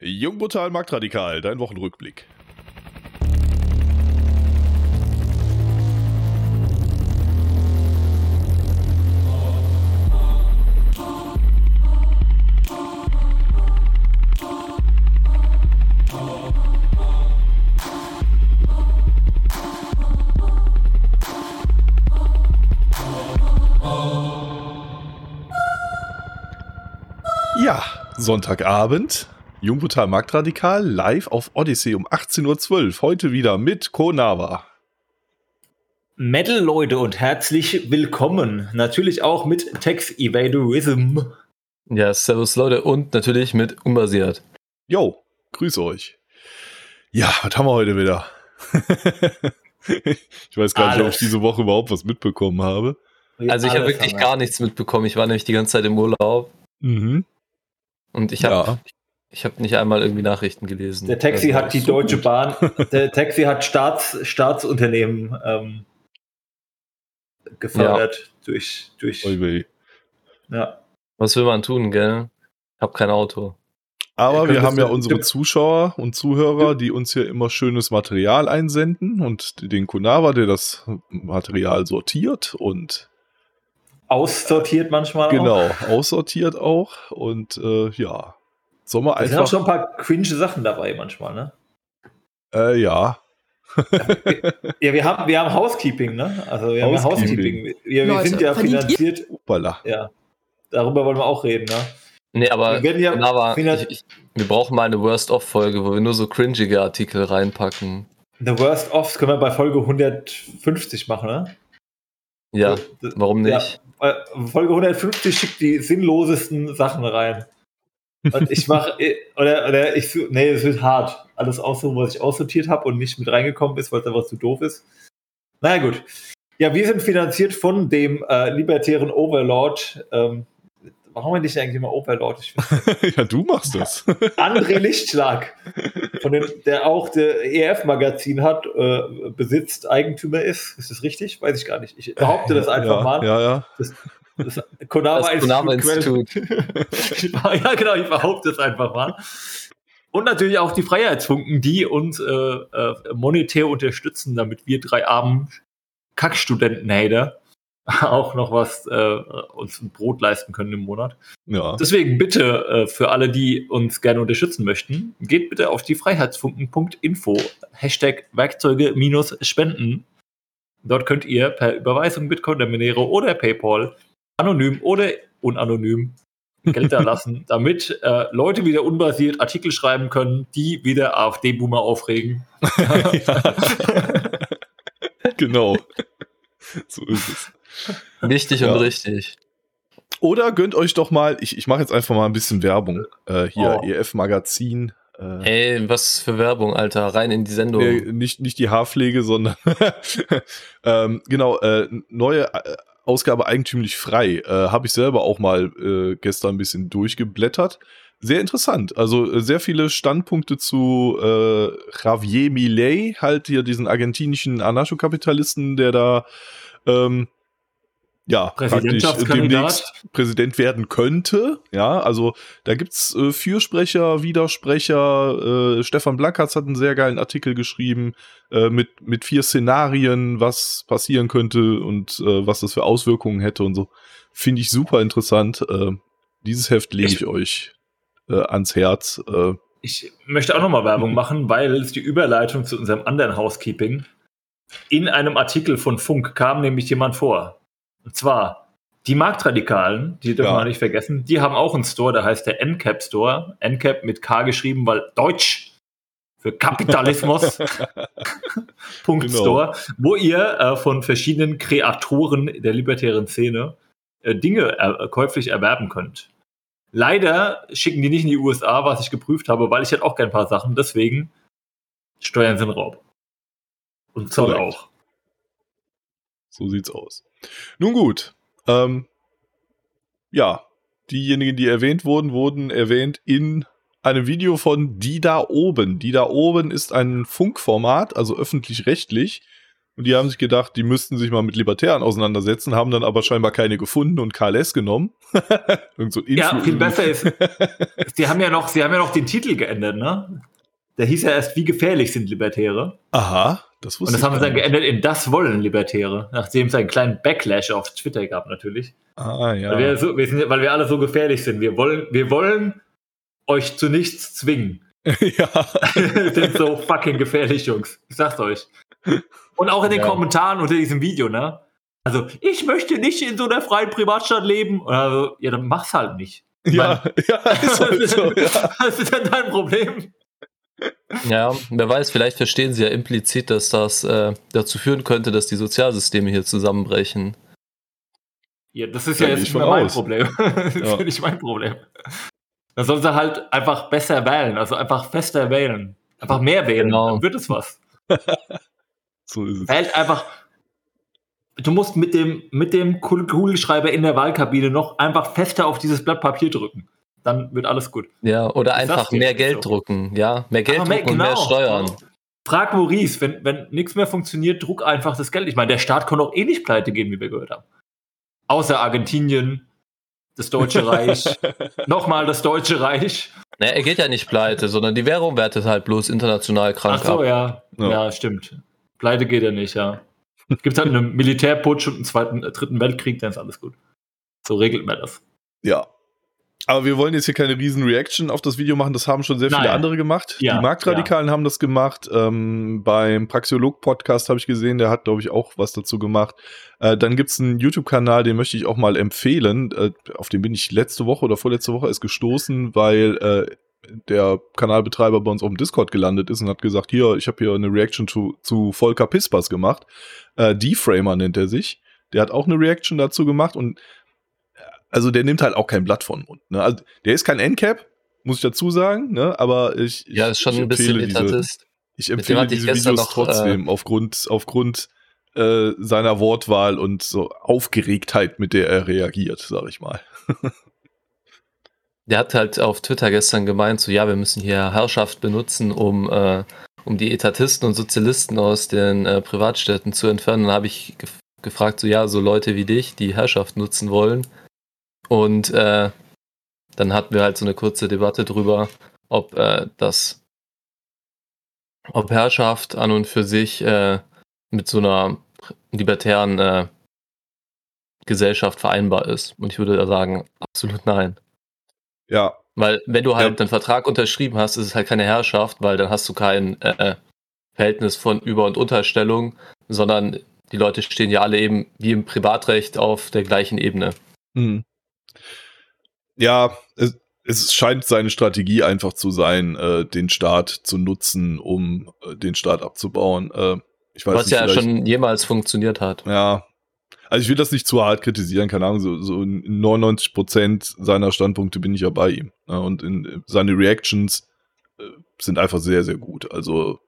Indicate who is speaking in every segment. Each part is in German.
Speaker 1: Jung brutal marktradikal, dein Wochenrückblick. Ja, Sonntagabend. Jungbrutal Marktradikal live auf Odyssey um 18.12 Uhr. Heute wieder mit Konava.
Speaker 2: Metal Leute und herzlich willkommen. Natürlich auch mit Text Evadorism.
Speaker 3: Ja, servus Leute und natürlich mit Unbasiert.
Speaker 1: Jo, grüß euch. Ja, was haben wir heute wieder? ich weiß gar nicht, ob ich diese Woche überhaupt was mitbekommen habe.
Speaker 3: Also ich habe wirklich
Speaker 2: wir.
Speaker 3: gar nichts mitbekommen. Ich war nämlich die ganze Zeit im Urlaub
Speaker 1: Mhm.
Speaker 3: und ich habe
Speaker 1: Ja.
Speaker 3: Ich habe nicht einmal irgendwie Nachrichten gelesen.
Speaker 2: Der Taxi
Speaker 3: Also,
Speaker 2: hat die
Speaker 1: so
Speaker 2: Deutsche
Speaker 1: gut.
Speaker 2: Bahn, der Taxi hat Staats, Staatsunternehmen ähm, gefördert durch, durch
Speaker 1: wei.
Speaker 2: ja.
Speaker 3: Was will man tun, gell? Ich habe kein Auto.
Speaker 1: Aber
Speaker 2: Ja,
Speaker 1: wir haben ja unsere Zuschauer und Zuhörer, die uns hier immer schönes Material einsenden und den Kunava, der das Material sortiert und
Speaker 2: aussortiert manchmal. Auch.
Speaker 1: genau aussortiert auch. Und äh, ja, sollen wir
Speaker 2: Da sind auch
Speaker 1: einfach.
Speaker 2: schon ein paar cringe Sachen dabei manchmal, ne?
Speaker 1: Äh, ja,
Speaker 2: Ja, wir haben, wir haben Housekeeping, ne? Also wir haben ja
Speaker 1: Housekeeping.
Speaker 2: Housekeeping. Wir, wir sind ja finanziert.
Speaker 1: hoppala.
Speaker 2: Ja. Darüber wollen wir auch reden, ne?
Speaker 3: Nee, aber,
Speaker 2: Wir werden ja
Speaker 3: aber
Speaker 2: finan-
Speaker 3: ich, ich, wir brauchen mal eine Worst-of-Folge, wo wir nur so cringige Artikel reinpacken.
Speaker 2: The Worst Offs können wir bei Folge 150 machen, ne?
Speaker 3: Ja, warum nicht?
Speaker 2: Äh, Folge 150 schickt die sinnlosesten Sachen rein. Und ich mache, oder, oder ich, nee, es wird hart. Alles aussuchen, was ich aussortiert habe und nicht mit reingekommen ist, weil es einfach zu doof ist. Naja, gut. Ja, wir sind finanziert von dem äh, libertären Overlord. Ähm, warum wir nicht eigentlich immer Overlord? Ich
Speaker 1: ja, du machst das.
Speaker 2: André Lichtschlag, von dem, der auch der EF-Magazin hat, äh, besitzt, Eigentümer ist. Ist das richtig? Weiß ich gar nicht. Ich behaupte das einfach
Speaker 1: ja,
Speaker 2: mal.
Speaker 1: Ja, ja.
Speaker 2: Das, das Konava Institut. ja, genau, ich behaupte es einfach mal. Und natürlich auch die Freiheitsfunken, die uns äh, äh, monetär unterstützen, damit wir drei armen Kackstudenten-Hater auch noch was äh, uns ein Brot leisten können im Monat.
Speaker 1: ja.
Speaker 2: Deswegen bitte äh, für alle, die uns gerne unterstützen möchten, geht bitte auf die freiheitsfunken.info, Hashtag Werkzeuge minus Spenden. Dort könnt ihr per Überweisung Bitcoin der Monero oder PayPal anonym oder unanonym Geld da lassen, damit äh, Leute wieder unbasiert Artikel schreiben können, die wieder AfD-Boomer aufregen.
Speaker 1: genau. So ist es.
Speaker 3: Wichtig
Speaker 1: Ja.
Speaker 3: und richtig.
Speaker 1: Oder gönnt euch doch mal, ich, ich mache jetzt einfach mal ein bisschen Werbung. Äh, hier,
Speaker 2: Oh.
Speaker 1: EF-Magazin. Äh,
Speaker 3: Ey, was für Werbung, Alter. Rein in die Sendung.
Speaker 1: nee, nicht, nicht die Haarpflege, sondern ähm, genau, äh, neue äh, Ausgabe eigentümlich frei. Äh, Habe ich selber auch mal äh, gestern ein bisschen durchgeblättert. Sehr interessant. Also äh, sehr viele Standpunkte zu äh, Javier Milei, halt hier diesen argentinischen Anarchokapitalisten, der da ähm, ja,
Speaker 2: Präsidentschaftskandidat.
Speaker 1: demnächst Präsident werden könnte. Ja, also da gibt's äh, Fürsprecher, Widersprecher. Äh, Stefan Blankatz hat einen sehr geilen Artikel geschrieben äh, mit, mit vier Szenarien, was passieren könnte und äh, was das für Auswirkungen hätte und so. Finde ich super interessant. Äh, dieses Heft lege ich,
Speaker 2: Ich-
Speaker 1: euch äh, ans Herz. Äh,
Speaker 2: Ich möchte auch nochmal Werbung machen, weil es die Überleitung zu unserem anderen Housekeeping. In einem Artikel von Funk kam nämlich jemand vor. Und zwar die Marktradikalen, die dürfen
Speaker 1: Ja.
Speaker 2: wir nicht vergessen, die haben auch einen Store, der heißt der NCAP Store. NCAP mit K geschrieben, weil Deutsch für Kapitalismus. Punkt
Speaker 1: Genau.
Speaker 2: Store, wo ihr äh, von verschiedenen Kreatoren der libertären Szene äh, Dinge äh, käuflich erwerben könnt. Leider schicken die nicht in die USA, was ich geprüft habe, weil ich hätte auch gern ein paar Sachen. Deswegen Steuern sind Raub. Und Zoll
Speaker 1: Korrekt.
Speaker 2: auch.
Speaker 1: So sieht's aus. Nun gut. Ähm, ja, diejenigen, die erwähnt wurden, wurden erwähnt in einem Video von Die da oben. Die da oben ist ein Funkformat, also öffentlich-rechtlich, Und die haben sich gedacht, die müssten sich mal mit Libertären auseinandersetzen, haben dann aber scheinbar keine gefunden und KLS genommen.
Speaker 2: Irgend so ja, viel besser ist. sie haben ja noch, sie haben ja noch den Titel geändert, ne? Der hieß ja erst, wie gefährlich sind Libertäre?
Speaker 1: Aha,
Speaker 2: das. Und das haben sie dann geändert in das wollen Libertäre, nachdem es einen kleinen Backlash auf Twitter gab, natürlich.
Speaker 1: Ah, ja.
Speaker 2: Weil wir, so, wir sind, weil wir alle so gefährlich sind. Wir wollen, wir wollen euch zu nichts zwingen.
Speaker 1: ja.
Speaker 2: wir sind so fucking gefährlich, Jungs. Ich sag's euch. Und auch in den ja. Kommentaren unter diesem Video, ne? Also, ich möchte nicht in so einer freien Privatstadt leben. Also, ja, dann mach's halt nicht.
Speaker 1: Ja, Mann. ja, ist halt so,
Speaker 2: ja. Was ist denn dein Problem?
Speaker 3: Ja, wer weiß, vielleicht verstehen sie ja implizit, dass das äh, dazu führen könnte, dass die Sozialsysteme hier zusammenbrechen.
Speaker 2: Ja, das ist ja, ja jetzt nicht mein Problem. das ist ja nicht mein Problem. Dann sollen sie halt einfach besser wählen, also einfach fester wählen. Einfach mehr wählen, genau. dann wird es was.
Speaker 1: So ist es.
Speaker 2: Wählt einfach. Du musst mit dem, mit dem Kugelschreiber in der Wahlkabine noch einfach fester auf dieses Blatt Papier drücken. Dann wird alles gut.
Speaker 3: Ja, oder ich einfach mehr Geld so. drucken. Ja, mehr Geld drucken mehr, genau. und mehr genau. Steuern.
Speaker 2: Frag Maurice, wenn, wenn nichts mehr funktioniert, druck einfach das Geld. Ich meine, der Staat kann auch eh nicht pleite gehen, wie wir gehört haben. Außer Argentinien, das Deutsche Reich, nochmal das Deutsche Reich.
Speaker 3: Naja, er geht ja nicht pleite, sondern die Währung wertet halt bloß international krank
Speaker 2: Ach so, ab. Ja. ja. ja, stimmt. Pleite geht er nicht, ja. Gibt halt einen Militärputsch und einen zweiten, äh, dritten Weltkrieg, dann ist alles gut. So regelt man das.
Speaker 1: Ja. Aber wir wollen jetzt hier keine riesen Reaction auf das Video machen, das haben schon sehr viele Nein. andere gemacht. Ja, die Marktradikalen ja. haben das gemacht. Ähm, beim Praxiolog-Podcast habe ich gesehen, der hat, glaube ich, auch was dazu gemacht. Äh, dann gibt es einen YouTube-Kanal, den möchte ich auch mal empfehlen. Äh, auf den bin ich letzte Woche oder vorletzte Woche erst gestoßen, weil äh, der Kanalbetreiber bei uns auf dem Discord gelandet ist und hat gesagt, hier, ich habe hier eine Reaction zu, zu Volker Pispas gemacht. Äh, D-Framer nennt er sich. Der hat auch eine Reaction dazu gemacht und also der nimmt halt auch kein Blatt von Mund. Ne? Also der ist kein Endcap, muss ich dazu sagen, ne? aber ich,
Speaker 3: Ja, ist schon ein bisschen Etatist.
Speaker 1: Ich empfehle diese Videos noch, trotzdem äh, aufgrund, aufgrund äh, seiner Wortwahl und so Aufgeregtheit, mit der er reagiert, sag ich mal.
Speaker 3: Der hat halt auf Twitter gestern gemeint, so ja, wir müssen hier Herrschaft benutzen, um, äh, um die Etatisten und Sozialisten aus den äh, Privatstädten zu entfernen. Dann habe ich gef gefragt, so ja, so Leute wie dich, die Herrschaft nutzen wollen. Und äh, dann hatten wir halt so eine kurze Debatte drüber, ob äh, das, ob Herrschaft an und für sich äh, mit so einer libertären äh, Gesellschaft vereinbar ist. Und ich würde da sagen, absolut nein.
Speaker 1: Ja.
Speaker 3: Weil wenn du halt ja. einen Vertrag unterschrieben hast, ist es halt keine Herrschaft, weil dann hast du kein äh, äh, Verhältnis von Über- und Unterstellung, sondern die Leute stehen ja alle eben wie im Privatrecht auf der gleichen Ebene.
Speaker 1: Mhm. Ja, es, es, scheint seine Strategie einfach zu sein, äh, den Staat zu nutzen, um äh, den Staat abzubauen. Äh, ich weiß
Speaker 3: Was nicht, ja schon jemals funktioniert hat.
Speaker 1: Ja, also ich will das nicht zu hart kritisieren, keine Ahnung, so, so in 99 Prozent seiner Standpunkte bin ich ja bei ihm. Ja, und in, seine Reactions äh, sind einfach sehr, sehr gut. Also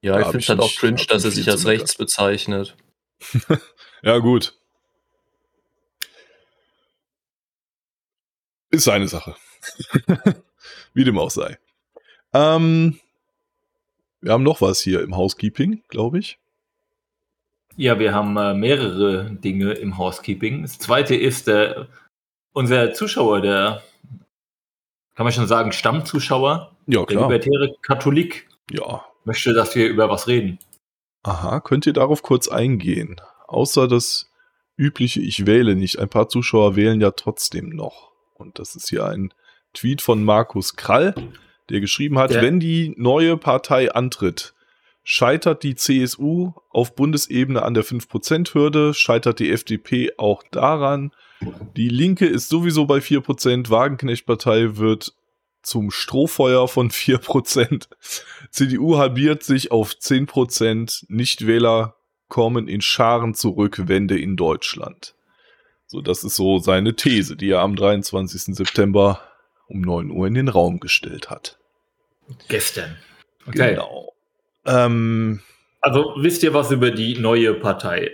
Speaker 3: ja, ich finde es halt auch cringe, dass er sich als rechts bezeichnet.
Speaker 1: ja, gut. Ist seine Sache. Wie dem auch sei. Ähm, wir haben noch was hier im Housekeeping, glaube ich.
Speaker 2: Ja, wir haben äh, mehrere Dinge im Housekeeping. Das zweite ist äh, unser Zuschauer, der, kann man schon sagen, Stammzuschauer,
Speaker 1: ja,
Speaker 2: der libertäre Katholik,
Speaker 1: ja.
Speaker 2: möchte, dass wir über was reden.
Speaker 1: Aha, könnt ihr darauf kurz eingehen? Außer das übliche Ich wähle nicht. Ein paar Zuschauer wählen ja trotzdem noch. Und das ist hier ein Tweet von Markus Krall, der geschrieben hat, der wenn die neue Partei antritt, Scheitert die CSU auf Bundesebene an der 5%-Hürde, scheitert die FDP auch daran. Die Linke ist sowieso bei 4%, Wagenknecht-Partei wird zum Strohfeuer von 4%. CDU halbiert sich auf 10%, Nichtwähler kommen in Scharen zurück, Wende in Deutschland. So, das ist so seine These, die er am 23. September um 9 Uhr in den Raum gestellt hat.
Speaker 2: Gestern.
Speaker 1: Okay. Genau. Ähm,
Speaker 2: also wisst ihr was über die neue Partei?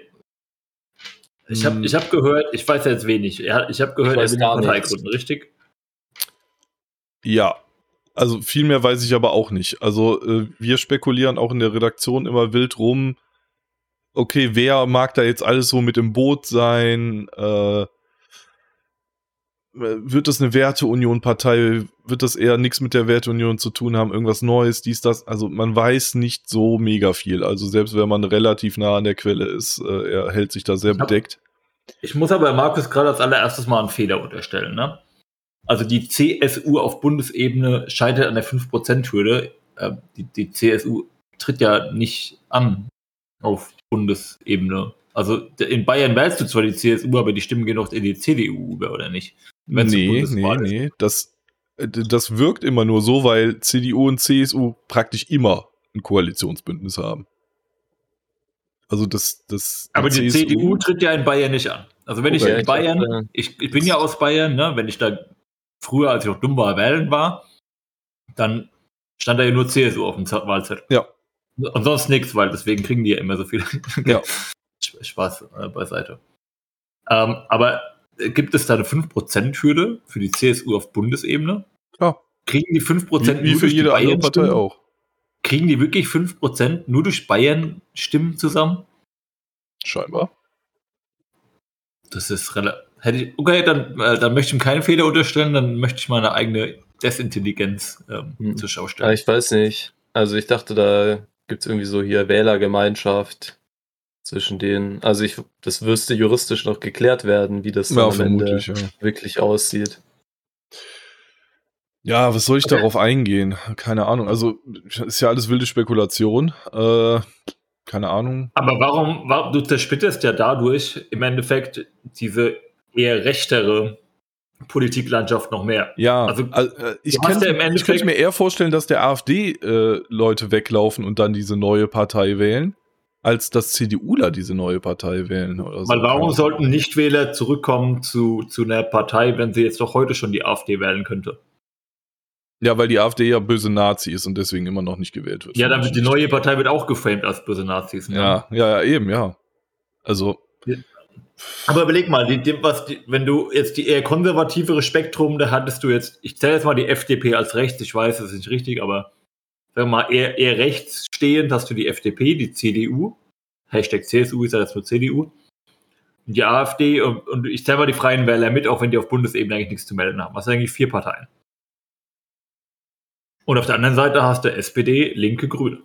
Speaker 2: Ich habe hm. ich hab gehört, ich weiß jetzt wenig, ich habe gehört, er will eine Partei gründen, richtig?
Speaker 1: Ja, also viel mehr weiß ich aber auch nicht. Also äh, wir spekulieren auch in der Redaktion immer wild rum. Okay, wer mag da jetzt alles so mit im Boot sein? Äh, wird das eine Werteunion-Partei? Wird das eher nichts mit der Werteunion zu tun haben? Irgendwas Neues, dies, das? Also man weiß nicht so mega viel. Also selbst wenn man relativ nah an der Quelle ist, äh, er hält sich da sehr bedeckt.
Speaker 2: Ich muss aber Markus gerade als allererstes mal einen Fehler unterstellen. Ne? Also die CSU auf Bundesebene scheitert an der 5%-Hürde. Äh, die, die CSU tritt ja nicht an auf Bundesebene. Also in Bayern wählst du zwar die CSU, aber die Stimmen gehen doch in die CDU über, oder nicht?
Speaker 1: Wenn's nee, nee, nee. Das, äh, das wirkt immer nur so, weil CDU und CSU praktisch immer ein Koalitionsbündnis haben. Also das, das.
Speaker 2: Aber die, die CDU tritt ja in Bayern nicht an. Also wenn okay, ich in Bayern, ich, ich, ich bin ja aus Bayern, ne, wenn ich da früher, als ich noch dumm war, wählen war, dann stand da ja nur CSU auf dem Wahlzettel.
Speaker 1: Ja.
Speaker 2: Und sonst nichts, weil deswegen kriegen die ja immer so viel
Speaker 1: ja.
Speaker 2: Spaß äh, beiseite. Ähm, aber gibt es da eine 5%-Hürde für die CSU auf Bundesebene?
Speaker 1: Ja.
Speaker 2: Kriegen die 5%
Speaker 1: wie, wie für jede andere Partei auch.
Speaker 2: Kriegen die wirklich 5% nur durch Bayern Stimmen zusammen?
Speaker 1: Scheinbar.
Speaker 2: Das ist relativ. Okay, dann, äh, dann möchte ich ihm keinen Fehler unterstellen, dann möchte ich meine eigene Desintelligenz ähm, hm. zur Schau stellen.
Speaker 3: Ja, ich weiß nicht. Also ich dachte, da gibt es irgendwie so hier Wählergemeinschaft zwischen denen. Also ich, das müsste juristisch noch geklärt werden, wie das
Speaker 1: ja, am Ende ja.
Speaker 3: wirklich aussieht.
Speaker 1: Ja, was soll ich okay. darauf eingehen? Keine Ahnung. Also ist ja alles wilde Spekulation. Äh, keine Ahnung.
Speaker 2: Aber warum, warum du zersplitterst ja dadurch im Endeffekt diese eher rechtere Politiklandschaft noch mehr.
Speaker 1: Ja, also, also äh, ich, kann, ja mir eher vorstellen, dass der AfD-Leute äh, weglaufen und dann diese neue Partei wählen, als dass CDUler diese neue Partei wählen. Oder
Speaker 2: Weil so. warum sollten Nichtwähler zurückkommen zu, zu einer Partei, wenn sie jetzt doch heute schon die AfD wählen könnte?
Speaker 1: Ja, weil die AfD ja böse Nazi ist und deswegen immer noch nicht gewählt wird.
Speaker 2: Ja, dann wird die neue Partei wird auch geframed als böse Nazis.
Speaker 1: Ne? Ja, ja, ja, eben, ja. Also.
Speaker 2: Aber überleg mal, die, die, was, die, wenn du jetzt die eher konservativere Spektrum, da hattest du jetzt, ich zähle jetzt mal die FDP als rechts, ich weiß, das ist nicht richtig, aber sag mal, eher, eher rechts stehend hast du die FDP, die CDU, Hashtag CSU ist ja das nur CDU, die AfD und, und ich zähle mal die Freien Wähler mit, auch wenn die auf Bundesebene eigentlich nichts zu melden haben. Was sind eigentlich vier Parteien? Und auf der anderen Seite hast du SPD, Linke, Grüne.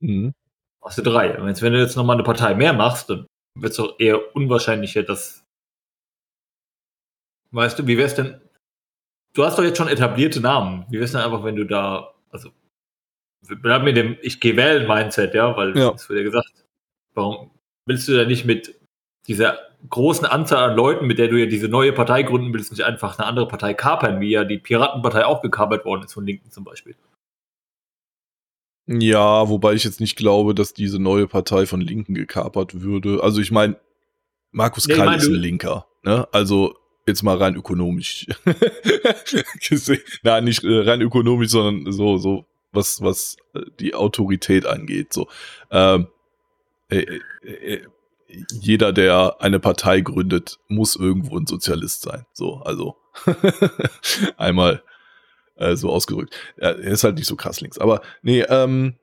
Speaker 2: Mhm. Hast du drei. Und jetzt, wenn du jetzt nochmal eine Partei mehr machst, dann wird es doch eher unwahrscheinlicher, dass. Weißt du, wie wär's denn? Du hast doch jetzt schon etablierte Namen. Wie wär's denn einfach, wenn du da. Also, bleib mit dem Ich gehe wählen Mindset, ja, weil ja. das wird ja gesagt. Warum willst du da nicht mit dieser großen Anzahl an Leuten, mit der du ja diese neue Partei gründen willst, nicht einfach eine andere Partei kapern, wie ja die Piratenpartei auch gekapert worden ist von Linken zum Beispiel.
Speaker 1: Ja, wobei ich jetzt nicht glaube, dass diese neue Partei von Linken gekapert würde. Also ich meine, Markus nee, Krall mein, ist ein Linker. Ne? Also jetzt mal rein ökonomisch. Nein, nicht äh, rein ökonomisch, sondern so, so was, was äh, die Autorität angeht. So. Ähm, äh, äh, äh jeder, der eine Partei gründet, muss irgendwo ein Sozialist sein. So, also einmal äh, so ausgedrückt. Er ist halt nicht so krass links. Aber nee, ähm,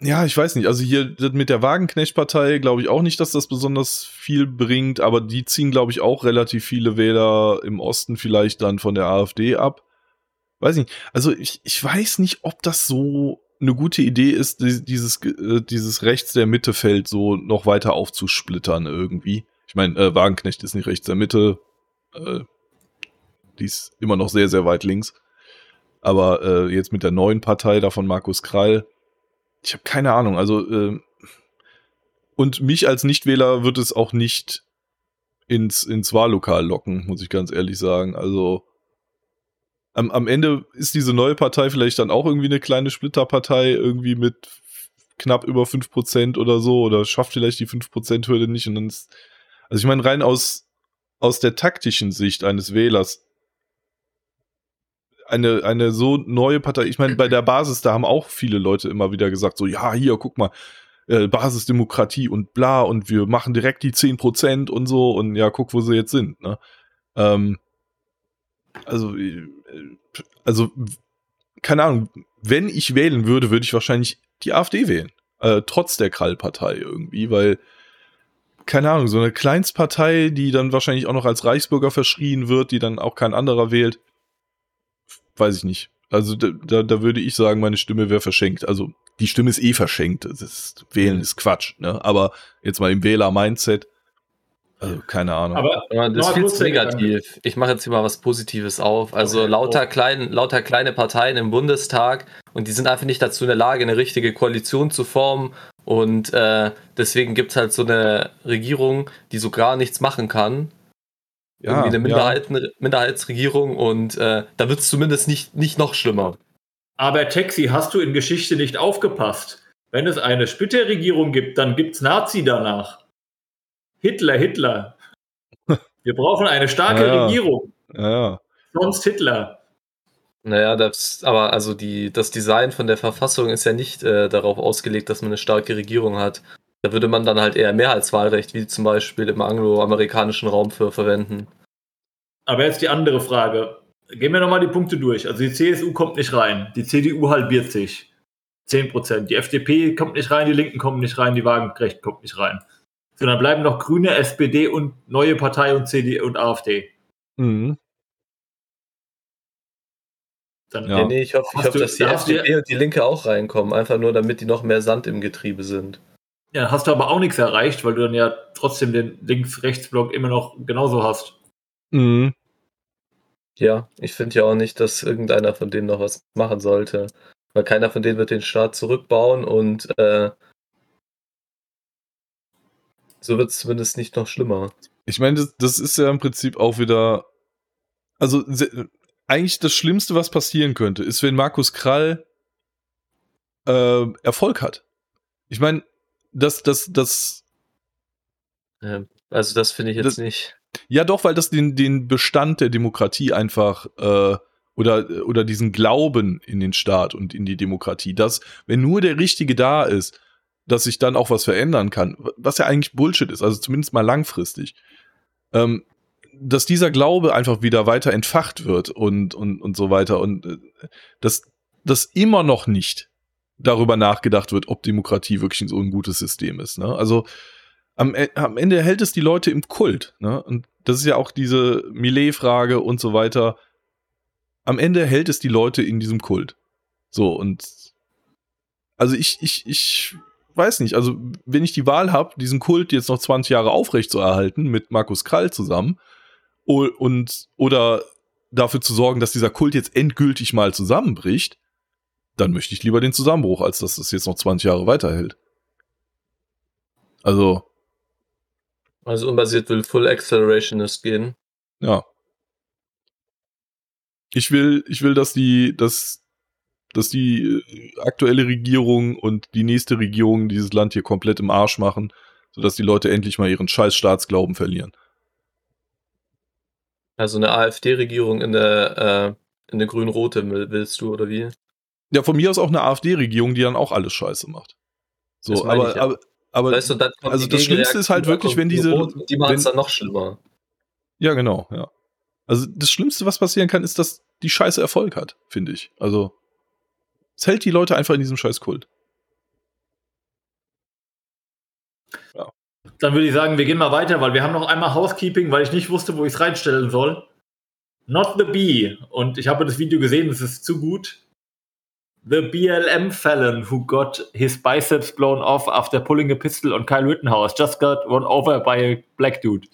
Speaker 1: ja, ich weiß nicht. Also hier mit der Wagenknecht-Partei glaube ich auch nicht, dass das besonders viel bringt, aber die ziehen, glaube ich, auch relativ viele Wähler im Osten vielleicht dann von der AfD ab. Weiß nicht. Also ich, ich weiß nicht, ob das so eine gute Idee ist, dieses, äh, dieses rechts der Mittefeld so noch weiter aufzusplittern irgendwie. Ich meine, äh, Wagenknecht ist nicht rechts der Mitte, äh, die ist immer noch sehr, sehr weit links. Aber äh, jetzt mit der neuen Partei da von Markus Krall, ich habe keine Ahnung. Also äh, und mich als Nichtwähler wird es auch nicht ins, ins Wahllokal locken, muss ich ganz ehrlich sagen. Also am, am Ende ist diese neue Partei vielleicht dann auch irgendwie eine kleine Splitterpartei, irgendwie mit knapp über 5% oder so, oder schafft vielleicht die 5%-Hürde nicht. Und dann ist, also ich meine, rein aus, aus der taktischen Sicht eines Wählers, eine, eine so neue Partei, ich meine, bei der Basis, da haben auch viele Leute immer wieder gesagt, so, ja, hier, guck mal, äh, Basisdemokratie und bla, und wir machen direkt die 10% und so, und ja, guck, wo sie jetzt sind, ne? Ähm, also, äh, also, keine Ahnung, wenn ich wählen würde, würde ich wahrscheinlich die AfD wählen. Äh, trotz der Krall-Partei irgendwie, weil, keine Ahnung, so eine Kleinstpartei, die dann wahrscheinlich auch noch als Reichsbürger verschrien wird, die dann auch kein anderer wählt, weiß ich nicht. Also da, da, da würde ich sagen, meine Stimme wäre verschenkt. Also die Stimme ist eh verschenkt. Das ist, Wählen ist Quatsch, ne? Aber jetzt mal im Wähler-Mindset, also keine Ahnung.
Speaker 3: Aber das ist viel zu negativ. Ich mache jetzt hier mal was Positives auf. Also okay. lauter, klein, lauter kleine Parteien im Bundestag und die sind einfach nicht dazu in der Lage, eine richtige Koalition zu formen. Und äh, deswegen gibt es halt so eine Regierung, die so gar nichts machen kann. Ja, Irgendwie eine Minderheit, ja. Minderheitsregierung und äh, da wird es zumindest nicht, nicht noch schlimmer.
Speaker 2: Aber Taxi, hast du in Geschichte nicht aufgepasst? Wenn es eine Splitterregierung gibt, dann gibt es Nazi danach. Hitler, Hitler. Wir brauchen eine starke ja, Regierung.
Speaker 1: Ja.
Speaker 2: Sonst Hitler.
Speaker 3: Naja, das, aber also die, das Design von der Verfassung ist ja nicht äh, darauf ausgelegt, dass man eine starke Regierung hat. Da würde man dann halt eher Mehrheitswahlrecht, wie zum Beispiel im angloamerikanischen Raum, für verwenden.
Speaker 2: Aber jetzt die andere Frage. Gehen wir nochmal die Punkte durch. Also die CSU kommt nicht rein, die CDU halbiert sich. 10%. Die FDP kommt nicht rein, die Linken kommen nicht rein, die Wagenkrecht kommt nicht rein. So, dann bleiben noch Grüne, SPD und neue Partei und CD und AfD.
Speaker 1: Mhm.
Speaker 3: Dann, ja. Nee, ich hoffe, ich hoffe dass die FDP und die Linke auch reinkommen, einfach nur damit die noch mehr Sand im Getriebe sind.
Speaker 2: Ja, hast du aber auch nichts erreicht, weil du dann ja trotzdem den Links-Rechts-Block immer noch genauso hast.
Speaker 1: Mhm.
Speaker 3: Ja, ich finde ja auch nicht, dass irgendeiner von denen noch was machen sollte. Weil keiner von denen wird den Staat zurückbauen und äh, so wird es zumindest nicht noch schlimmer.
Speaker 1: Ich meine, das, das, ist ja im Prinzip auch wieder. Also, eigentlich das Schlimmste, was passieren könnte, ist, wenn Markus Krall äh, Erfolg hat. Ich meine, das, das, das.
Speaker 3: also, das finde ich jetzt das, nicht.
Speaker 1: Ja, doch, weil das den, den Bestand der Demokratie einfach äh, oder, oder diesen Glauben in den Staat und in die Demokratie, dass, wenn nur der Richtige da ist, dass sich dann auch was verändern kann, was ja eigentlich Bullshit ist, also zumindest mal langfristig. Ähm, dass dieser Glaube einfach wieder weiter entfacht wird und, und, und so weiter und äh, dass, dass immer noch nicht darüber nachgedacht wird, ob Demokratie wirklich so ein gutes System ist. Ne? Also am, e, am Ende hält es die Leute im Kult. Ne? Und das ist ja auch diese Millet-Frage und so weiter. Am Ende hält es die Leute in diesem Kult. So, und also ich, ich, ich weiß nicht, also wenn ich die Wahl habe, diesen Kult jetzt noch 20 Jahre aufrecht zu erhalten mit Markus Krall zusammen und oder dafür zu sorgen, dass dieser Kult jetzt endgültig mal zusammenbricht, dann möchte ich lieber den Zusammenbruch, als dass das jetzt noch 20 Jahre weiterhält. Also.
Speaker 3: Also unbasiert will Full Accelerationist gehen.
Speaker 1: Ja. Ich will, ich will, dass die, dass dass die äh, aktuelle Regierung und die nächste Regierung dieses Land hier komplett im Arsch machen, sodass die Leute endlich mal ihren scheiß Staatsglauben verlieren.
Speaker 3: Also eine AfD-Regierung in der, äh, in der grün-rote willst du, oder wie?
Speaker 1: Ja, von mir aus auch eine AfD-Regierung, die dann auch alles scheiße macht. So, aber, ich, ja. aber, aber
Speaker 3: weißt du,
Speaker 1: also das Schlimmste ist halt wirklich, wenn diese.
Speaker 3: Rot, die machen es dann noch schlimmer.
Speaker 1: Ja, genau, ja. Also das Schlimmste, was passieren kann, ist, dass die Scheiße Erfolg hat, finde ich. Also. Es hält die Leute einfach in diesem Scheißkult.
Speaker 2: Ja. Dann würde ich sagen, wir gehen mal weiter, weil wir haben noch einmal Housekeeping, weil ich nicht wusste, wo ich es reinstellen soll. Not the Bee. Und ich habe das Video gesehen, es ist zu gut. The BLM felon who got his biceps blown off after pulling a pistol on Kyle Rittenhouse just got run over by a black dude.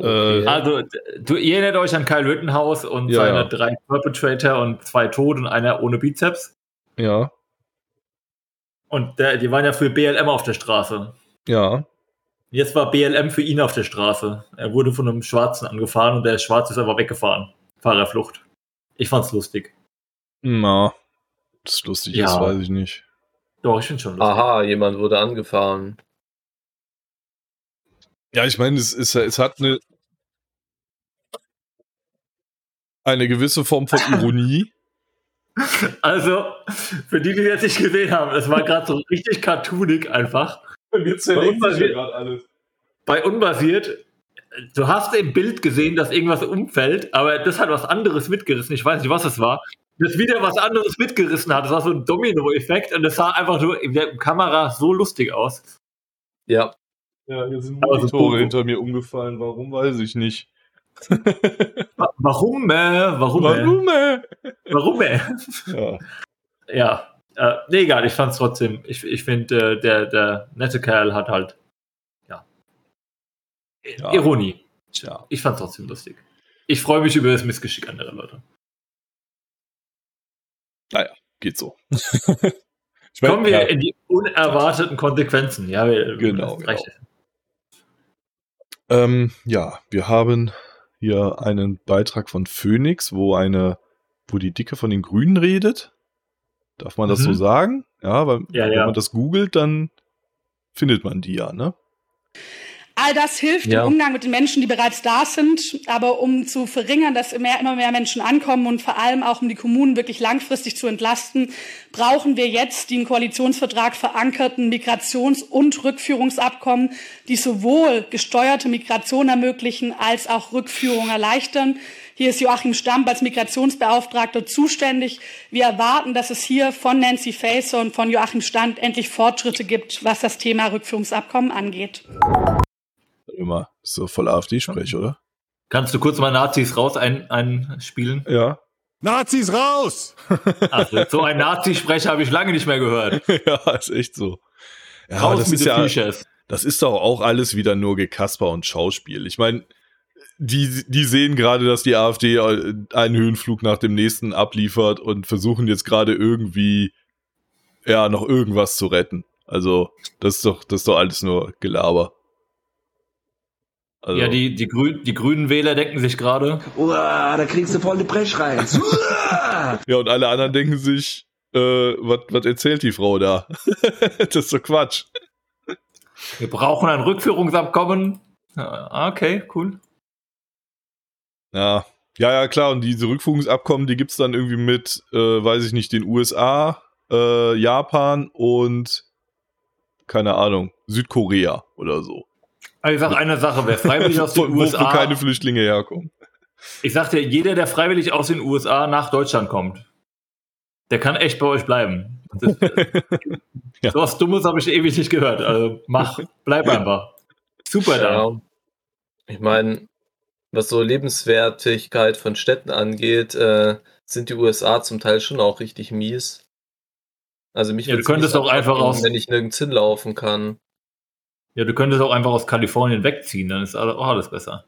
Speaker 2: Äh, also, du, ihr erinnert euch an Kyle Rittenhouse und ja, seine ja. drei Perpetrator und zwei Tote und einer ohne Bizeps?
Speaker 1: Ja.
Speaker 2: Und der, die waren ja für BLM auf der Straße.
Speaker 1: Ja.
Speaker 2: Jetzt war BLM für ihn auf der Straße. Er wurde von einem Schwarzen angefahren und der Schwarze ist einfach weggefahren. Fahrerflucht. Ich fand's lustig.
Speaker 1: Na, das ist lustig ja. ist, weiß ich nicht.
Speaker 2: Doch, ich finde schon lustig.
Speaker 3: Aha, jemand wurde angefahren.
Speaker 1: Ja, ich meine, es, es, es hat eine, eine gewisse Form von Ironie.
Speaker 2: Also, für die, die jetzt nicht gesehen haben, es war gerade so richtig cartoonig einfach.
Speaker 1: Jetzt bei, unbasiert, alles.
Speaker 2: bei unbasiert, du hast im Bild gesehen, dass irgendwas umfällt, aber das hat was anderes mitgerissen. Ich weiß nicht, was es war. das wieder was anderes mitgerissen hat. Das war so ein Domino-Effekt und das sah einfach nur in der Kamera so lustig aus.
Speaker 3: Ja.
Speaker 1: Ja, hier sind Monitore hinter mir umgefallen. Warum, weiß ich nicht.
Speaker 2: Wa- Warum, äh, warum, äh,
Speaker 1: Warum, ey?
Speaker 2: warum, äh?
Speaker 1: Ja.
Speaker 2: Ja, äh, nee, egal, ich fand's trotzdem, ich, ich finde, äh, der, der nette Kerl hat halt, Ja. Ironie.
Speaker 1: Tja.
Speaker 2: Ich fand's trotzdem lustig. Ich freue mich über das Missgeschick anderer Leute.
Speaker 1: Geht so. ich mein,
Speaker 2: Kommen wir
Speaker 1: ja,
Speaker 2: in die unerwarteten Konsequenzen. Ja, wir,
Speaker 1: Genau,
Speaker 2: reicht.
Speaker 1: ähm, ja, wir haben hier einen Beitrag von Phoenix, wo eine, wo die Dicke von den Grünen redet. Darf man das
Speaker 2: Mhm.
Speaker 1: so sagen? Ja, weil
Speaker 2: Ja,
Speaker 1: wenn
Speaker 2: ja.
Speaker 1: man das googelt, dann findet man die ja, ne?
Speaker 4: All das hilft
Speaker 3: Ja.
Speaker 4: im Umgang mit den Menschen, die bereits da sind. Aber um zu verringern, dass immer, immer mehr Menschen ankommen und vor allem auch um die Kommunen wirklich langfristig zu entlasten, brauchen wir jetzt die im Koalitionsvertrag verankerten Migrations- und Rückführungsabkommen, die sowohl gesteuerte Migration ermöglichen als auch Rückführung erleichtern. Hier ist Joachim Stamp als Migrationsbeauftragter zuständig. Wir erwarten, dass es hier von Nancy Faeser und von Joachim Stamp endlich Fortschritte gibt, was das Thema Rückführungsabkommen angeht.
Speaker 1: Immer. Ist so voll AfD-Sprech, oder?
Speaker 2: Kannst du kurz mal Nazis raus ein, einspielen?
Speaker 1: Ja.
Speaker 5: Nazis raus!
Speaker 2: Also, so ein Nazi-Sprecher habe ich lange nicht mehr gehört.
Speaker 1: ja, ist echt so. Ja,
Speaker 2: Raus
Speaker 1: das
Speaker 2: mit
Speaker 1: ist
Speaker 2: den
Speaker 1: ja,
Speaker 2: Klischees.
Speaker 1: das ist doch auch alles wieder nur Gekasper und Schauspiel. Ich meine, die, die sehen gerade, dass die AfD einen Höhenflug nach dem nächsten abliefert und versuchen jetzt gerade irgendwie, ja, noch irgendwas zu retten. Also, das ist doch, das ist doch alles nur Gelaber. Also,
Speaker 2: Ja, die, die, Grün, die grünen Wähler denken sich gerade,
Speaker 6: Uah, da kriegst du voll eine Brechreiz. Uah.
Speaker 1: ja, und alle anderen denken sich, äh, was was erzählt die Frau da? das ist so Quatsch.
Speaker 2: wir brauchen ein Rückführungsabkommen. Ja, okay, cool.
Speaker 1: Ja, ja, ja, klar. Und diese Rückführungsabkommen, die gibt's dann irgendwie mit, äh, weiß ich nicht, den USA, äh, Japan und keine Ahnung, Südkorea oder so.
Speaker 2: Aber ich sag eine Sache, wer freiwillig aus den
Speaker 1: Wo, wo
Speaker 2: USA,
Speaker 1: keine Flüchtlinge herkommen.
Speaker 2: ich sag dir, jeder, der freiwillig aus den USA nach Deutschland kommt, der kann echt bei euch bleiben. Das,
Speaker 1: Ja.
Speaker 2: So was Dummes habe ich ewig nicht gehört. Also mach, bleib einfach. Super da.
Speaker 3: Ja. Ich meine, was so Lebenswertigkeit von Städten angeht, äh, sind die USA zum Teil schon auch richtig mies. Also mich
Speaker 2: Ja, du könntest auch einfach aus-
Speaker 3: wenn ich nirgends hinlaufen kann.
Speaker 2: Ja, du könntest auch einfach aus Kalifornien wegziehen, dann ist auch alles besser.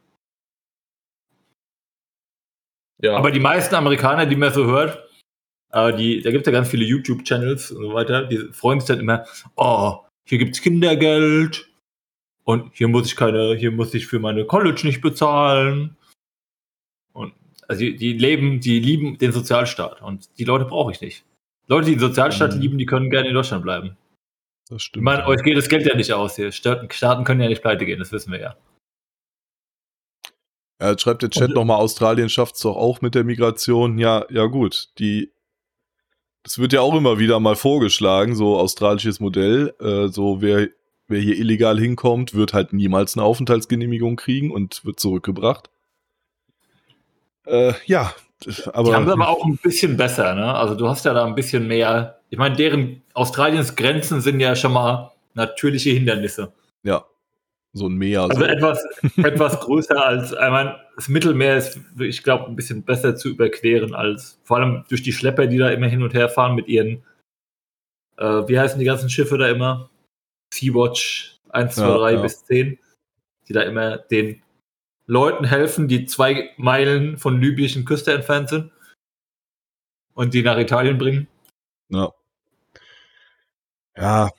Speaker 3: Ja,
Speaker 2: Aber die meisten Amerikaner, die man so hört, äh, die, da gibt es ja ganz viele YouTube-Channels und so weiter, die freuen sich dann immer, oh, hier gibt's Kindergeld und hier muss ich keine, hier muss ich für meine College nicht bezahlen. Und also die, die leben, die lieben den Sozialstaat und die Leute brauche ich nicht. Leute, die den Sozialstaat
Speaker 1: Mhm.
Speaker 2: lieben, die können gerne in Deutschland bleiben.
Speaker 1: Das
Speaker 2: Ich
Speaker 1: stimmt.
Speaker 2: meine, euch geht das Geld ja nicht aus hier. Staaten, Staaten können ja nicht pleite gehen, das wissen wir ja.
Speaker 1: Ja, jetzt schreibt der Chat nochmal, Australien schafft's doch auch mit der Migration. Ja, ja gut, die, das wird ja auch immer wieder mal vorgeschlagen, so australisches Modell, äh, so wer, wer hier illegal hinkommt, wird halt niemals eine Aufenthaltsgenehmigung kriegen und wird zurückgebracht. Äh, ja, aber,
Speaker 2: die haben es aber auch ein bisschen besser, ne? Also du hast ja da ein bisschen mehr. Ich meine, deren Australiens Grenzen sind ja schon mal natürliche Hindernisse.
Speaker 1: ja, so ein Meer.
Speaker 2: Also
Speaker 1: so.
Speaker 2: etwas, etwas größer als, ich meine, das Mittelmeer ist, ich glaube, ein bisschen besser zu überqueren als, vor allem durch die Schlepper, die da immer hin und her fahren mit ihren, äh, wie heißen die ganzen Schiffe da immer? Sea-Watch 1, 2,
Speaker 1: Ja,
Speaker 2: 3
Speaker 1: ja.
Speaker 2: bis 10, die da immer den Leuten helfen, die zwei Meilen von libyschen Küste entfernt sind und die nach Italien bringen.
Speaker 1: Ja. Ja,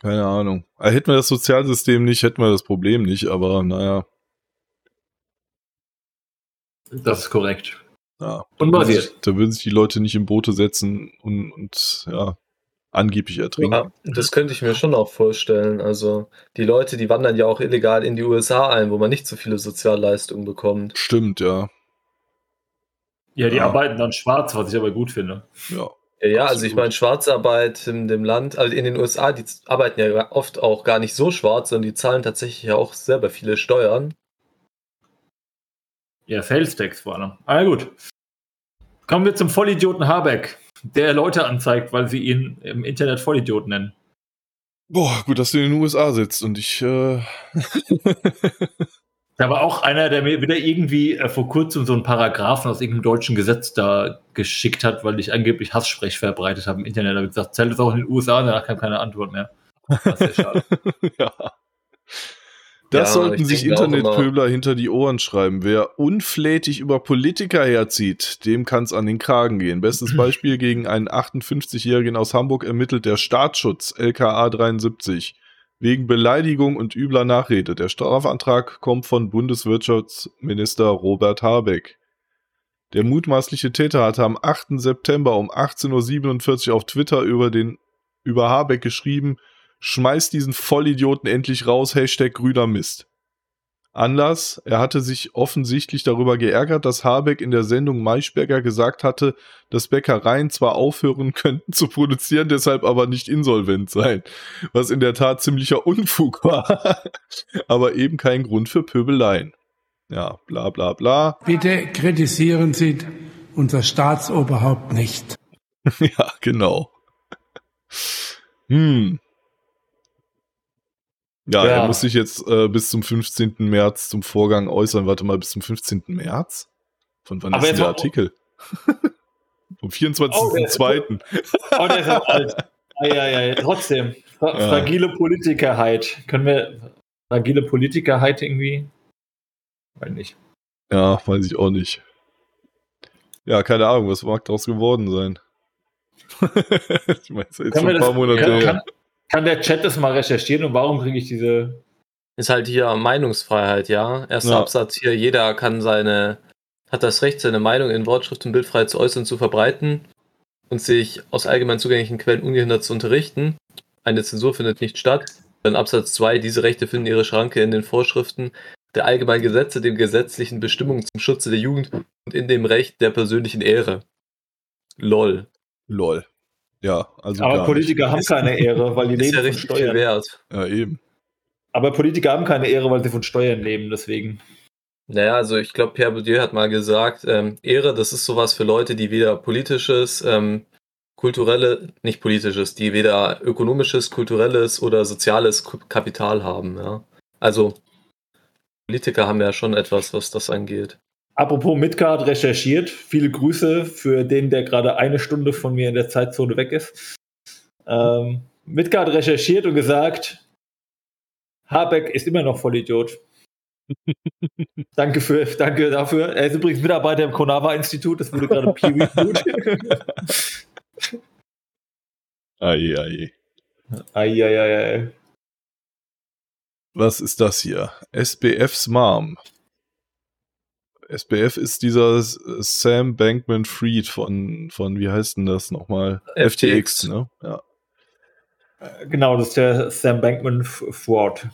Speaker 1: keine Ahnung. Also hätten wir das Sozialsystem nicht, hätten wir das Problem nicht, aber naja,
Speaker 2: Das ist korrekt.
Speaker 1: ja.
Speaker 2: Unbasiert.
Speaker 1: Da würden sich die Leute nicht in Boote setzen und, und ja, angeblich ertrinken.
Speaker 3: Ja, das könnte ich mir schon auch vorstellen. Also die Leute, die wandern ja auch illegal in die USA ein, wo man nicht so viele Sozialleistungen bekommt.
Speaker 1: Stimmt, ja.
Speaker 2: Ja, die
Speaker 1: Ja.
Speaker 2: arbeiten dann schwarz, was ich aber gut finde.
Speaker 1: Ja.
Speaker 3: Ja, ja also ich meine, Schwarzarbeit in dem Land, also in den USA, die arbeiten ja oft auch gar nicht so schwarz, sondern die zahlen tatsächlich ja auch selber viele Steuern.
Speaker 2: Ja, Sales Tax vor allem. Ah, gut. Kommen wir zum Vollidioten Habeck, der Leute anzeigt, weil sie ihn im Internet Vollidiot nennen.
Speaker 1: Boah, gut, dass du in den USA sitzt und ich. Äh
Speaker 2: Da war auch einer, der mir wieder irgendwie äh, vor kurzem so einen Paragraphen aus irgendeinem deutschen Gesetz da geschickt hat, weil ich angeblich Hasssprech verbreitet habe im Internet. Da habe ich gesagt, zählt es auch in den USA und danach kam keine Antwort mehr. Das ist schade.
Speaker 1: ja. Das
Speaker 3: Ja,
Speaker 1: sollten
Speaker 3: ich
Speaker 1: sich Internetpöbler hinter die Ohren schreiben. Wer unflätig über Politiker herzieht, dem kann es an den Kragen gehen. Bestes Beispiel gegen einen 58-Jährigen aus Hamburg ermittelt der Staatsschutz LKA 73 wegen Beleidigung und übler Nachrede. Der Strafantrag kommt von Bundeswirtschaftsminister Robert Habeck. Der mutmaßliche Täter hatte am 8. September um 18.47 Uhr auf Twitter über den über Habeck geschrieben, schmeiß diesen Vollidioten endlich raus, Hashtag grüner Mist. Anlass, er hatte sich offensichtlich darüber geärgert, dass Habeck in der Sendung Maischberger gesagt hatte, dass Bäckereien zwar aufhören könnten zu produzieren, deshalb aber nicht insolvent seien. Was in der Tat ziemlicher Unfug war, aber eben kein Grund für Pöbeleien. Ja, bla bla bla.
Speaker 7: Bitte kritisieren Sie unser Staatsoberhaupt nicht.
Speaker 1: ja, genau. Hm. Ja,
Speaker 2: Ja.
Speaker 1: er muss sich jetzt äh, bis zum 15. März zum Vorgang äußern. Warte mal, bis zum 15. März? Von wann
Speaker 2: Aber
Speaker 1: ist der Artikel? Vom
Speaker 2: Oh, der ist-
Speaker 1: 24.02.
Speaker 2: Oh, der ist auch alt. Eieiei, trotzdem. Fra
Speaker 1: Ja.
Speaker 2: Fragile Politikerheit. Können wir fragile Politikerheit irgendwie? Weil nicht.
Speaker 1: ja, weiß ich auch nicht. Ja, keine Ahnung, was mag daraus geworden sein? ich meine, es ist jetzt schon ein paar Monate
Speaker 2: kann,
Speaker 1: her.
Speaker 2: kann, kann der Chat das mal recherchieren und warum kriege ich diese.
Speaker 3: Ist halt hier Meinungsfreiheit, ja. Erster
Speaker 1: Ja.
Speaker 3: Absatz hier, jeder kann seine, hat das Recht, seine Meinung in Wortschrift und Bildfreiheit zu äußern und zu verbreiten und sich aus allgemein zugänglichen Quellen ungehindert zu unterrichten. Eine Zensur findet nicht statt. Dann Absatz 2, diese Rechte finden ihre Schranke in den Vorschriften der allgemeinen Gesetze, den gesetzlichen Bestimmungen zum Schutze der Jugend und in dem Recht der persönlichen Ehre. Lol.
Speaker 1: Lol. Ja, also
Speaker 2: Aber
Speaker 1: gar
Speaker 2: Politiker haben keine Ehre, weil die leben
Speaker 3: ja
Speaker 2: von Steuern.
Speaker 3: wert.
Speaker 1: nicht. Ja, eben.
Speaker 2: Aber Politiker haben keine Ehre, weil sie von Steuern leben, deswegen.
Speaker 3: Naja, also ich glaube, Pierre Bourdieu hat mal gesagt, ähm, Ehre, das ist sowas für Leute, die weder politisches, ähm, kulturelle, nicht politisches, die weder ökonomisches, kulturelles oder soziales Kapital haben. Ja. Also Politiker haben ja schon etwas, was das angeht.
Speaker 2: Apropos Midgard recherchiert, viele Grüße für den, der gerade eine Stunde von mir in der Zeitzone weg ist. Ähm, Midgard recherchiert und gesagt, Habeck ist immer noch Vollidiot. danke, für, danke dafür. Er ist übrigens Mitarbeiter im Konava-Institut, das wurde gerade peer-reviewed.
Speaker 1: Ei, ei.
Speaker 2: Eieiei.
Speaker 1: Was ist das hier? SBF's Mom. SBF ist dieser Sam Bankman Fried von, von, wie heißt denn das nochmal?
Speaker 3: FTX.
Speaker 1: ne? Ja.
Speaker 2: Genau, das ist der Sam Bankman-Fraud.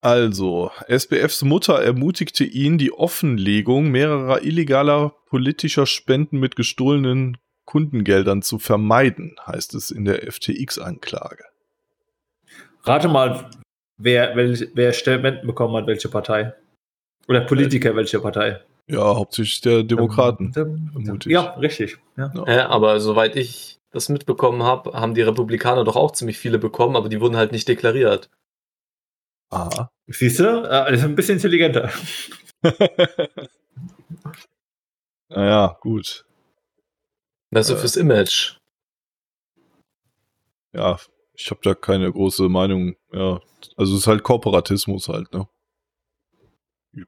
Speaker 1: Also, SBFs Mutter ermutigte ihn, die Offenlegung mehrerer illegaler politischer Spenden mit gestohlenen Kundengeldern zu vermeiden, heißt es in der FTX-Anklage.
Speaker 2: Rate mal, wer, welch, wer Spenden bekommen hat, welche Partei. Oder Politiker, welche Partei.
Speaker 1: Ja, hauptsächlich der Demokraten.
Speaker 2: Dum,
Speaker 1: vermute ich.
Speaker 2: Ja, richtig. Ja.
Speaker 1: Ja.
Speaker 3: Hä, aber soweit ich das mitbekommen habe, haben die Republikaner doch auch ziemlich viele bekommen, aber die wurden halt nicht deklariert.
Speaker 1: Aha.
Speaker 2: Siehst du? Äh, Das ist ein bisschen intelligenter.
Speaker 1: naja, gut.
Speaker 3: Das ist so
Speaker 1: Äh.
Speaker 3: fürs Image.
Speaker 1: Ja, ich habe da keine große Meinung. Ja, also es ist halt Kooperatismus halt, ne?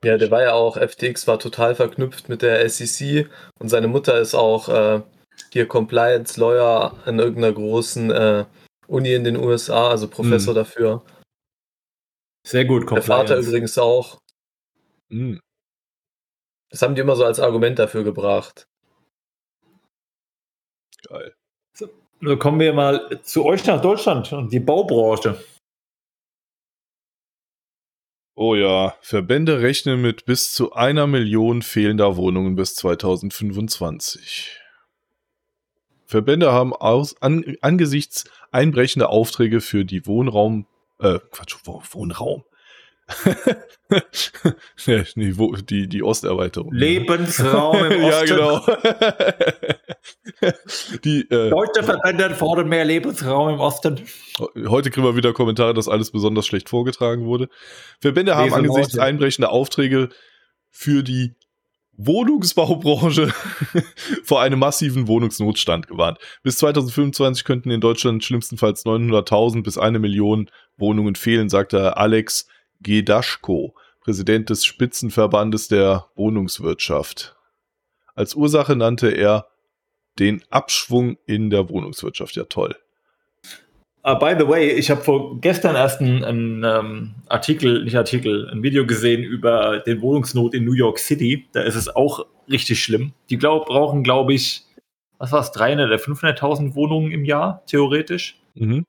Speaker 3: Ja, der war ja auch, FTX war total verknüpft mit der SEC und seine Mutter ist auch äh, hier Compliance Lawyer an irgendeiner großen äh, Uni in den USA, also Professor
Speaker 1: Hm.
Speaker 3: dafür.
Speaker 2: Sehr gut,
Speaker 3: Der Vater übrigens auch.
Speaker 1: Hm.
Speaker 3: Das haben die immer so als Argument dafür gebracht.
Speaker 1: Geil.
Speaker 2: Nun kommen wir mal zu euch nach Deutschland und die Baubranche.
Speaker 1: Oh ja, Verbände rechnen mit bis zu einer Million fehlender Wohnungen bis 2025. Verbände haben aus, an, angesichts einbrechender Aufträge für die Wohnraum, äh, Quatsch, Wo- Wohnraum, nee, wo, die, die Osterweiterung.
Speaker 2: Lebensraum im
Speaker 1: ja,
Speaker 2: Osten.
Speaker 1: genau. die, äh,
Speaker 2: Deutsche Verbände fordern mehr Lebensraum im Osten.
Speaker 1: Heute kriegen wir wieder Kommentare, dass alles besonders schlecht vorgetragen wurde. Verbände haben
Speaker 2: Lesen
Speaker 1: angesichts
Speaker 2: Leute.
Speaker 1: einbrechender Aufträge für die Wohnungsbaubranche vor einem massiven Wohnungsnotstand gewarnt. Bis 2025 könnten in Deutschland schlimmstenfalls 900.000 bis eine Million Wohnungen fehlen, sagte Alex Gedaschko, Präsident des Spitzenverbandes der Wohnungswirtschaft. Als Ursache nannte er den Abschwung in der Wohnungswirtschaft. Ja, toll.
Speaker 2: Uh, by the way, ich habe vor gestern erst einen, ähm, Artikel, nicht Artikel, ein Video gesehen über den Wohnungsnot in New York City. Da ist es auch richtig schlimm. Die glaub, brauchen, glaube ich, was war es, 300 oder 500.000 Wohnungen im Jahr, theoretisch.
Speaker 1: Mhm.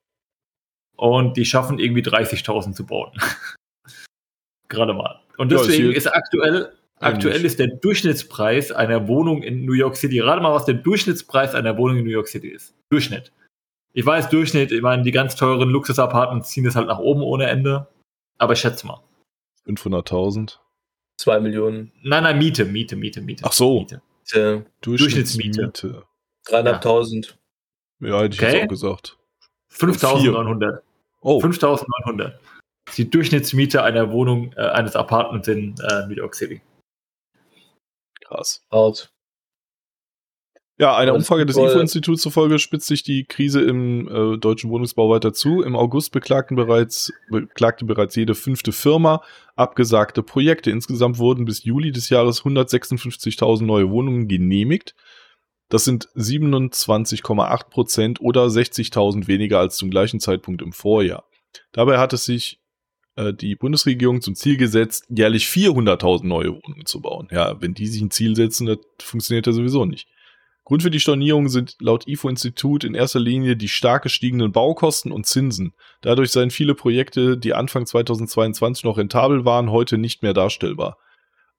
Speaker 2: Und die schaffen irgendwie 30.000 zu bauen. Gerade mal. Und
Speaker 1: Ja, ist
Speaker 2: deswegen
Speaker 1: hier
Speaker 2: ist aktuell, aktuell ist der Durchschnittspreis einer Wohnung in New York City, gerade mal, was der Durchschnittspreis einer Wohnung in New York City ist. Durchschnitt. Ich weiß, Durchschnitt, ich meine, die ganz teuren Luxus-Apartments ziehen das halt nach oben ohne Ende. Aber ich schätze mal.
Speaker 1: 500.000.
Speaker 3: Zwei Millionen.
Speaker 2: Nein, nein, Miete, Miete, Miete, Miete.
Speaker 1: Ach so.
Speaker 2: Miete.
Speaker 3: Äh,
Speaker 1: Durchschnittsmiete.
Speaker 3: dreieinhalbtausend.
Speaker 1: Ja, hätte ich
Speaker 2: Okay.
Speaker 1: jetzt auch gesagt.
Speaker 2: 5.900.
Speaker 1: Oh,
Speaker 2: 5.900. Die Durchschnittsmiete einer Wohnung, äh, eines Apartments in äh, New York City.
Speaker 1: krass.
Speaker 3: Hart.
Speaker 1: Ja, einer Umfrage des IFO-Instituts zufolge spitzt sich die Krise im äh, deutschen Wohnungsbau weiter zu. Im August beklagten bereits, beklagte bereits jede fünfte Firma abgesagte Projekte. Insgesamt wurden bis Juli des Jahres 156.000 neue Wohnungen genehmigt. Das sind 27,8 Prozent oder 60.000 weniger als zum gleichen Zeitpunkt im Vorjahr. Dabei hat es sich äh, die Bundesregierung zum Ziel gesetzt, jährlich 400.000 neue Wohnungen zu bauen. Ja, wenn die sich ein Ziel setzen, das funktioniert ja sowieso nicht. Grund für die Stornierung sind laut IFO-Institut in erster Linie die stark gestiegenen Baukosten und Zinsen. Dadurch seien viele Projekte, die Anfang 2022 noch rentabel waren, heute nicht mehr darstellbar.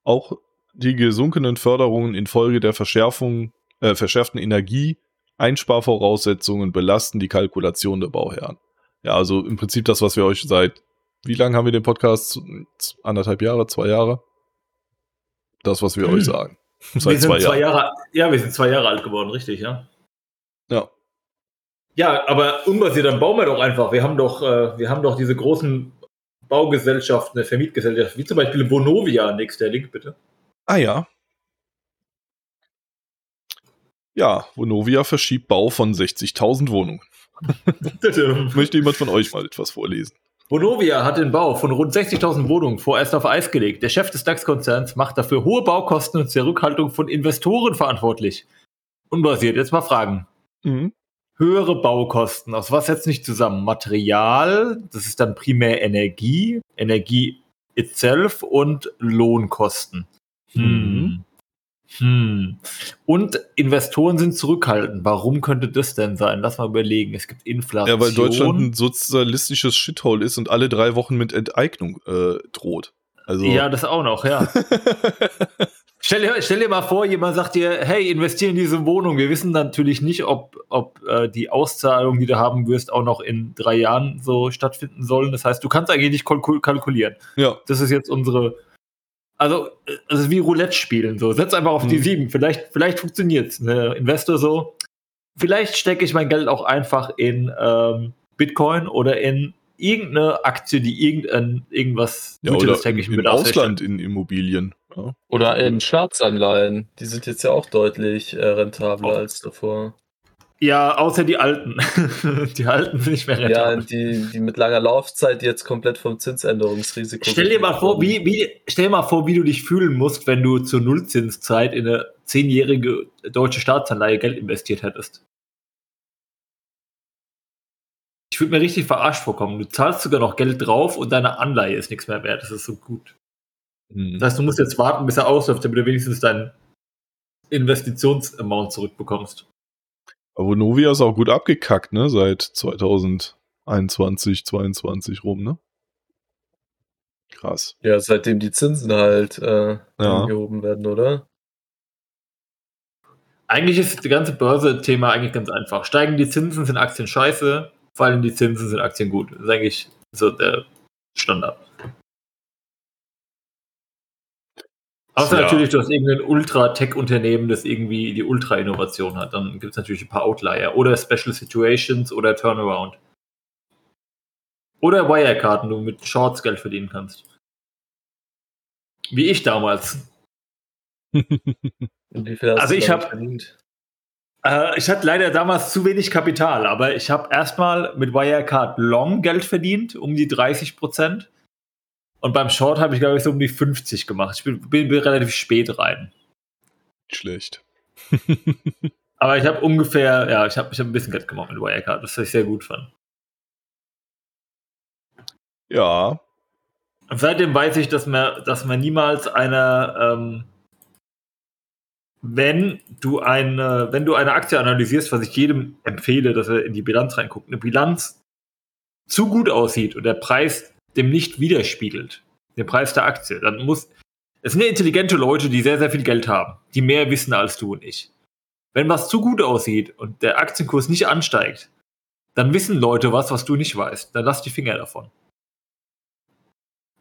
Speaker 1: Auch die gesunkenen Förderungen infolge der Verschärfung, äh, verschärften Energie, Einsparvoraussetzungen belasten die Kalkulation der Bauherren. Ja, also im Prinzip das, was wir euch seit, wie lange haben wir den Podcast? Anderthalb Jahre, zwei Jahre? Das, was wir
Speaker 2: Hm.
Speaker 1: euch sagen.
Speaker 2: wir
Speaker 1: Seit
Speaker 2: sind
Speaker 1: zwei
Speaker 2: zwei
Speaker 1: Jahren.
Speaker 2: Jahre, ja, wir sind zwei Jahre alt geworden, richtig, ja.
Speaker 1: Ja.
Speaker 2: Ja, aber unbasiert, dann bauen wir doch einfach. Wir haben doch, äh, wir haben doch diese großen Baugesellschaften, eine Vermietgesellschaft, wie zum Beispiel Bonovia, nächster Link, bitte.
Speaker 1: Ah ja. Ja, Vonovia verschiebt Bau von 60.000 Wohnungen. Möchte jemand von euch mal etwas vorlesen?
Speaker 2: Bonovia hat den Bau von rund 60.000 Wohnungen vorerst auf Eis gelegt. Der Chef des DAX-Konzerns macht dafür hohe Baukosten und zur Rückhaltung von Investoren verantwortlich. Unbasiert, jetzt mal fragen.
Speaker 1: Mhm.
Speaker 2: Höhere Baukosten, aus was setzt nicht zusammen? Material, das ist dann primär Energie, Energie itself und Lohnkosten. Hm. Hm. Und Investoren sind zurückhaltend. Warum könnte das denn sein? Lass mal überlegen. Es gibt Inflation.
Speaker 1: Ja, weil Deutschland ein sozialistisches Shithole ist und alle drei Wochen mit Enteignung äh, droht. Also,
Speaker 2: Ja, das auch noch, ja. stell, dir, stell dir mal vor, jemand sagt dir, hey, investier in diese Wohnung. Wir wissen natürlich nicht, ob, ob äh, die Auszahlung, die du haben wirst, auch noch in drei Jahren so stattfinden sollen. Das heißt, du kannst eigentlich nicht kalkul kalkulieren.
Speaker 1: ja.
Speaker 2: Das ist jetzt unsere. Also, es ist wie Roulette spielen. So. Setz einfach auf die
Speaker 1: Mhm.
Speaker 2: sieben. Vielleicht, vielleicht funktioniert es. Ne? Investor so. Vielleicht stecke ich mein Geld auch einfach in ähm, Bitcoin oder in irgendeine Aktie, die irgendein, irgendwas
Speaker 1: ja oder im,
Speaker 2: täglichen
Speaker 1: im Ausland in Immobilien. Ja.
Speaker 3: Oder in Staatsanleihen. Die sind jetzt ja auch deutlich äh, rentabler
Speaker 2: Auch.
Speaker 3: als davor.
Speaker 2: Ja, außer die alten. die alten sind nicht mehr
Speaker 3: Ja,
Speaker 2: rentabel.
Speaker 3: die, die mit langer Laufzeit die jetzt komplett vom Zinsänderungsrisiko.
Speaker 2: Stell dir mal vor, wie, wie, stell dir mal vor, wie du dich fühlen musst, wenn du zur Nullzinszeit in eine zehnjährige deutsche Staatsanleihe Geld investiert hättest. Ich würde mir richtig verarscht vorkommen. Du zahlst sogar noch Geld drauf und deine Anleihe ist nichts mehr wert. Das ist so gut.
Speaker 1: Mhm.
Speaker 2: Das heißt, du musst jetzt warten, bis er ausläuft, damit du wenigstens deinen Investitionsamount zurückbekommst.
Speaker 1: Aber Vonovia ist auch gut abgekackt, ne? Seit 2021, 22 rum, ne? Krass.
Speaker 3: Ja, seitdem die Zinsen halt äh,
Speaker 1: Ja.
Speaker 3: angehoben werden, oder?
Speaker 2: Eigentlich ist das ganze Börse-Thema eigentlich ganz einfach. Steigen die Zinsen, sind Aktien scheiße. Fallen die Zinsen, sind Aktien gut. Das ist eigentlich so der Standard. Außer
Speaker 1: Ja.
Speaker 2: natürlich, du hast irgendein Ultra-Tech-Unternehmen, das irgendwie die Ultra-Innovation hat. Dann gibt es natürlich ein paar Outlier. Oder Special Situations oder Turnaround. Oder Wirekarten, wo du mit Shorts Geld verdienen kannst. Wie ich damals.
Speaker 3: Und wie viel hast
Speaker 2: Also
Speaker 3: du
Speaker 2: ich
Speaker 3: damit
Speaker 2: hab-
Speaker 3: verdient?
Speaker 2: Äh, ich hatte leider damals zu wenig Kapital, aber ich habe erstmal mit Wirecard Long Geld verdient, um die 30 Prozent. Und beim Short habe ich, glaube ich, so um die 50 gemacht. Ich bin, bin, bin relativ spät rein.
Speaker 1: Schlecht.
Speaker 2: Aber ich habe ungefähr, ja, ich habe ich hab ein bisschen Geld gemacht mit Wirecard, das ich sehr gut fand.
Speaker 1: Ja.
Speaker 2: Und seitdem weiß ich, dass man, dass man niemals eine, ähm, wenn du eine, wenn du eine Aktie analysierst, was ich jedem empfehle, dass er in die Bilanz reinguckt, eine Bilanz zu gut aussieht und der Preis dem nicht widerspiegelt, den Preis der Aktie, dann muss, es sind ja intelligente Leute, die sehr, sehr viel Geld haben, die mehr wissen als du und ich. Wenn was zu gut aussieht und der Aktienkurs nicht ansteigt, dann wissen Leute was, was du nicht weißt. Dann lass die Finger davon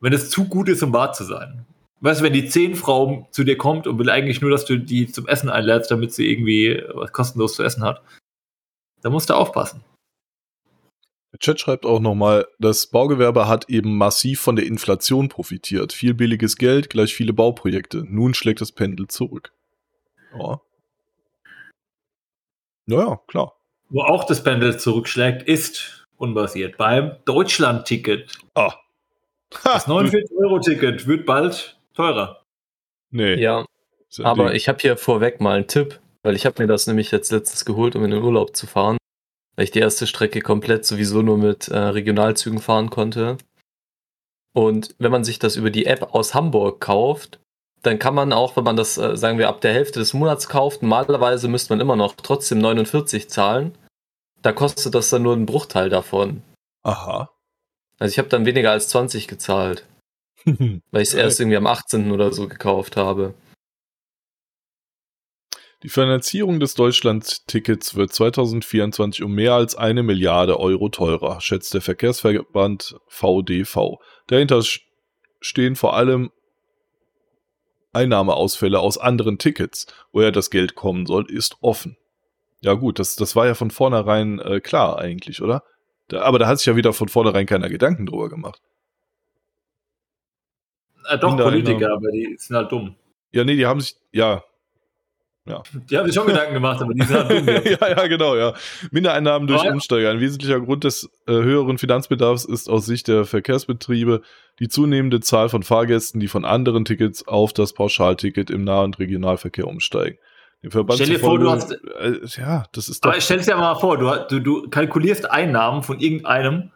Speaker 2: wenn es zu gut ist, um wahr zu sein. Weißt du, wenn die zehn Frau zu dir kommt und will eigentlich nur, dass du die zum Essen einlädst, damit sie irgendwie was kostenlos zu essen hat, dann musst du aufpassen.
Speaker 1: Der Chat schreibt auch nochmal, das Baugewerbe hat eben massiv von der Inflation profitiert. Viel billiges Geld, gleich viele Bauprojekte. Nun schlägt das Pendel zurück. Ja. Naja, klar.
Speaker 2: Wo auch das Pendel zurückschlägt, ist unbasiert beim Deutschland-Ticket.
Speaker 1: Ah.
Speaker 2: Das 49-Euro-Ticket wird bald teurer.
Speaker 1: Nee.
Speaker 3: Ja, aber
Speaker 1: Ding.
Speaker 3: ich habe hier vorweg mal einen Tipp, weil ich habe mir das nämlich jetzt letztens geholt, um in den Urlaub zu fahren, weil ich die erste Strecke komplett sowieso nur mit äh, Regionalzügen fahren konnte. Und wenn man sich das über die App aus Hamburg kauft, dann kann man auch, wenn man das, äh, sagen wir, ab der Hälfte des Monats kauft, normalerweise müsste man immer noch trotzdem 49 zahlen. Da kostet das dann nur einen Bruchteil davon.
Speaker 1: Aha.
Speaker 3: Also ich habe dann weniger als 20 gezahlt, weil ich es erst irgendwie am 18. oder so gekauft habe.
Speaker 1: Die Finanzierung des Deutschland-Tickets wird 2024 um mehr als eine Milliarde Euro teurer, schätzt der Verkehrsverband VDV. Dahinter stehen vor allem Einnahmeausfälle aus anderen Tickets. Woher das Geld kommen soll, ist offen. Ja gut, das, das war ja von vornherein äh, klar eigentlich, oder? Da, aber da hat sich ja wieder von vornherein keiner Gedanken drüber gemacht.
Speaker 2: Äh, doch,
Speaker 1: Mindereinnahmen.
Speaker 2: Politiker, aber die sind halt dumm.
Speaker 1: Ja, nee, die haben sich, ja,
Speaker 2: Die haben sich schon Gedanken gemacht, aber die sind halt
Speaker 1: ja, ja, genau, ja. Mindereinnahmen durch
Speaker 2: ja.
Speaker 1: Umsteiger. Ein wesentlicher Grund des äh, höheren Finanzbedarfs ist aus Sicht der Verkehrsbetriebe die zunehmende Zahl von Fahrgästen, die von anderen Tickets auf das Pauschalticket im Nah- und Regionalverkehr umsteigen. Verband
Speaker 2: Stell dir vor, du
Speaker 1: zufolge- äh, ja, das ist doch.
Speaker 2: Aber stell dir mal vor, du, du, du kalkulierst Einnahmen von irgendeinem,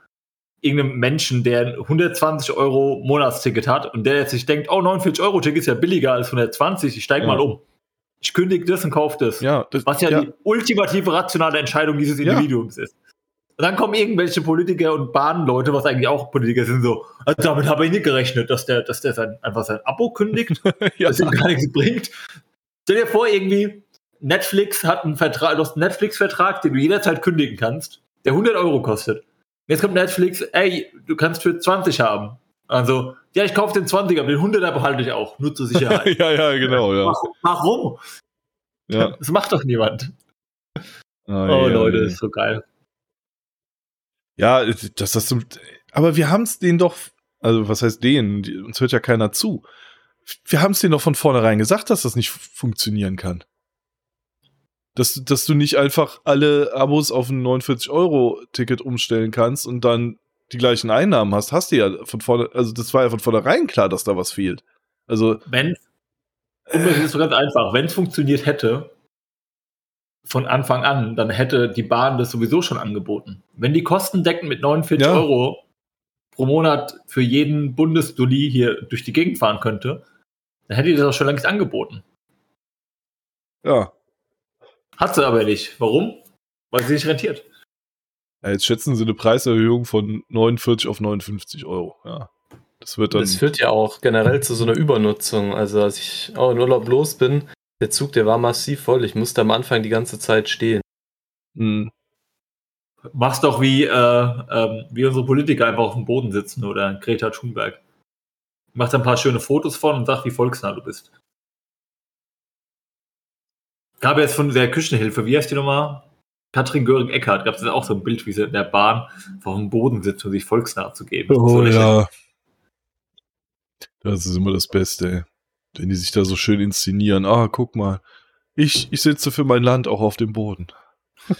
Speaker 2: irgendeinem Menschen, der ein 120 Euro Monatsticket hat und der jetzt sich denkt, oh, 49 Euro Ticket ist ja billiger als 120, ich steige
Speaker 1: Ja.
Speaker 2: mal um. Ich kündige das und kaufe das.
Speaker 1: ja, das,
Speaker 2: Was ja,
Speaker 1: ja,
Speaker 2: die ultimative rationale Entscheidung dieses
Speaker 1: Ja.
Speaker 2: Individuums ist. Und dann kommen irgendwelche Politiker und Bahnleute, was eigentlich auch Politiker sind, so, "Ah, damit habe ich nicht gerechnet, dass der, dass der sein, einfach sein Abo kündigt
Speaker 1: ja,
Speaker 2: das ihm gar nichts bringt. Stell dir vor, irgendwie, Netflix hat einen Vertrag, du hast einen Netflix-Vertrag, den du jederzeit kündigen kannst, der 100 Euro kostet. Jetzt kommt Netflix, ey, du kannst für 20 haben. Also, ja, ich kaufe den 20, aber den 100er behalte ich auch, nur zur Sicherheit.
Speaker 1: ja, ja, genau, ja.
Speaker 2: Warum?
Speaker 1: Ja.
Speaker 2: Das macht doch niemand.
Speaker 1: Ah,
Speaker 2: Oh,
Speaker 1: ja,
Speaker 2: Leute,
Speaker 1: ja.
Speaker 2: ist so geil.
Speaker 1: Ja, das, das zum, aber wir haben es denen doch, also was heißt denen? Uns hört ja keiner zu. Wir haben es denen doch von vornherein gesagt, dass das nicht funktionieren kann. Dass, dass du nicht einfach alle Abos auf ein 49-Euro-Ticket umstellen kannst und dann die gleichen Einnahmen hast, hast du ja von vorne, also das war ja von vornherein klar, dass da was fehlt. Also,
Speaker 2: Wenn, und das ist so ganz einfach, wenn es funktioniert hätte, von Anfang an, dann hätte die Bahn das sowieso schon angeboten. Wenn die kostendeckend mit 49
Speaker 1: Ja.
Speaker 2: Euro pro Monat für jeden Bundesdulli hier durch die Gegend fahren könnte, dann hätte die das auch schon längst angeboten.
Speaker 1: ja.
Speaker 2: Hat sie aber nicht. Warum? Weil sie nicht rentiert.
Speaker 1: Ja. Jetzt schätzen sie eine Preiserhöhung von 49 auf 59 Euro. Ja. Das wird dann.
Speaker 3: Das führt ja auch generell zu so einer Übernutzung. Also als ich auch in Urlaub los bin, der Zug, der war massiv voll. Ich musste am Anfang die ganze Zeit stehen.
Speaker 1: Hm.
Speaker 2: Mach's doch wie, äh, ähm, wie unsere Politiker einfach auf dem Boden sitzen oder Greta Thunberg. Macht ein paar schöne Fotos von und sagt, wie volksnah du bist. Gab jetzt von der Küchenhilfe, wie heißt die nochmal? Katrin Göring-Eckardt, gab es auch so ein Bild, wie sie in der Bahn auf dem Boden sitzt, um sich volksnah zu geben.
Speaker 1: Oh
Speaker 2: so
Speaker 1: ja. Das ist immer das Beste, ey. Wenn die sich da so schön inszenieren. Ah, guck mal. Ich, ich sitze für mein Land auch auf dem Boden.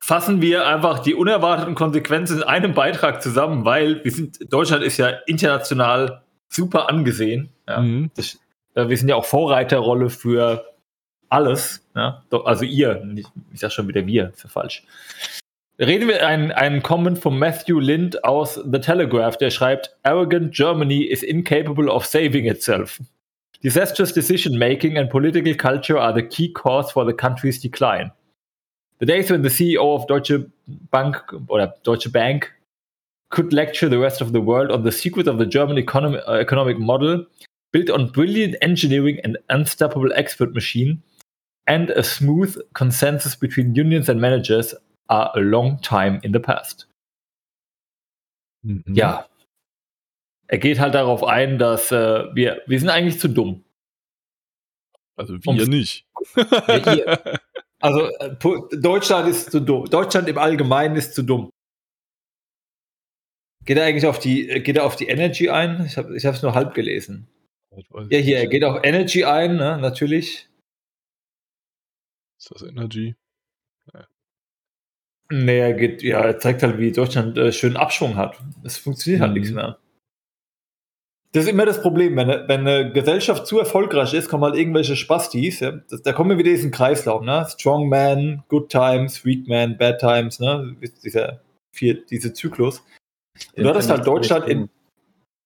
Speaker 2: fassen wir einfach die unerwarteten Konsequenzen in einem Beitrag zusammen, weil wir sind, Deutschland ist ja international super angesehen. Ja.
Speaker 1: Mhm.
Speaker 2: Das, äh, wir sind ja auch Vorreiterrolle für alles. Ja. Do- Also ihr, nicht- ich sag schon wieder wir, ist ja falsch. Reden wir einen, einen Comment von Matthew Lind aus The Telegraph, der schreibt, Arrogant Germany is incapable of saving itself. Disastrous decision making and political culture are the key cause for the country's decline. The days when the CEO of Deutsche Bank oder Deutsche Bank could lecture the rest of the world on the secret of the German economy, uh, economic model built on brilliant engineering and unstoppable expert machine and a smooth consensus between unions and managers are a long time in the past.
Speaker 1: Mhm.
Speaker 2: Ja. Er geht halt darauf ein, dass äh, wir, wir sind eigentlich zu dumm.
Speaker 1: Also wir
Speaker 2: Um's-
Speaker 1: nicht.
Speaker 2: Ihr. Also äh, Deutschland ist zu dumm. Deutschland im Allgemeinen ist zu dumm. Geht er eigentlich auf die, äh, geht er auf die Energy ein? Ich habe es nur halb gelesen. Ja, hier, er geht auf Energy ein, ne, natürlich.
Speaker 1: Ist das Energy?
Speaker 2: Nee, er geht, ja, er zeigt halt, wie Deutschland äh, schön Abschwung hat. Es funktioniert halt
Speaker 1: Mhm.
Speaker 2: nichts mehr. Das ist immer das Problem, wenn, eine- wenn eine Gesellschaft zu erfolgreich ist, kommen halt irgendwelche Spastis, ja, das, da kommen wir wieder in diesen Kreislauf, ne? Strong Man, Good Times, Weak Man, Bad Times, ne? Dieser, vier, diese Zyklus. Und du hattest halt Deutschland in,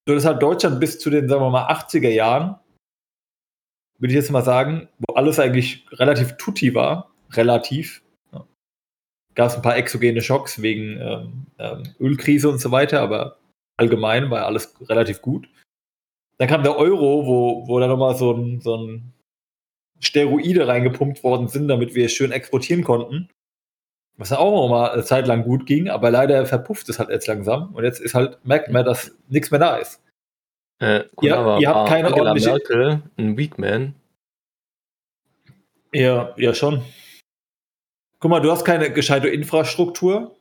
Speaker 2: du hattest halt Deutschland bis zu den, sagen wir mal, 80er Jahren, würde ich jetzt mal sagen, wo alles eigentlich relativ tutti war, relativ. Ja. Gab es ein paar exogene Schocks wegen ähm, ähm, Ölkrise und so weiter, aber allgemein war alles relativ gut. Dann kam der Euro, wo, wo da nochmal so ein, so ein Steroide reingepumpt worden sind, damit wir es schön exportieren konnten. Was dann auch noch mal eine Zeit lang gut ging, aber leider verpufft es halt jetzt langsam. Und jetzt ist halt, merkt man, dass nichts mehr da ist.
Speaker 3: Äh,
Speaker 2: Ihr-
Speaker 3: aber
Speaker 2: ihr habt keine
Speaker 3: Angela
Speaker 2: ordentliche-
Speaker 3: Merkel, ein Weakman.
Speaker 2: Ja, ja schon. Guck mal, du hast keine gescheite Infrastruktur.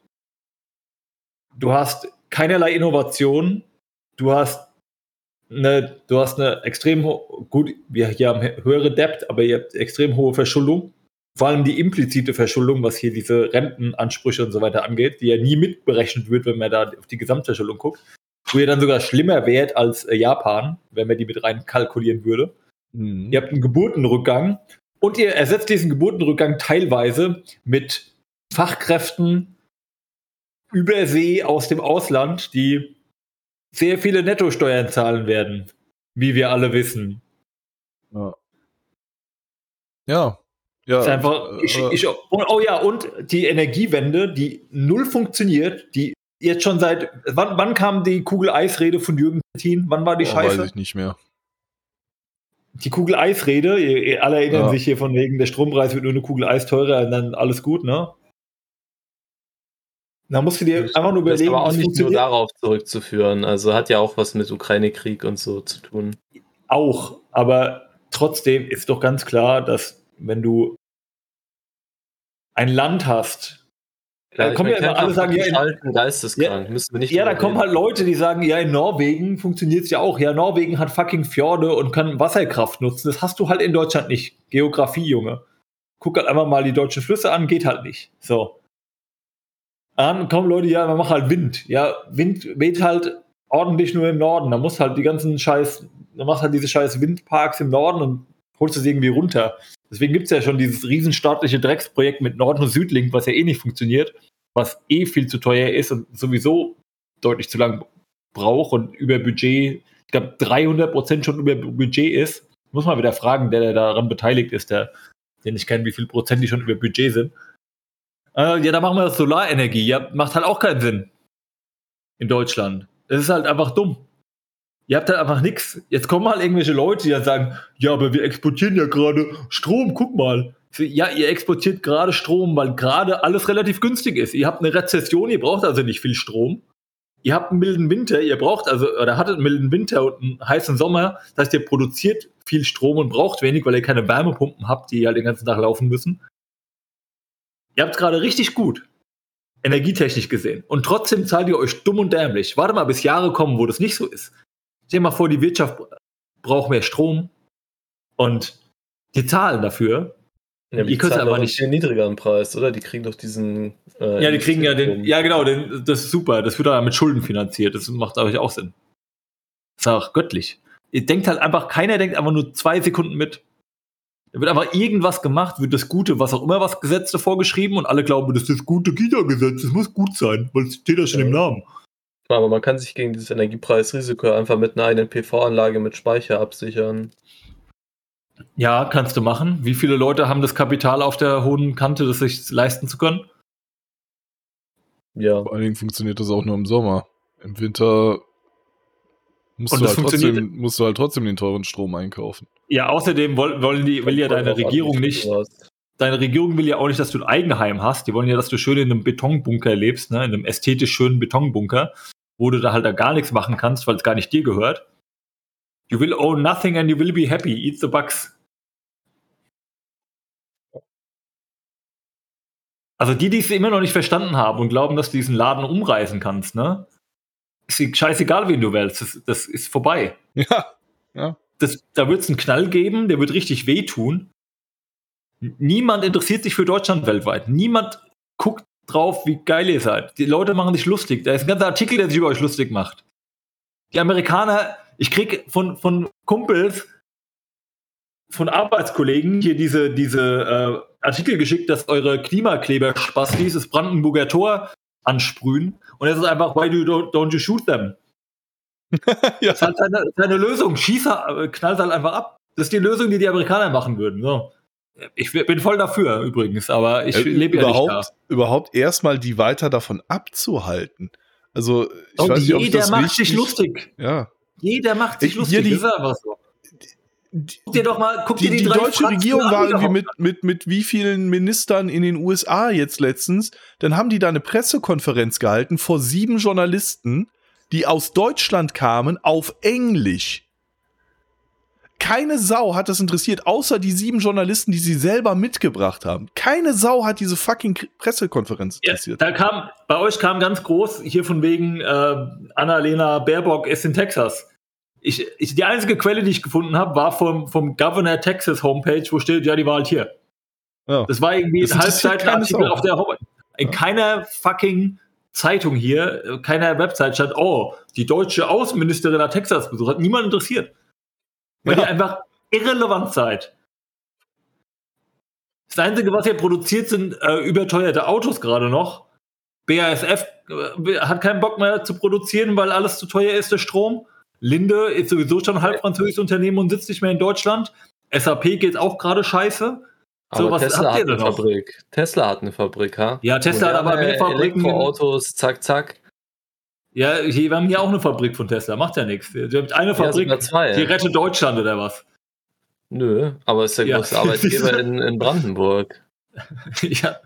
Speaker 2: Du hast keinerlei Innovation. Du hast eine, du hast eine extrem gut, wir hier haben höhere Debt, aber ihr habt extrem hohe Verschuldung. Vor allem die implizite Verschuldung, was hier diese Rentenansprüche und so weiter angeht, die ja nie mitberechnet wird, wenn man da auf die Gesamtverschuldung guckt. Wo ihr dann sogar schlimmer wärt als äh, Japan, wenn man die mit rein kalkulieren würde.
Speaker 1: Mhm.
Speaker 2: Ihr habt einen Geburtenrückgang und ihr ersetzt diesen Geburtenrückgang teilweise mit Fachkräften über See aus dem Ausland, die sehr viele Nettosteuern zahlen werden, wie wir alle wissen.
Speaker 1: Ja. Ja. ja
Speaker 2: ist einfach, ich,
Speaker 1: äh,
Speaker 2: ich, oh, oh ja, und die Energiewende, die null funktioniert, die jetzt schon seit, wann, wann kam die Kugel-Eis-Rede von Jürgen Trittin? Wann war die
Speaker 1: boah,
Speaker 2: Scheiße?
Speaker 1: weiß ich nicht mehr.
Speaker 2: die Kugel Eisrede, ihr, ihr alle erinnern
Speaker 1: Ja.
Speaker 2: sich hier von wegen, der Strompreis wird nur eine Kugel Eis teurer und dann alles gut, ne? Da musst du dir einfach nur
Speaker 3: Das ist
Speaker 2: überlegen,
Speaker 3: aber auch nicht nur darauf zurückzuführen. Also hat ja auch was mit Ukraine-Krieg und so zu tun.
Speaker 2: Auch, aber trotzdem ist doch ganz klar, dass wenn du ein Land hast, Da
Speaker 3: ich
Speaker 2: kommen ja immer alle sagen, ja, in-
Speaker 3: geisteskrank. Müssen wir nicht
Speaker 2: ja, da kommen halt Leute, die sagen, ja, in Norwegen funktioniert es ja auch. Ja, Norwegen hat fucking Fjorde und kann Wasserkraft nutzen. Das hast du halt in Deutschland nicht. Geografie, Junge. Guck halt einfach mal die deutschen Flüsse an, geht halt nicht. So. Dann kommen Leute, ja, man macht halt Wind. Ja, Wind weht halt ordentlich nur im Norden. Da muss halt die ganzen Scheiß, da machst halt diese scheiß Windparks im Norden und holst es irgendwie runter. Deswegen gibt es ja schon dieses riesenstaatliche Drecksprojekt mit Nord- und Südlink, was ja eh nicht funktioniert, was eh viel zu teuer ist und sowieso deutlich zu lang braucht und über Budget, ich glaube 300 Prozent schon über Budget ist. Muss man wieder fragen, der, der daran beteiligt ist, der, den ich kenne, wie viel Prozent die schon über Budget sind. Äh, ja, da machen wir das Solarenergie. Ja, macht halt auch keinen Sinn. In Deutschland. Das ist halt einfach dumm. Ihr habt halt einfach nichts. Jetzt kommen halt irgendwelche Leute, die dann sagen, ja, aber wir exportieren ja gerade Strom, guck mal. Ja, ihr exportiert gerade Strom, weil gerade alles relativ günstig ist. Ihr habt eine Rezession, ihr braucht also nicht viel Strom. ihr habt einen milden Winter, ihr braucht also, oder hattet einen milden Winter und einen heißen Sommer, das heißt, ihr produziert viel Strom und braucht wenig, weil ihr keine Wärmepumpen habt, die halt den ganzen Tag laufen müssen. Ihr habt gerade richtig gut, energietechnisch gesehen. Und trotzdem zahlt ihr euch dumm und dämlich. Warte mal, bis Jahre kommen, wo das nicht so ist. Stell dir mal vor, die Wirtschaft braucht mehr Strom und die zahlen dafür.
Speaker 3: Ja,
Speaker 2: Ihr
Speaker 3: die zahlen
Speaker 2: aber nicht-
Speaker 3: viel niedrigeren Preis, oder? Die kriegen doch diesen. äh,
Speaker 2: Ja, die kriegen ja den, ja genau, den, das ist super. Das wird dann mit Schulden finanziert. Das macht euch auch Sinn. Das ist auch göttlich. Ihr denkt halt einfach, keiner denkt einfach nur zwei Sekunden mit. Da wird einfach irgendwas gemacht, wird das Gute, was auch immer, was Gesetze vorgeschrieben und alle glauben, das ist das gute Kita-Gesetz, das muss gut sein, weil es steht ja schon
Speaker 3: Ja.
Speaker 2: im Namen.
Speaker 3: Aber man kann sich gegen dieses Energiepreisrisiko einfach mit einer eigenen PV-Anlage mit Speicher absichern.
Speaker 2: Ja, kannst du machen. Wie viele Leute haben das Kapital auf der hohen Kante, das sich leisten zu können?
Speaker 3: Ja.
Speaker 1: Vor allen Dingen funktioniert das auch nur im Sommer. Im Winter musst, du
Speaker 2: das
Speaker 1: halt, trotzdem, musst du halt trotzdem den teuren Strom einkaufen.
Speaker 2: Ja, außerdem wollen, wollen die, will ja deine Regierung nicht, deine Regierung will ja auch nicht, dass du ein Eigenheim hast. Die wollen ja, dass du schön in einem Betonbunker lebst, ne? in einem ästhetisch schönen Betonbunker, wo du da halt da gar nichts machen kannst, weil es gar nicht dir gehört. You will own nothing and you will be happy. Eat the bugs. Also die, die es immer noch nicht verstanden haben und glauben, dass du diesen Laden umreißen kannst, ne? Ist scheißegal, wen du wählst. Das, das ist vorbei
Speaker 1: Ja,
Speaker 2: das, da wird es einen Knall geben, der wird richtig wehtun. Niemand interessiert sich für Deutschland weltweit. Niemand guckt drauf, wie geil ihr seid. Die Leute machen sich lustig. Da ist ein ganzer Artikel, der sich über euch lustig macht. Die Amerikaner, ich krieg von, von Kumpels, von Arbeitskollegen hier diese, diese äh, Artikel geschickt, dass eure Klimakleber-Spastis das Brandenburger Tor ansprühen. Und es ist einfach, why do you don't, don't you shoot them?
Speaker 1: ja.
Speaker 2: Das ist halt seine, seine Lösung. Schieß, äh, knallt halt einfach ab. Das ist die Lösung, die die Amerikaner machen würden. So. Ich bin voll dafür übrigens, aber ich
Speaker 1: Äh,
Speaker 2: lebe ja nicht da.
Speaker 1: überhaupt, erstmal die weiter davon abzuhalten. Also, ich
Speaker 2: Und
Speaker 1: weiß nicht, ob ich
Speaker 2: jeder
Speaker 1: das
Speaker 2: macht sich lustig.
Speaker 1: Ja.
Speaker 2: Jeder macht sich
Speaker 1: Hier
Speaker 2: lustig.
Speaker 1: die-
Speaker 2: das ist einfach so. Guck dir doch mal, guck
Speaker 1: Die,
Speaker 2: dir
Speaker 1: die,
Speaker 2: die, drei
Speaker 1: deutsche
Speaker 2: Fratzen
Speaker 1: Regierung
Speaker 2: an
Speaker 1: war irgendwie mit, mit, mit wie vielen Ministern in den USA jetzt letztens. Dann haben die da eine Pressekonferenz gehalten vor sieben Journalisten, die aus Deutschland kamen, auf Englisch. Keine Sau hat das interessiert, außer die sieben Journalisten, die sie selber mitgebracht haben. Keine Sau hat diese fucking Pressekonferenz
Speaker 2: Ja,
Speaker 1: interessiert.
Speaker 2: da kam, bei euch kam ganz groß, hier von wegen äh, Annalena Baerbock ist in Texas. Ich, ich, die einzige Quelle, die ich gefunden habe, war vom, vom Governor Texas Homepage, wo steht, ja, die war halt hier.
Speaker 1: Ja.
Speaker 2: Das war irgendwie
Speaker 1: Das
Speaker 2: ein Halbseitenartikel auf der Homepage. In keiner fucking Zeitung hier, keiner Website stand, oh, die deutsche Außenministerin hat Texas besucht. Hat niemand interessiert. Weil
Speaker 1: Ja.
Speaker 2: ihr einfach irrelevant seid. Das Einzige, was ihr produziert, sind äh, überteuerte Autos gerade noch. BASF äh, hat keinen Bock mehr zu produzieren, weil alles zu teuer ist, der Strom. Linde ist sowieso schon ein halb französisches Unternehmen und sitzt nicht mehr in Deutschland. SAP geht auch gerade scheiße. So,
Speaker 3: Aber
Speaker 2: was
Speaker 3: Tesla
Speaker 2: habt ihr
Speaker 3: hat eine
Speaker 2: denn noch?
Speaker 3: Fabrik. Tesla hat eine Fabrik, ha?
Speaker 2: Ja, Tesla hat aber mehr Fabriken.
Speaker 3: Elektroautos, zack, zack.
Speaker 2: Ja, hier, wir haben hier auch eine Fabrik von Tesla, macht ja nichts. Ihr habt eine Fabrik,
Speaker 3: sogar zwei,
Speaker 2: die
Speaker 3: ja.
Speaker 2: rettet Deutschland oder was?
Speaker 3: Nö, aber ist der
Speaker 2: Ja.
Speaker 3: größte Arbeitgeber in, in Brandenburg.
Speaker 2: ja.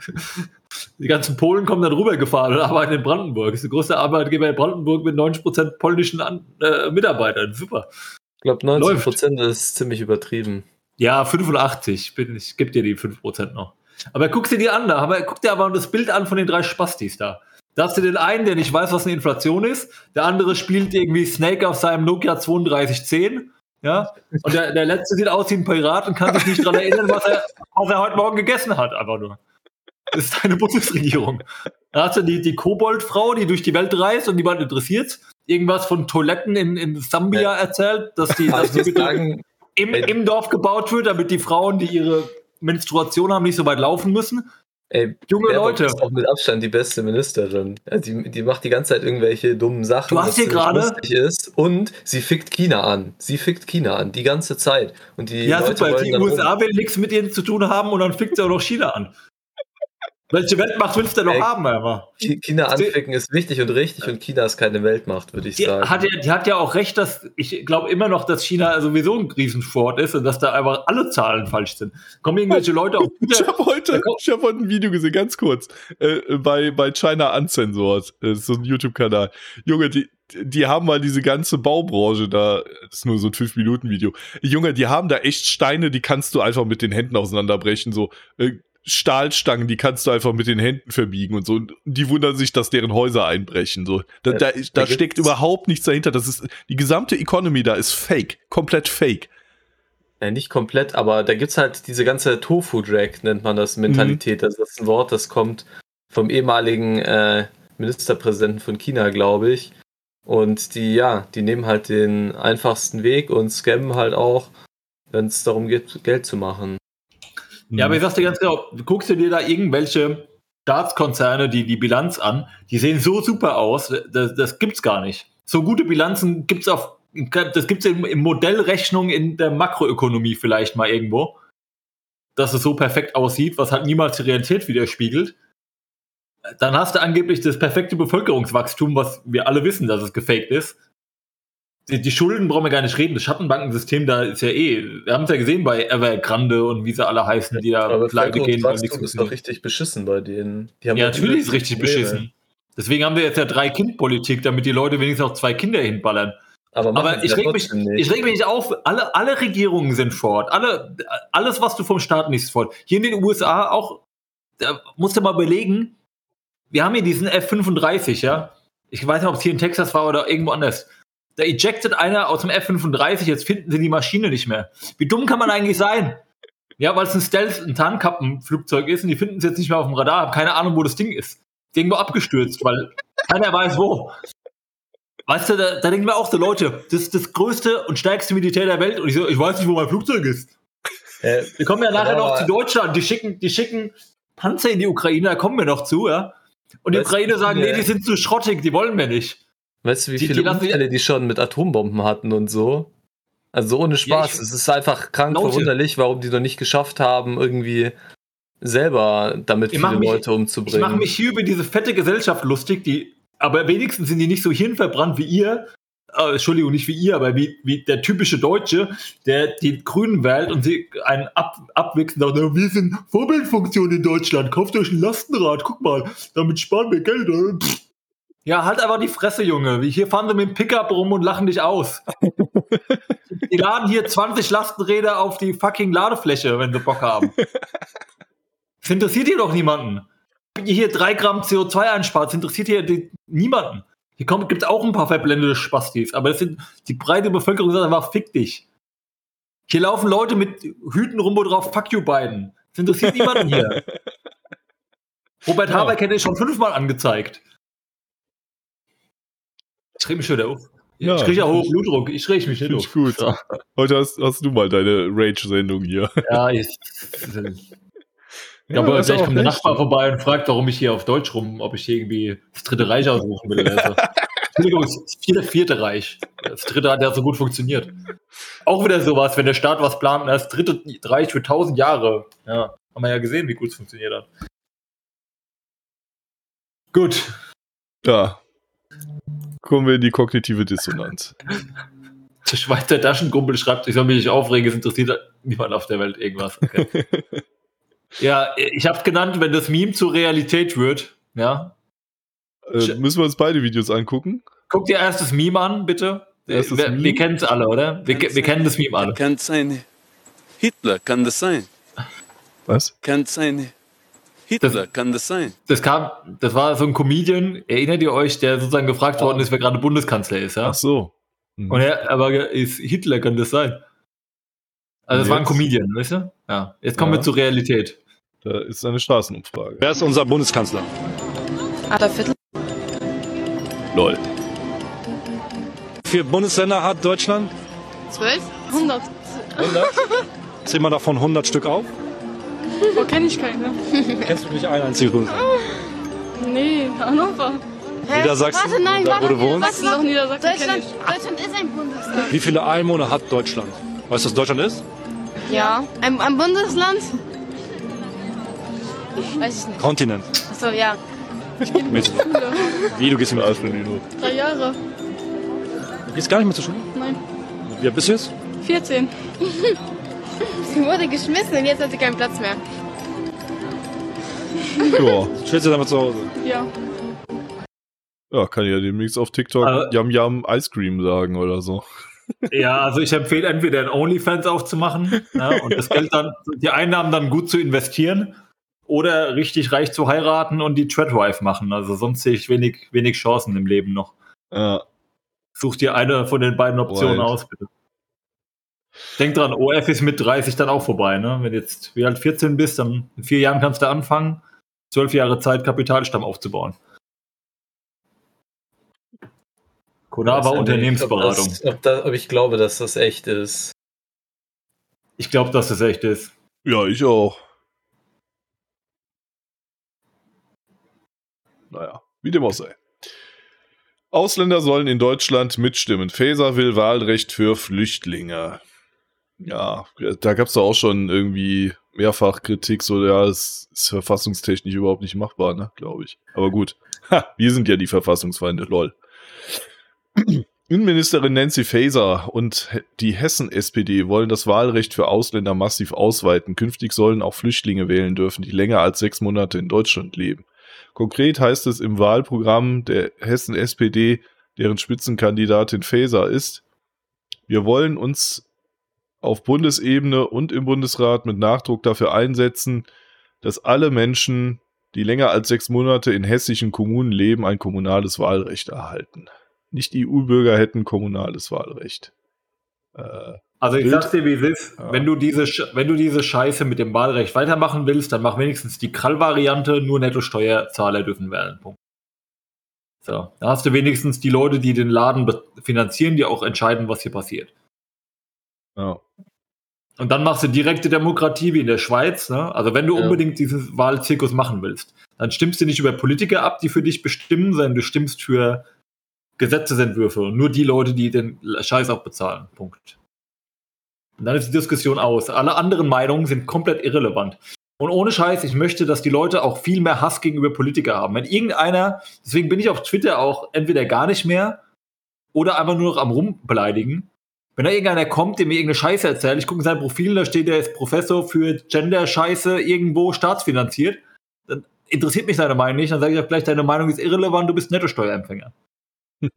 Speaker 2: Die ganzen Polen kommen dann rübergefahren und arbeiten in Brandenburg. Das ist der größte Arbeitgeber in Brandenburg mit 90% polnischen An äh, Mitarbeitern. Super.
Speaker 3: Ich glaube, 90 Prozent ist ziemlich übertrieben.
Speaker 2: Ja, 85. Bin, ich gebe dir die 5% noch. Aber guck dir die an, da. Aber guck dir aber das Bild an von den drei Spastis da. Da hast du den einen, der nicht weiß, was eine Inflation ist. Der andere spielt irgendwie Snake auf seinem Nokia 3210. Ja. Und der, der letzte sieht aus wie ein Pirat und kann sich nicht daran erinnern, was er, was er heute Morgen gegessen hat. Einfach nur. Das ist deine Bundesregierung. Da hast du die, die Koboldfrau, die durch die Welt reist und niemand interessiert. Irgendwas von Toiletten in, in Sambia erzählt, dass die, dass die
Speaker 3: sagen,
Speaker 2: im, im Dorf gebaut wird, damit die Frauen, die ihre Menstruation haben, nicht so weit laufen müssen.
Speaker 3: Ey,
Speaker 2: Junge Leute.
Speaker 3: ist auch mit Abstand die beste Ministerin. Ja, die, die macht die ganze Zeit irgendwelche dummen Sachen,
Speaker 2: Du hast hier gerade-
Speaker 3: lustig ist. Und sie fickt China an. Sie fickt China an, die ganze Zeit. Und die
Speaker 2: ja,
Speaker 3: Leute
Speaker 2: super. Die USA will nichts mit ihnen zu tun haben und dann fickt sie auch noch China an. Welche Weltmacht willst du denn noch
Speaker 3: Ey.
Speaker 2: haben?
Speaker 3: Chi- China anficken ist wichtig und richtig und China ist keine Weltmacht, würde ich
Speaker 2: Die
Speaker 3: sagen.
Speaker 2: hat, ja, die hat ja auch recht, dass ich glaube immer noch, dass China sowieso ein Riesensport ist und dass da einfach alle Zahlen falsch sind. Kommen irgendwelche Leute auf
Speaker 1: Ich
Speaker 2: Twitter,
Speaker 1: habe heute, ich hab heute ein Video gesehen, ganz kurz, äh, bei, bei China Uncensored, äh, so ein YouTube-Kanal. Junge, die, die haben mal diese ganze Baubranche da, das ist nur so ein 5-Minuten-Video. Junge, die haben da echt Steine, die kannst du einfach mit den Händen auseinanderbrechen, so äh, Stahlstangen, die kannst du einfach mit den Händen verbiegen und so. Und die wundern sich, dass deren Häuser einbrechen. So. Da, da,
Speaker 3: da
Speaker 1: steckt überhaupt nichts dahinter. Das ist, die gesamte Economy da ist fake. Komplett fake.
Speaker 3: Ja, nicht komplett, aber da gibt's halt diese ganze Tofu-Drag, nennt man das, Mentalität. Also das ist ein Wort, das kommt vom ehemaligen äh, Ministerpräsidenten von China, glaube ich. Und die, ja, die nehmen halt den einfachsten Weg und scammen halt auch, wenn es darum geht, Geld zu machen.
Speaker 2: Ja, aber ich sag's dir ganz genau, guckst du dir da irgendwelche Staatskonzerne die, die Bilanz an, die sehen so super aus, das, das gibt's gar nicht. So gute Bilanzen gibt's auf, das gibt's in, in Modellrechnung in der Makroökonomie vielleicht mal irgendwo, dass es so perfekt aussieht, was halt niemals die Realität widerspiegelt. Dann hast du angeblich das perfekte Bevölkerungswachstum, was wir alle wissen, dass es gefaked ist. Die, die Schulden brauchen wir gar nicht reden. Das Schattenbankensystem, da ist ja eh, wir haben es ja gesehen bei Evergrande und wie sie alle heißen, die da
Speaker 3: aber
Speaker 2: pleite gehen, nichts
Speaker 3: Wachstum ist doch richtig beschissen bei denen.
Speaker 2: Ja, natürlich ist
Speaker 3: übelste
Speaker 2: richtig
Speaker 3: Probleme.
Speaker 2: beschissen. Deswegen haben wir jetzt ja drei Kind-Politik, damit die Leute wenigstens auch zwei Kinder hinballern.
Speaker 3: Aber,
Speaker 2: Aber ich reg, mich,
Speaker 3: nicht.
Speaker 2: ich reg mich nicht auf, alle, alle Regierungen sind fort. Alle, alles, was du vom Staat nicht fort. Hier in den USA auch, da musst du mal überlegen, wir haben hier diesen F-35, ja. Ich weiß nicht, ob es hier in Texas war oder irgendwo anders. Da ejected einer aus dem F-35, jetzt finden sie die Maschine nicht mehr. Wie dumm kann man eigentlich sein? Ja, weil es ein Stealth, ein Tarnkappenflugzeug ist und die finden es jetzt nicht mehr auf dem Radar, haben keine Ahnung, wo das Ding ist. Irgendwo abgestürzt, weil keiner weiß wo. Weißt du, da, da denken wir auch so, Leute, das ist das größte und stärkste Militär der Welt und ich so, ich weiß nicht, wo mein Flugzeug ist.
Speaker 3: Äh,
Speaker 2: Wir kommen ja nachher
Speaker 3: Aber-
Speaker 2: noch zu Deutschland, die schicken, die schicken Panzer in die Ukraine, da kommen wir noch zu, ja. Und die Ukraine sagen, nee, die sind zu schrottig, die wollen wir nicht.
Speaker 3: Weißt du, wie
Speaker 2: Die- die
Speaker 3: viele
Speaker 2: lassen-
Speaker 3: Unfälle die schon mit Atombomben hatten und so? Also ohne Spaß.
Speaker 2: ich-
Speaker 3: es ist einfach krank
Speaker 2: Leute.
Speaker 3: verwunderlich, warum die noch nicht geschafft haben, irgendwie selber damit
Speaker 2: Ich
Speaker 3: viele
Speaker 2: mich-
Speaker 3: Leute
Speaker 2: Ich
Speaker 3: umzubringen.
Speaker 2: mache mich hier über diese fette Gesellschaft lustig, die, aber wenigstens sind die nicht so hirnverbrannt wie ihr. Äh, Entschuldigung, nicht wie ihr, aber wie, wie der typische Deutsche, der die Grünen wählt und sie einen ab, abwichsen und sagt, "Na, wir sind Vorbildfunktion in Deutschland, kauft euch ein Lastenrad, guck mal, damit sparen wir Geld. pff." Ja, halt einfach die Fresse, Junge. Hier fahren sie mit dem Pickup rum und lachen dich aus. die laden hier 20 Lastenräder auf die fucking Ladefläche, wenn sie Bock haben. Das interessiert hier doch niemanden. Wenn ihr hier drei Gramm CO2 einspart, das interessiert hier die, niemanden. Hier gibt es auch ein paar verblendete Spastis, aber das sind, die breite Bevölkerung sagt einfach, fick dich. Hier laufen Leute mit Hüten rum, wo drauf, fuck you Biden. Das interessiert niemanden hier. Robert
Speaker 1: Ja.
Speaker 2: Habeck hätte ich schon fünfmal angezeigt. Ich reg mich schon wieder auf.
Speaker 1: Ja,
Speaker 2: ich kriege ja hohen Blutdruck. Ich reg mich nicht auf.
Speaker 1: gut.
Speaker 2: Ja,
Speaker 1: Heute hast, hast du mal deine Rage-Sendung hier.
Speaker 2: ja ich,
Speaker 1: Ja,
Speaker 2: aber
Speaker 1: auch
Speaker 2: kommt der. Nachbar vorbei und fragt, warum ich hier auf Deutsch rum, ob ich hier irgendwie das Dritte Reich ausrufen will. Also. Entschuldigung, das vierte, vierte Reich. Das Dritte hat ja so gut funktioniert. Auch wieder sowas, wenn der Staat was plant, das Dritte Reich für tausend Jahre. Ja, haben wir ja gesehen, wie gut es funktioniert hat. Gut.
Speaker 1: Ja. Kommen wir in die kognitive Dissonanz.
Speaker 2: Der Schweizer Taschenkumpel schreibt, ich soll mich nicht aufregen, es interessiert niemand auf der Welt irgendwas. Okay. ja, ich habe genannt, wenn das Meme zur Realität wird. Ja,
Speaker 1: Äh, müssen wir uns beide Videos angucken?
Speaker 2: Guck dir erst das Meme an, bitte.
Speaker 1: Erstes
Speaker 2: wir
Speaker 1: Meme?
Speaker 2: wir kennen es alle, oder? Wir, wir kennen das Meme alle.
Speaker 8: Kann sein. Hitler, kann das sein?
Speaker 1: Was?
Speaker 8: Kann sein. Hitler, kann das sein?
Speaker 2: Das kam, das war so ein Comedian, erinnert ihr euch, der sozusagen gefragt worden ist, wer gerade Bundeskanzler ist, ja?
Speaker 1: Ach so. Hm.
Speaker 2: Und er, aber ist Hitler, kann das sein? Also das war ein? Comedian, weißt du? Ja. Jetzt kommen
Speaker 1: Ja.
Speaker 2: wir zur Realität.
Speaker 1: Da ist eine Straßenumfrage.
Speaker 5: Wer ist unser Bundeskanzler?
Speaker 9: Adolf Hitler.
Speaker 1: Lol.
Speaker 5: Wie viele Bundesländer hat Deutschland?
Speaker 9: 12? 100.
Speaker 5: 100? Zähl mal davon 100 Stück auf.
Speaker 9: Wo kenne ich keine?
Speaker 5: Kennst du nicht ein einziges Bundesland?
Speaker 9: Nee, Hannover.
Speaker 5: Niedersachsen,
Speaker 10: Warte, nein,
Speaker 5: da
Speaker 10: warte,
Speaker 5: wo du wohnst.
Speaker 10: was?
Speaker 9: Doch Niedersachsen
Speaker 10: Deutschland,
Speaker 9: ich.
Speaker 10: Deutschland ist ein Bundesland.
Speaker 5: Wie viele Einwohner hat Deutschland? Weißt du, was Deutschland ist?
Speaker 10: Ja. Ein, ein Bundesland?
Speaker 9: Weiß ich nicht.
Speaker 5: Kontinent.
Speaker 9: Achso, ja.
Speaker 5: Mit. Wie, du gehst in
Speaker 1: Aschenino.
Speaker 9: Drei Jahre.
Speaker 5: Du gehst gar nicht mehr zur Schule?
Speaker 9: Nein.
Speaker 5: Wie alt bist du jetzt?
Speaker 9: 14. Sie wurde geschmissen und jetzt hat sie keinen Platz mehr.
Speaker 1: Ja.
Speaker 5: Du stellst dich einfach zu Hause.
Speaker 9: Ja.
Speaker 1: ja, kann ja demnächst auf TikTok
Speaker 2: Aber-
Speaker 1: Yum Yum Ice Cream sagen oder so.
Speaker 2: Ja, also ich empfehle entweder ein OnlyFans aufzumachen ja, und das Geld dann, die Einnahmen dann gut zu investieren oder richtig reich zu heiraten und die Treadwife machen. Also sonst sehe ich wenig, wenig Chancen im Leben noch.
Speaker 1: Ja.
Speaker 2: Such dir eine von den beiden Optionen
Speaker 1: Right.
Speaker 2: aus, bitte. Denk dran, OF ist mit 30 dann auch vorbei, ne? Wenn du jetzt wie alt 14 bist, dann in vier Jahren kannst du anfangen, zwölf Jahre Zeit, Kapitalstamm aufzubauen. Konava Unternehmensberatung.
Speaker 3: Ob, das, ob, da, ob ich glaube, dass das echt ist.
Speaker 2: Ich glaube, dass das echt ist.
Speaker 1: Ja, ich auch. Naja, wie dem auch sei. Ausländer sollen in Deutschland mitstimmen. Faeser will Wahlrecht für Flüchtlinge. Ja, da gab es doch auch schon irgendwie mehrfach Kritik, so ja, es ist verfassungstechnisch überhaupt nicht machbar, ne, glaube ich. Aber gut. Ha, wir sind ja die Verfassungsfeinde, lol. Innenministerin Nancy Faeser und die Hessen-SPD wollen das Wahlrecht für Ausländer massiv ausweiten. Künftig sollen auch Flüchtlinge wählen dürfen, die länger als sechs Monate in Deutschland leben. Konkret heißt es im Wahlprogramm der Hessen-SPD, deren Spitzenkandidatin Faeser ist, wir wollen uns auf Bundesebene und im Bundesrat mit Nachdruck dafür einsetzen, dass alle Menschen, die länger als sechs Monate in hessischen Kommunen leben, ein kommunales Wahlrecht erhalten. Nicht EU-Bürger hätten kommunales Wahlrecht. Äh,
Speaker 2: Also ich
Speaker 1: Bild.
Speaker 2: sag's dir, wie es ist.
Speaker 1: Ja.
Speaker 2: Wenn, du diese, wenn du diese Scheiße mit dem Wahlrecht weitermachen willst, dann mach wenigstens die Krall-Variante, nur Netto-Steuerzahler dürfen wählen. Punkt. So, da hast du wenigstens die Leute, die den Laden finanzieren, die auch entscheiden, was hier passiert.
Speaker 1: Ja.
Speaker 2: Und dann machst du direkte Demokratie wie in der Schweiz. Ne? Also wenn du
Speaker 3: Ja.
Speaker 2: unbedingt diesen Wahlzirkus machen willst, dann stimmst du nicht über Politiker ab, die für dich bestimmen, sondern du stimmst für Gesetzesentwürfe. Und nur die Leute, die den Scheiß auch bezahlen. Punkt. Und dann ist die Diskussion aus. Alle anderen Meinungen sind komplett irrelevant. Und ohne Scheiß, ich möchte, dass die Leute auch viel mehr Hass gegenüber Politiker haben. Wenn irgendeiner, deswegen bin ich auf Twitter auch entweder gar nicht mehr oder einfach nur noch am Rumbeleidigen. Wenn da irgendeiner kommt, der mir irgendeine Scheiße erzählt, ich gucke in sein Profil, da steht, der ist Professor für Gender-Scheiße irgendwo staatsfinanziert, dann interessiert mich deine Meinung nicht, dann sage ich auch gleich, deine Meinung ist irrelevant, du bist Nettosteuerempfänger.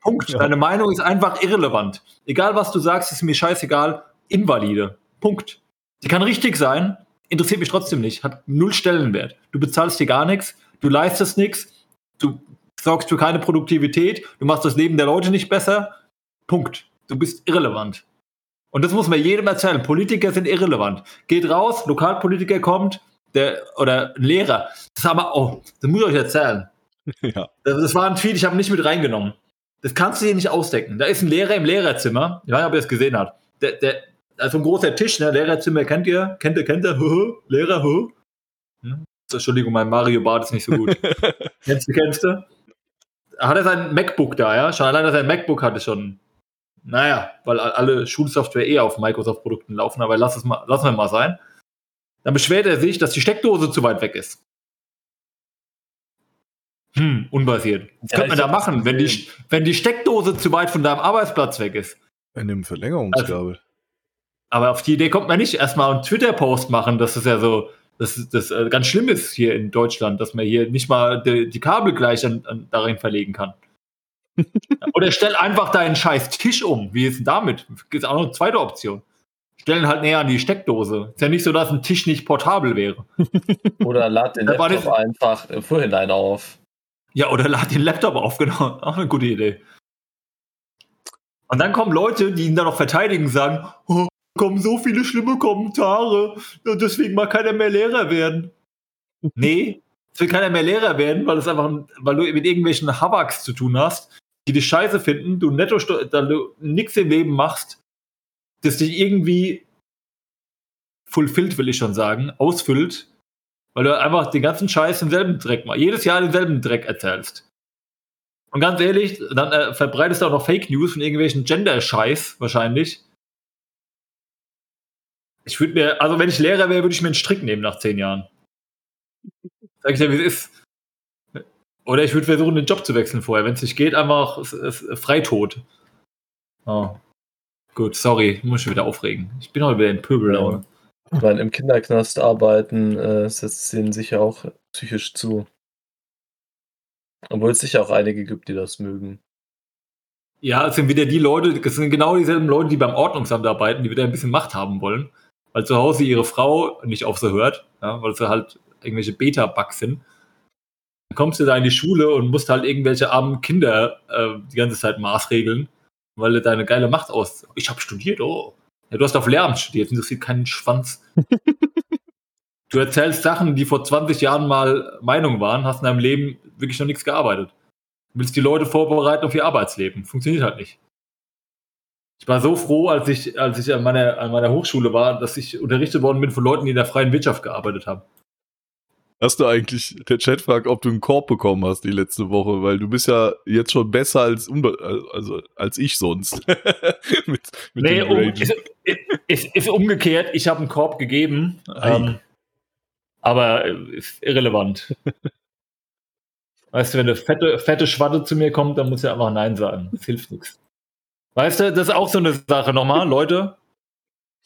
Speaker 2: Punkt. Deine Meinung ist einfach irrelevant. Egal was du sagst, ist mir scheißegal. Invalide. Punkt. Die kann richtig sein, interessiert mich trotzdem nicht, hat null Stellenwert. Du bezahlst dir gar nichts, du leistest nichts, du sorgst für keine Produktivität, du machst das Leben der Leute nicht besser. Punkt. Du bist irrelevant. Und das muss man jedem erzählen. Politiker sind irrelevant. Geht raus, Lokalpolitiker kommt, der, oder ein Lehrer. Das haben wir, oh, das muss ich euch erzählen.
Speaker 1: ja.
Speaker 2: Das, das war ein Tweet, ich habe nicht mit reingenommen. Das kannst du dir nicht ausdecken. Da ist ein Lehrer im Lehrerzimmer. Ich weiß nicht, ob ihr es gesehen habt. Der, der, also ein großer Tisch, ne? Lehrerzimmer kennt ihr? Kennt ihr, kennt ihr? Lehrer, hö? Hm? Entschuldigung, mein Mario Bart ist nicht so gut. kennst du, kennst du? Hat er sein MacBook da, ja? Schon allein, dass er ein MacBook hatte, schon. Naja, weil alle Schulsoftware eh auf Microsoft-Produkten laufen, aber lass es mal, lassen wir mal sein. Dann beschwert er sich, dass die Steckdose zu weit weg ist. Hm, unbasiert. Was
Speaker 3: Ja,
Speaker 2: könnte man da machen, wenn die, wenn die Steckdose zu weit von deinem Arbeitsplatz weg ist?
Speaker 1: In dem Verlängerungskabel.
Speaker 2: Aber auf die Idee kommt man nicht. Erstmal einen Twitter-Post machen, das ist ja so, das, ist- das äh, ganz schlimm ist hier in Deutschland, dass man hier nicht mal die, die Kabel gleich an, an, darin verlegen kann. Oder stell einfach deinen scheiß Tisch um. Wie ist denn damit? Gibt auch noch eine zweite Option. Stellen halt näher an die Steckdose. Ist ja nicht so, dass ein Tisch nicht portabel wäre.
Speaker 3: Oder lad den Laptop
Speaker 2: das-
Speaker 3: einfach im Vorhinein auf.
Speaker 2: Ja, oder lad den Laptop auf, genau. Auch eine gute Idee. Und dann kommen Leute, die ihn dann noch verteidigen und sagen, oh, kommen so viele schlimme Kommentare, und deswegen mag keiner mehr Lehrer werden. nee, es will keiner mehr Lehrer werden, weil es einfach, weil du mit irgendwelchen Habaks zu tun hast, die dich scheiße finden, du netto, du nichts im Leben machst, das dich irgendwie fulfillt, will ich schon sagen, ausfüllt, weil du einfach den ganzen Scheiß im selben Dreck machst, jedes Jahr denselben Dreck erzählst. Und ganz ehrlich, dann äh, verbreitest du auch noch Fake News von irgendwelchen Gender-Scheiß wahrscheinlich. Ich würde mir, also wenn ich Lehrer wäre, würde ich mir einen Strick nehmen nach zehn Jahren. Sag ich dir, wie es ist. Oder ich würde versuchen, den Job zu wechseln vorher. Wenn es nicht geht, einfach es, es, Freitod. Oh. Gut, sorry, muss ich wieder aufregen. Ich bin heute wieder in Pöbellaune.
Speaker 3: Ich meine, im Kinderknast arbeiten äh, setzt ihnen sicher auch psychisch zu. Obwohl es sicher auch einige gibt, die das mögen.
Speaker 2: Ja, es sind wieder die Leute, es sind genau dieselben Leute, die beim Ordnungsamt arbeiten, die wieder ein bisschen Macht haben wollen, weil zu Hause ihre Frau nicht auf sie hört, ja, weil sie halt irgendwelche Beta-Bugs sind. Kommst du da in die Schule und musst halt irgendwelche armen Kinder äh, die ganze Zeit maßregeln, weil du deine geile Macht aus. Ich habe studiert, oh. Ja, du hast auf Lehramt studiert, interessiert keinen Schwanz. du erzählst Sachen, die vor 20 Jahren mal Meinung waren, hast in deinem Leben wirklich noch nichts gearbeitet. Du willst die Leute vorbereiten auf ihr Arbeitsleben. Funktioniert halt nicht. Ich war so froh, als ich, als ich an, meiner, an meiner Hochschule war, dass ich unterrichtet worden bin von Leuten, die in der freien Wirtschaft gearbeitet haben.
Speaker 1: Hast du eigentlich, der Chat fragt, ob du einen Korb bekommen hast die letzte Woche, weil du bist ja jetzt schon besser als, also, als ich sonst.
Speaker 2: mit, mit nee, um, ist, ist, ist, umgekehrt, ich habe einen Korb gegeben, ähm, aber ist irrelevant. weißt du, wenn eine fette, fette Schwatte zu mir kommt, dann muss er einfach Nein sagen. Das hilft nichts. Weißt du, das ist auch so eine Sache nochmal, Leute.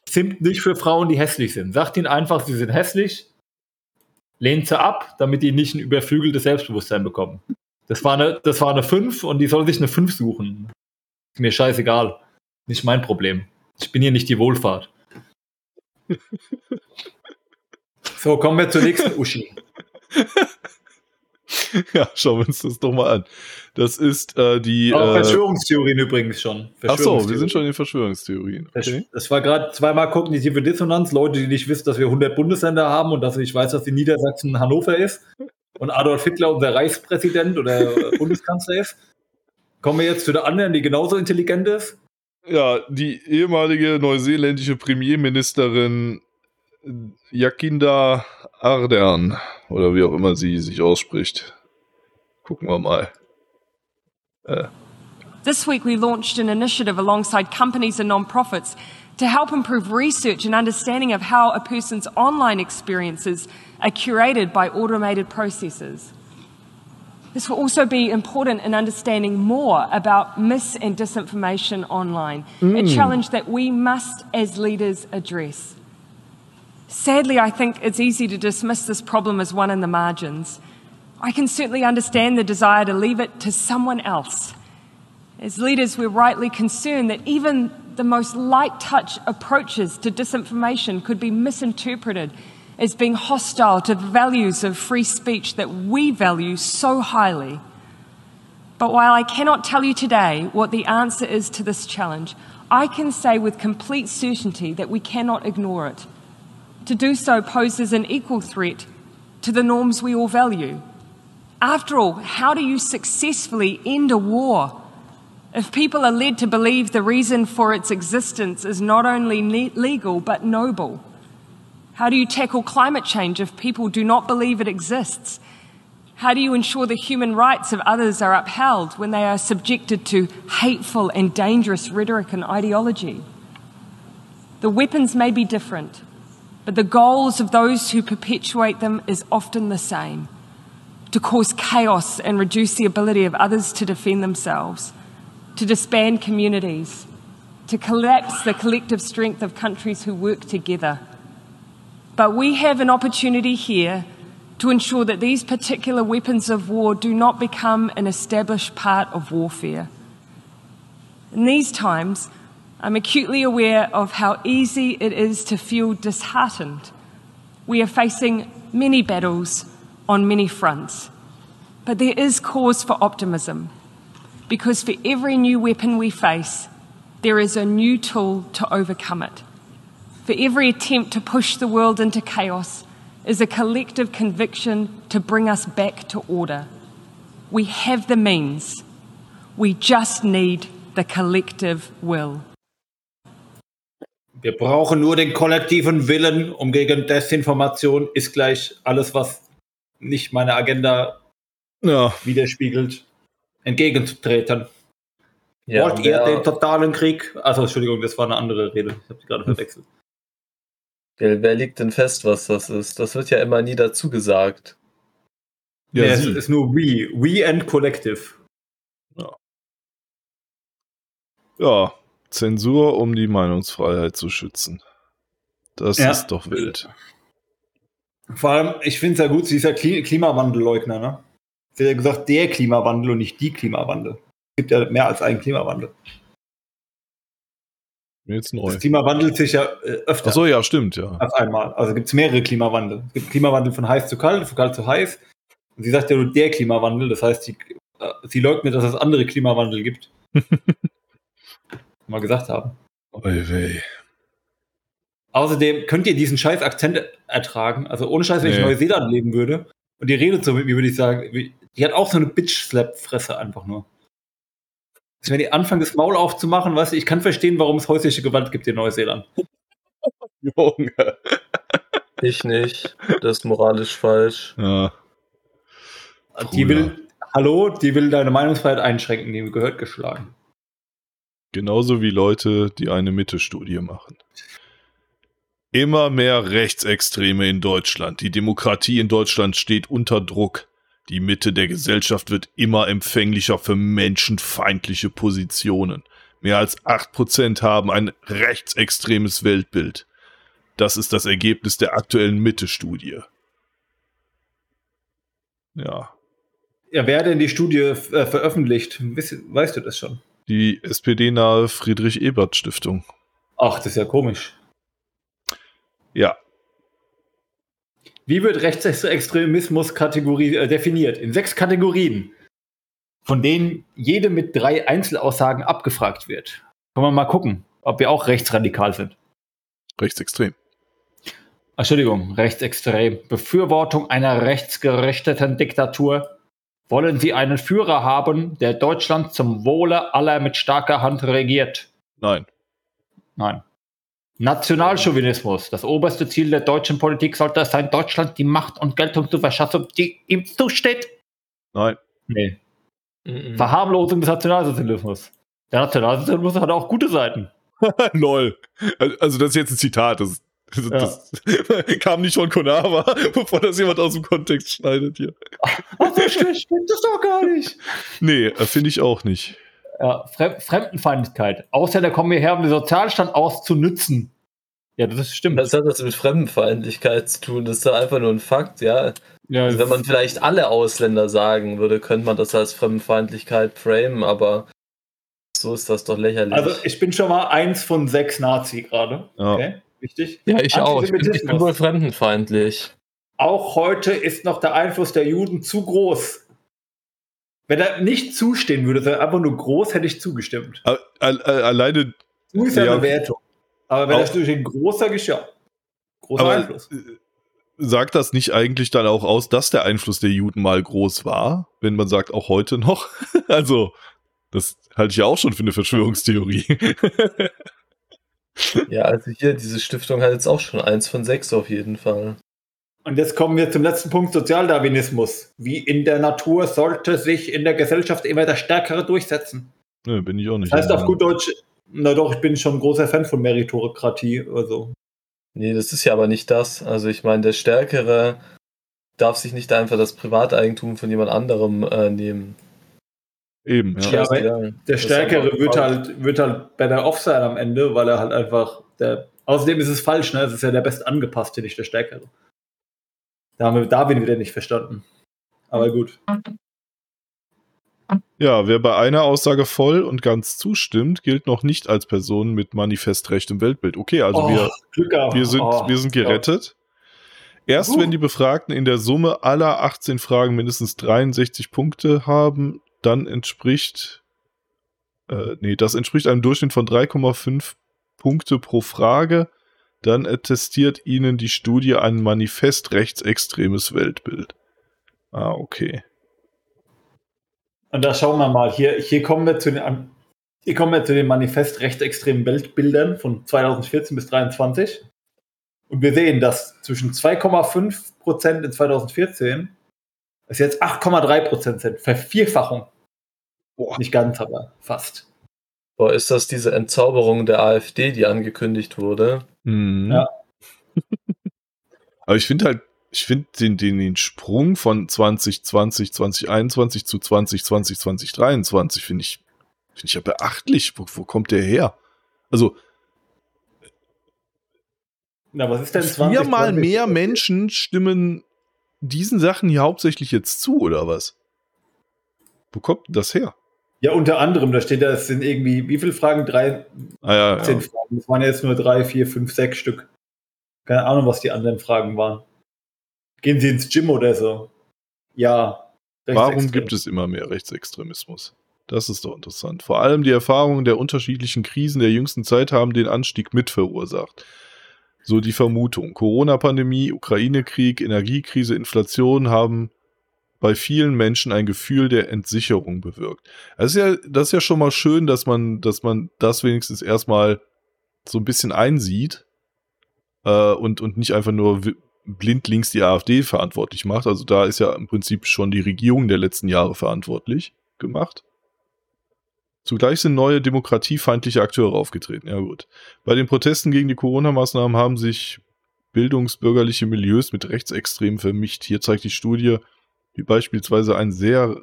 Speaker 2: Simmt nicht für Frauen, die hässlich sind. Sagt ihnen einfach, sie sind hässlich lehnt sie ab, damit die nicht ein überflügeltes Selbstbewusstsein bekommen. Das war eine, das war eine 5 und die soll sich eine 5 suchen. Ist mir scheißegal. Nicht mein Problem. Ich bin hier nicht die Wohlfahrt. So, kommen wir zur nächsten Uschi.
Speaker 1: Ja, schauen wir uns das doch mal an. Das ist äh, die.
Speaker 2: Auch äh, Verschwörungstheorien übrigens schon.
Speaker 1: Ach so, wir sind schon in Verschwörungstheorien.
Speaker 2: Okay. Das war gerade zweimal kognitive Dissonanz. Leute, die nicht wissen, dass wir 100 Bundesländer haben und dass ich weiß, dass die Niedersachsen Hannover ist und Adolf Hitler unser Reichspräsident oder Bundeskanzler ist. Kommen wir jetzt zu der anderen, die genauso intelligent ist.
Speaker 1: Ja, die ehemalige neuseeländische Premierministerin Jacinda Ardern oder wie auch immer sie sich ausspricht. Gucken wir mal.
Speaker 10: Äh. This week we launched an initiative alongside companies and non-profits to help improve research and understanding of how a person's online experiences are curated by automated processes. This will also be important in understanding more about mis and disinformation online, mm. a challenge that we must, as leaders, address. Sadly, I think it's easy to dismiss this problem as one in the margins. I can certainly understand the desire to leave it to someone else. As leaders, we're rightly concerned that even the most light touch approaches to disinformation could be misinterpreted as being hostile to the values of free speech that we value so highly. But while I cannot tell you today what the answer is to this challenge, I can say with complete certainty that we cannot ignore it. To do so poses an equal threat to the norms we all value. After all, how do you successfully end a war if people are led to believe the reason for its existence is not only legal but noble? How do you tackle climate change if people do not believe it exists? How do you ensure the human rights of others are upheld when they are subjected to hateful and dangerous rhetoric and ideology? The weapons may be different, but the goals of those who perpetuate them is often the same to cause chaos and reduce the ability of others to defend themselves, to disband communities, to collapse the collective strength of countries who work together. But we have an opportunity here to ensure that these particular weapons of war do not become an established part of warfare. In these times, I'm acutely aware of how easy it is to feel disheartened. We are facing many battles on many fronts, but there is cause for optimism because for every new weapon we face, there is a new tool to overcome it. For every attempt to push the world into chaos is a collective conviction to bring us back to order. We have the means, we just need the collective will.
Speaker 2: Wir brauchen nur den kollektiven Willen, um gegen Desinformation ist gleich alles, was nicht meine Agenda ja. widerspiegelt, entgegenzutreten. Ja, Wollt ihr den totalen Krieg? Also Entschuldigung, das war eine andere Rede. Ich habe sie gerade verwechselt.
Speaker 3: Gell, wer legt denn fest, was das ist? Das wird ja immer nie dazu gesagt.
Speaker 2: Ja,
Speaker 1: Ja,
Speaker 2: es ist nur We. We and Collective.
Speaker 1: ja, Zensur, um die Meinungsfreiheit zu schützen. Das
Speaker 2: Ja.
Speaker 1: ist doch wild.
Speaker 2: Vor allem, ich finde es ja gut, sie ist ja Kli Klimawandelleugner, ne? Sie hat ja gesagt, der Klimawandel und nicht die Klimawandel. Es gibt ja mehr als einen Klimawandel.
Speaker 1: Jetzt neu.
Speaker 2: Das Klima wandelt sich ja äh, öfter
Speaker 1: Achso, ja, stimmt, ja.
Speaker 2: auf einmal. Also gibt es mehrere Klimawandel. Es gibt Klimawandel von heiß zu kalt, von kalt zu heiß. Und sie sagt ja nur der Klimawandel, das heißt, sie, äh, sie leugnet, dass es andere Klimawandel gibt. Mal gesagt haben.
Speaker 1: Oi, wei.
Speaker 2: Außerdem könnt ihr diesen scheiß Akzent ertragen. Also ohne Scheiß, wenn ich in
Speaker 1: Nee.
Speaker 2: Neuseeland leben würde und die redet so mit mir, würde ich sagen, die hat auch so eine Bitch-Slap-Fresse einfach nur. Also wenn die anfangen, das Maul aufzumachen, weißt du, ich kann verstehen, warum es häusliche Gewalt gibt in Neuseeland.
Speaker 1: Junge.
Speaker 3: Ich nicht. Das ist moralisch falsch.
Speaker 1: Ja.
Speaker 2: Die will, hallo, die will deine Meinungsfreiheit einschränken, die gehört geschlagen.
Speaker 1: Genauso wie Leute, die eine Mitte-Studie machen. Immer mehr Rechtsextreme in Deutschland. Die Demokratie in Deutschland steht unter Druck. Die Mitte der Gesellschaft wird immer empfänglicher für menschenfeindliche Positionen. Mehr als 8% haben ein rechtsextremes Weltbild. Das ist das Ergebnis der aktuellen Mitte-Studie. Ja,
Speaker 2: Ja, wer denn die Studie äh, veröffentlicht? Weißt, weißt du das schon?
Speaker 1: die SPD-nahe Friedrich-Ebert-Stiftung.
Speaker 2: Ach, das ist ja komisch.
Speaker 1: Ja,
Speaker 2: Wie wird Rechtsextremismus Kategorie, äh, definiert? In sechs Kategorien, von denen jede mit drei Einzelaussagen abgefragt wird. Können wir mal gucken, ob wir auch rechtsradikal sind.
Speaker 1: rechtsextrem.
Speaker 2: Entschuldigung, rechtsextrem. Befürwortung einer rechtsgerichteten Diktatur. Wollen Sie einen Führer haben, der Deutschland zum Wohle aller mit starker Hand regiert?
Speaker 1: Nein.
Speaker 2: Nein. Nationalchauvinismus. Das oberste Ziel der deutschen Politik sollte es sein, Deutschland die Macht und Geltung zu verschaffen, die ihm zusteht.
Speaker 1: Nein.
Speaker 2: Nee.
Speaker 3: Mhm.
Speaker 2: Verharmlosung des Nationalsozialismus. Der Nationalsozialismus hat auch gute Seiten.
Speaker 1: Lol. Also das ist jetzt ein Zitat. Das, das, das kam nicht von Konava, bevor das jemand aus dem Kontext schneidet hier.
Speaker 2: Ach, so schlecht stimmt das doch gar nicht.
Speaker 1: Nee, äh, finde ich auch nicht.
Speaker 2: Ja, Fre Fremdenfeindlichkeit. Ausländer kommen hierher, um den Sozialstand auszunützen. Ja, das stimmt.
Speaker 3: Was hat das mit Fremdenfeindlichkeit zu tun? Das ist doch einfach nur ein Fakt, ja.
Speaker 2: ja,
Speaker 3: Also wenn man vielleicht alle Ausländer sagen würde, könnte man das als Fremdenfeindlichkeit framen, aber so ist das doch lächerlich.
Speaker 2: also ich bin schon mal eins von sechs Nazi gerade.
Speaker 1: Ja.
Speaker 2: Okay, wichtig.
Speaker 3: ja, ich auch. Ich bin, ich bin wohl fremdenfeindlich.
Speaker 2: Auch heute ist noch der Einfluss der Juden zu groß. Wenn er nicht zustehen würde, sondern einfach nur groß, hätte ich zugestimmt.
Speaker 1: A- a- a- Alleine,
Speaker 2: Zu ist ja, eine Wertung. Aber wenn das durch ein großer ist, ja. Großer
Speaker 1: aber
Speaker 2: Einfluss.
Speaker 1: äh, sagt das nicht eigentlich dann auch aus, dass der Einfluss der Juden mal groß war, wenn man sagt, auch heute noch? Also, das halte ich ja auch schon für eine Verschwörungstheorie.
Speaker 3: Ja, also hier, diese Stiftung hat jetzt auch schon eins von sechs auf jeden Fall.
Speaker 2: Und jetzt kommen wir zum letzten Punkt, Sozialdarwinismus. Wie in der Natur sollte sich in der Gesellschaft immer der Stärkere durchsetzen.
Speaker 1: Nö, bin ich auch nicht.
Speaker 2: Das heißt auf gut Deutsch, na doch, ich bin schon ein großer Fan von Meritokratie. Also.
Speaker 3: Nee, das ist ja aber nicht das. Also ich meine, der Stärkere darf sich nicht einfach das Privateigentum von jemand anderem äh, nehmen.
Speaker 1: Eben, ja.
Speaker 2: Ja, aber. Der
Speaker 3: Das
Speaker 2: Stärkere wird halt, wird halt better off sein am Ende, weil er halt einfach der. Außerdem ist es falsch, ne? Es ist ja der best angepasste, nicht der Stärkere. Da haben wir Darwin wieder nicht verstanden. Aber gut.
Speaker 1: Ja, wer bei einer Aussage voll und ganz zustimmt, gilt noch nicht als Person mit Manifestrecht im Weltbild. Okay, also wir,
Speaker 2: Glück gehabt.
Speaker 1: wir, sind,
Speaker 2: Oh,
Speaker 1: wir sind gerettet. Erst
Speaker 2: Uh.
Speaker 1: wenn die Befragten in der Summe aller 18 Fragen mindestens 63 Punkte haben, dann entspricht, äh, nee, das entspricht einem Durchschnitt von 3,5 Punkte pro Frage. Dann attestiert ihnen die Studie ein manifest rechtsextremes Weltbild. Ah, okay.
Speaker 2: Und da schauen wir mal. Hier, hier kommen wir zu den, hier kommen wir zu den Manifest rechtsextremen Weltbildern von 2014 bis 2023. Und wir sehen, dass zwischen 2,5 Prozent in 2014 es jetzt 8,3 Prozent sind. Vervierfachung.
Speaker 1: Boah.
Speaker 2: Nicht ganz, aber fast.
Speaker 3: Boah, ist das diese Entzauberung der AfD, die angekündigt wurde?
Speaker 1: Mhm.
Speaker 2: Ja.
Speaker 1: Aber ich finde halt, ich finde den, den, den Sprung von 2020, 2021 zu 2020, 2023 finde ich, finde ich ja beachtlich. Wo, wo kommt der her? Also,
Speaker 2: Na, was ist denn
Speaker 1: viermal
Speaker 2: 2020?
Speaker 1: mehr Menschen stimmen diesen Sachen hier hauptsächlich jetzt zu, oder was? Wo kommt das her?
Speaker 2: Ja, unter anderem, da steht da, es sind irgendwie, wie viele Fragen? Drei,
Speaker 1: Ah, ja,
Speaker 2: zehn
Speaker 1: ja.
Speaker 2: Fragen. Das waren jetzt nur drei, vier, fünf, sechs Stück. Keine Ahnung, was die anderen Fragen waren. Gehen Sie ins Gym oder so? Ja.
Speaker 1: Warum gibt es immer mehr Rechtsextremismus? Das ist doch interessant. Vor allem die Erfahrungen der unterschiedlichen Krisen der jüngsten Zeit haben den Anstieg mit verursacht. So die Vermutung. Corona-Pandemie, Ukraine-Krieg, Energiekrise, Inflation haben bei vielen Menschen ein Gefühl der Entsicherung bewirkt. Das ist ja, das ist ja schon mal schön, dass man, dass man das wenigstens erstmal so ein bisschen einsieht äh, und, und nicht einfach nur blindlings die AfD verantwortlich macht. Also da ist ja im Prinzip schon die Regierung der letzten Jahre verantwortlich gemacht. Zugleich sind neue demokratiefeindliche Akteure aufgetreten. Ja gut. Bei den Protesten gegen die Corona-Maßnahmen haben sich bildungsbürgerliche Milieus mit Rechtsextremen vermischt. Hier zeigt die Studie, beispielsweise ein sehr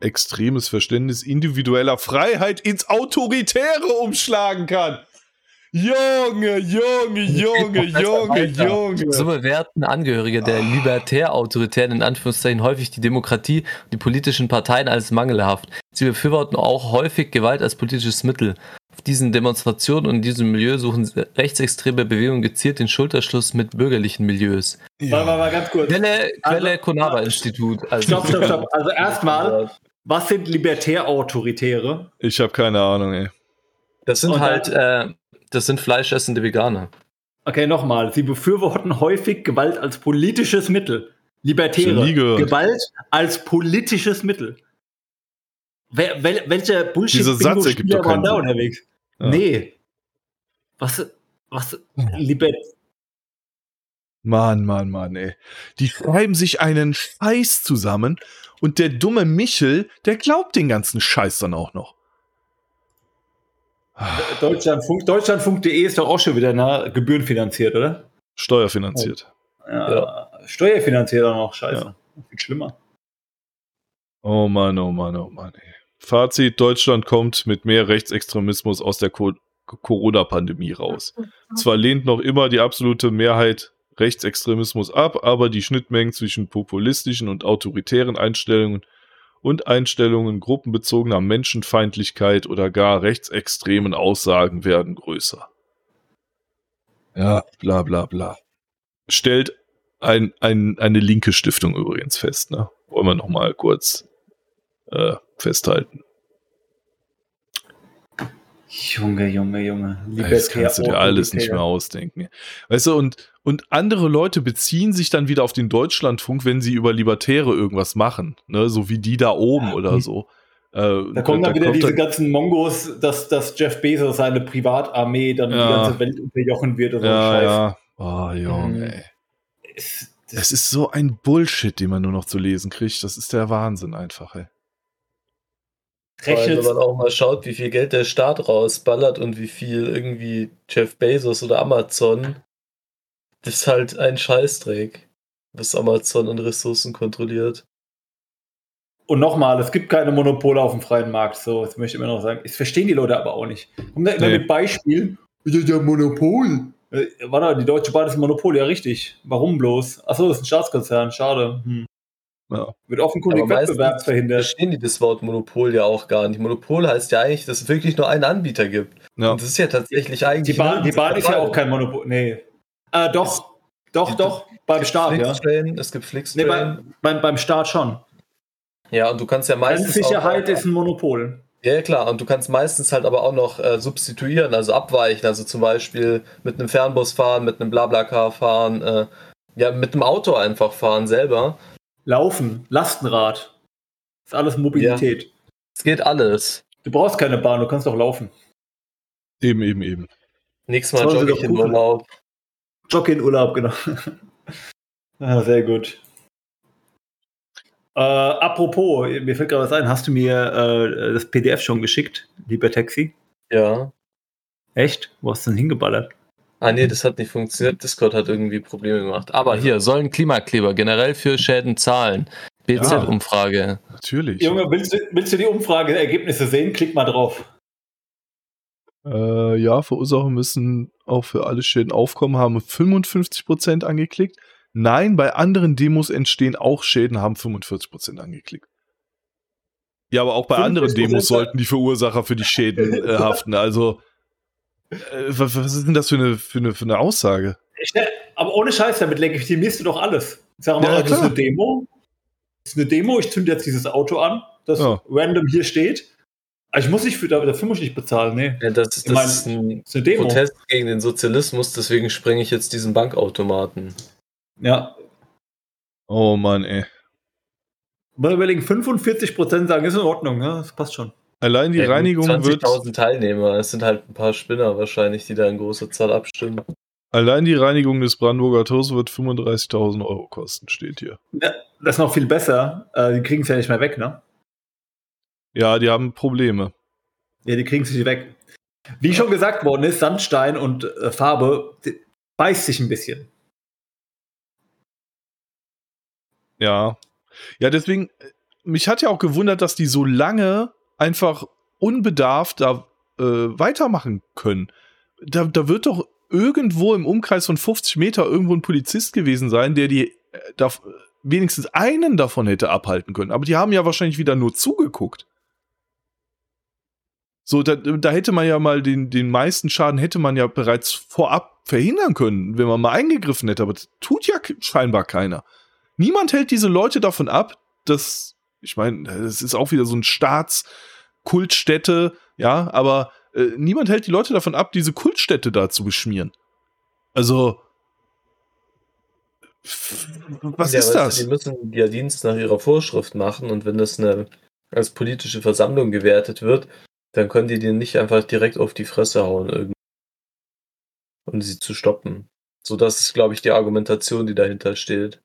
Speaker 1: extremes Verständnis individueller Freiheit ins Autoritäre umschlagen kann. Junge, Junge, Junge, Junge, Junge.
Speaker 3: So bewerten Angehörige der libertär-autoritären, in Anführungszeichen, häufig die Demokratie und die politischen Parteien als mangelhaft. Sie befürworten auch häufig Gewalt als politisches Mittel. Diesen Demonstrationen und in diesem Milieu suchen rechtsextreme Bewegungen gezielt den Schulterschluss mit bürgerlichen Milieus.
Speaker 2: Warte mal, mal ganz kurz.
Speaker 3: Quelle, Quelle
Speaker 2: Also-
Speaker 3: Konava-Institut. Also
Speaker 2: Stopp, stopp, stopp. Also erstmal, was sind Libertär-Autoritäre?
Speaker 1: Ich habe keine Ahnung, ey.
Speaker 3: Das sind
Speaker 2: Und
Speaker 3: halt, äh, das sind fleischessende Veganer.
Speaker 2: Okay, nochmal. Sie befürworten häufig Gewalt als politisches Mittel. Libertäre. Gewalt als politisches Mittel. Wer, wel, welcher bullshit
Speaker 1: Dieser Satz ergibt doch keinen Sinn.
Speaker 2: unterwegs?
Speaker 1: Ja.
Speaker 2: Nee. Was, was, Libert,
Speaker 1: Mann, Mann, Mann, ey. Die schreiben sich einen Scheiß zusammen und der dumme Michel, der glaubt den ganzen Scheiß dann auch noch.
Speaker 2: Deutschlandfunk, Deutschlandfunk.de ist doch auch schon wieder na, gebührenfinanziert, oder?
Speaker 1: Steuerfinanziert.
Speaker 2: Ja. Steuerfinanziert auch noch, scheiße.
Speaker 1: Ja.
Speaker 2: Viel schlimmer.
Speaker 1: Oh Mann, oh Mann, oh Mann, ey. Fazit: Deutschland kommt mit mehr Rechtsextremismus aus der Co Corona-Pandemie raus. Zwar lehnt noch immer die absolute Mehrheit Rechtsextremismus ab, aber die Schnittmengen zwischen populistischen und autoritären Einstellungen und Einstellungen gruppenbezogener Menschenfeindlichkeit oder gar rechtsextremen Aussagen werden größer. Ja, bla bla bla. Stellt ein, ein, eine linke Stiftung übrigens fest, ne? Wollen wir nochmal kurz äh, festhalten.
Speaker 2: Junge, Junge, Junge.
Speaker 1: Das kannst du dir alles nicht mehr ausdenken. Weißt du, und, und andere Leute beziehen sich dann wieder auf den Deutschlandfunk, wenn sie über Libertäre irgendwas machen, ne? so wie die da oben oder so. Äh,
Speaker 2: Da kommen dann wieder
Speaker 1: kommt
Speaker 2: diese ganzen Mongos, dass, dass Jeff Bezos seine Privatarmee dann
Speaker 1: Ja.
Speaker 2: die ganze Welt unterjochen wird oder so.
Speaker 1: Ja,
Speaker 2: Scheiß.
Speaker 1: ja. Oh, Junge,
Speaker 2: Mhm.
Speaker 1: ey. Es ist so ein Bullshit, den man nur noch zu lesen kriegt. Das ist der Wahnsinn einfach, ey.
Speaker 3: Allem, wenn
Speaker 2: Rechnet,
Speaker 3: man auch mal schaut, wie viel Geld der Staat rausballert und wie viel irgendwie Jeff Bezos oder Amazon, das ist halt ein Scheißdreck, was Amazon an Ressourcen kontrolliert.
Speaker 2: und nochmal, es gibt keine Monopole auf dem freien Markt. So, das möchte ich immer noch sagen. Das verstehen die Leute aber auch nicht. Kommen da immer
Speaker 1: Nee.
Speaker 2: mit Beispielen. Das ist ja Monopol. Äh, Warte, die Deutsche Bahn ist ein Monopol, ja richtig. Warum bloß? Achso, das ist ein Staatskonzern, schade. Hm.
Speaker 1: Ja.
Speaker 2: Wird offenkundig Wettbewerb verhindert.
Speaker 3: Verstehen die das Wort Monopol ja auch gar nicht. Monopol heißt ja eigentlich, dass es wirklich nur einen Anbieter gibt.
Speaker 1: Ja.
Speaker 3: Und das ist ja tatsächlich eigentlich.
Speaker 2: Die Bahn, die Bahn ist ja auch
Speaker 3: kein
Speaker 2: Monopol. Nee. Äh, doch, doch, doch. Beim Staat, ja.
Speaker 3: Es gibt
Speaker 2: Nee,
Speaker 3: Flixtrain.
Speaker 2: beim, beim, beim Staat schon.
Speaker 3: ja, und du kannst ja meistens.
Speaker 2: Sicherheit ist ein Monopol.
Speaker 3: Ja, klar, und du kannst meistens halt aber auch noch äh, substituieren, also abweichen, also zum Beispiel mit einem Fernbus fahren, mit einem Blablacar fahren, äh, ja, mit einem Auto einfach fahren selber.
Speaker 2: Laufen, Lastenrad. Ist alles Mobilität.
Speaker 3: Es geht alles.
Speaker 2: Du brauchst keine Bahn, du kannst doch laufen.
Speaker 1: Eben, eben, eben.
Speaker 3: Nächstes Mal jogge ich in. Urlaub.
Speaker 2: Jogge in Urlaub, genau. ah, sehr gut. Äh, apropos, mir fällt gerade was ein. Hast du mir äh, das PDF schon geschickt, lieber Taxi?
Speaker 3: Ja.
Speaker 2: Echt? Wo hast du denn hingeballert?
Speaker 3: Ah nee, das hat nicht funktioniert. Discord hat irgendwie Probleme gemacht. Aber hier, sollen Klimakleber generell für Schäden zahlen? BZ-Umfrage.
Speaker 1: Natürlich.
Speaker 2: Junge, willst du, willst du die Umfrageergebnisse sehen? Klick mal drauf.
Speaker 1: Äh, ja, Verursacher müssen auch für alle Schäden aufkommen, haben 55% angeklickt. Nein, bei anderen Demos entstehen auch Schäden, haben 45% angeklickt. Ja, aber auch bei anderen
Speaker 2: 45%
Speaker 1: Demos sollten die Verursacher für die Schäden äh, haften. Also, was, was ist denn das für eine, für eine, für eine Aussage?
Speaker 2: Ich, aber ohne Scheiß, damit legitimierst du doch alles. Sag mal,
Speaker 1: Ja,
Speaker 2: das ist eine Demo. Das ist eine Demo, ich zünde jetzt dieses Auto an, das
Speaker 1: Ja.
Speaker 2: random hier steht. Aber ich muss nicht für, dafür muss ich nicht bezahlen, nee.
Speaker 3: Ja, das, das
Speaker 2: meine,
Speaker 3: ist ein
Speaker 2: Das ist eine Demo.
Speaker 3: Protest gegen den Sozialismus, deswegen sprenge ich jetzt diesen Bankautomaten.
Speaker 2: Ja.
Speaker 1: Oh Mann, ey.
Speaker 2: Mal überlegen, 45% sagen, ist in Ordnung, ja, das passt schon.
Speaker 1: Allein die
Speaker 3: Ja,
Speaker 1: Reinigung wird.
Speaker 3: 20.000 Teilnehmer, es sind halt ein paar Spinner wahrscheinlich, die da in großer Zahl abstimmen.
Speaker 1: Allein die Reinigung des Brandenburger Tors wird 35.000 Euro kosten, steht hier.
Speaker 2: Ja, das ist noch viel besser. Äh, die kriegen es ja nicht mehr weg, ne?
Speaker 1: Ja, die haben Probleme.
Speaker 2: Ja, die kriegen es nicht weg. Wie schon gesagt worden ist, Sandstein und äh, Farbe beißt sich ein bisschen.
Speaker 1: Ja. Ja, deswegen, äh, mich hat ja auch gewundert, dass die so lange einfach unbedarft da äh, weitermachen können. Da, da wird doch irgendwo im Umkreis von 50 Meter irgendwo ein Polizist gewesen sein, der die äh, da, wenigstens einen davon hätte abhalten können. Aber die haben ja wahrscheinlich wieder nur zugeguckt. So, da, da hätte man ja mal den, den meisten Schaden hätte man ja bereits vorab verhindern können, wenn man mal eingegriffen hätte. Aber das tut ja scheinbar keiner. Niemand hält diese Leute davon ab, dass, ich meine, das ist auch wieder so ein Staatskultstätte, ja, aber äh, niemand hält die Leute davon ab, diese Kultstätte da zu beschmieren. Also, was
Speaker 3: Ja,
Speaker 1: ist das?
Speaker 3: Die müssen ja Dienst nach ihrer Vorschrift machen und wenn das eine als politische Versammlung gewertet wird, dann können die den nicht einfach direkt auf die Fresse hauen irgendwie, um sie zu stoppen. So, das ist, glaube ich, die Argumentation, die dahinter steht.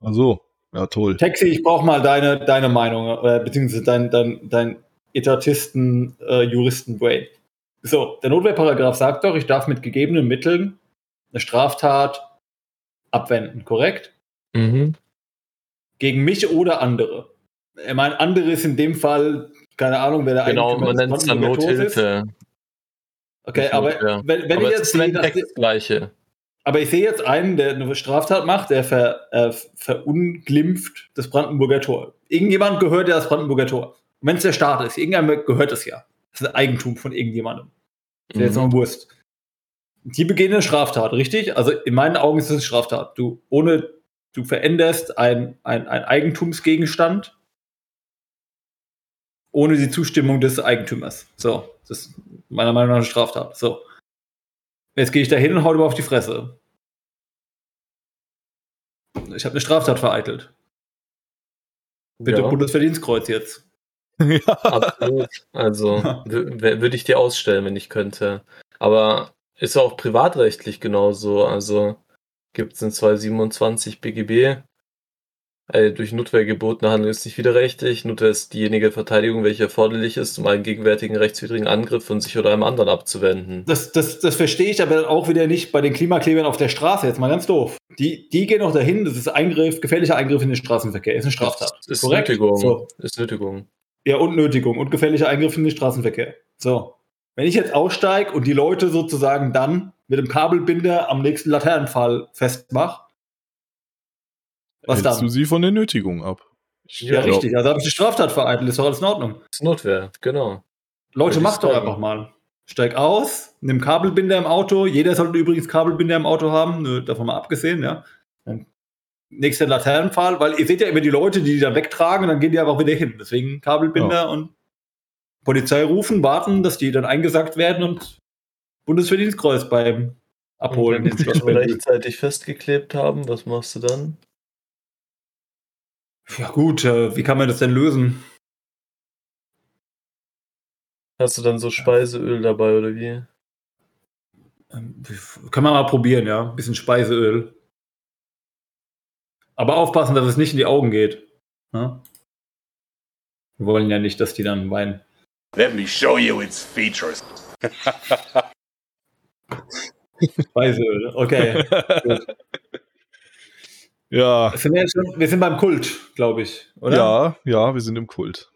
Speaker 1: Ach so, ja toll.
Speaker 2: Taxi, ich brauche mal deine, deine Meinung, äh, beziehungsweise dein, dein, dein Etatisten, äh, Juristen-Brain. So, der Notwehrparagraph sagt doch, ich darf mit gegebenen Mitteln eine Straftat abwenden, korrekt?
Speaker 3: Mhm.
Speaker 2: Gegen mich oder andere. Ich meine, andere ist in dem Fall, keine Ahnung, wer der
Speaker 3: Genau,
Speaker 2: Eigentümer
Speaker 3: man
Speaker 2: des
Speaker 3: nennt es dann
Speaker 2: ist.
Speaker 3: Nothilfe.
Speaker 2: Okay, aber wenn, wenn
Speaker 3: Aber
Speaker 2: ich jetzt
Speaker 3: ist
Speaker 2: dass
Speaker 3: Endeffekt das Gleiche.
Speaker 2: Aber ich sehe jetzt einen, der eine Straftat macht, der ver, äh, verunglimpft das Brandenburger Tor. Irgendjemand gehört ja das Brandenburger Tor. Wenn es der Staat ist, irgendjemand gehört es ja. Das ist ein Eigentum von irgendjemandem. Das ist jetzt
Speaker 3: Mhm.
Speaker 2: mal Wurst. Die begehen eine Straftat, richtig? Also in meinen Augen ist es eine Straftat. Du, ohne, du veränderst ein, ein, ein Eigentumsgegenstand ohne die Zustimmung des Eigentümers. So, das ist meiner Meinung nach eine Straftat. So. Jetzt gehe ich da hin und hau dir auf die Fresse. Ich habe eine Straftat vereitelt. Bitte
Speaker 3: Ja.
Speaker 2: Bundesverdienstkreuz jetzt.
Speaker 1: ja.
Speaker 3: Absolut. Also würde ich dir ausstellen, wenn ich könnte. Aber ist auch privatrechtlich genauso. Also gibt es in 227 BGB. Eine durch Notwehr gebotene Handlung ist nicht widerrechtlich. Notwehr ist diejenige Verteidigung, welche erforderlich ist, um einen gegenwärtigen rechtswidrigen Angriff von sich oder einem anderen abzuwenden.
Speaker 2: Das, das, das verstehe ich aber auch wieder nicht bei den Klimaklebern auf der Straße. Jetzt mal ganz doof. Die, die gehen auch dahin, das ist Eingriff, gefährlicher Eingriff in den Straßenverkehr. Ist eine Straftat.
Speaker 3: Ist
Speaker 2: Korrekt?
Speaker 3: Nötigung.
Speaker 2: So.
Speaker 3: Ist Nötigung.
Speaker 2: Ja, und Nötigung und gefährlicher Eingriff in den Straßenverkehr. So. Wenn ich jetzt aussteige und die Leute sozusagen dann mit dem Kabelbinder am nächsten Laternenpfahl festmache, was
Speaker 1: Hältst du
Speaker 2: dann?
Speaker 1: sie von der Nötigung ab? Ich
Speaker 2: Ja,
Speaker 1: glaub-
Speaker 2: richtig. Also habe ich die Straftat vereitelt, ist doch alles in Ordnung.
Speaker 3: Ist Notwehr, genau.
Speaker 2: Leute, macht doch einfach mal. Steig aus, nimm Kabelbinder im Auto. Jeder sollte übrigens Kabelbinder im Auto haben, nö, davon mal abgesehen, ja. Dann nächster Laternenpfahl, weil ihr seht ja immer die Leute, die die dann wegtragen und dann gehen die einfach wieder hin. Deswegen Kabelbinder und Polizei rufen, warten, dass die dann eingesackt werden und Bundesverdienstkreuz beim Abholen
Speaker 3: Und wenn schon
Speaker 2: Bellevue.
Speaker 3: rechtzeitig festgeklebt haben, was machst du dann?
Speaker 2: Ja gut, äh, wie kann man das denn lösen?
Speaker 3: Hast du dann so Speiseöl dabei oder wie?
Speaker 2: Ähm, Kann man mal probieren, ja. Ein bisschen Speiseöl. Aber aufpassen, dass es nicht in die Augen geht. Ja? Wir wollen ja nicht, dass die dann weinen.
Speaker 11: Let me show you its features.
Speaker 2: Weißöl, okay.
Speaker 1: Ja,
Speaker 2: Wir sind, ja schon, wir sind beim Kult, glaube ich, oder?
Speaker 1: ja, ja, wir sind im Kult.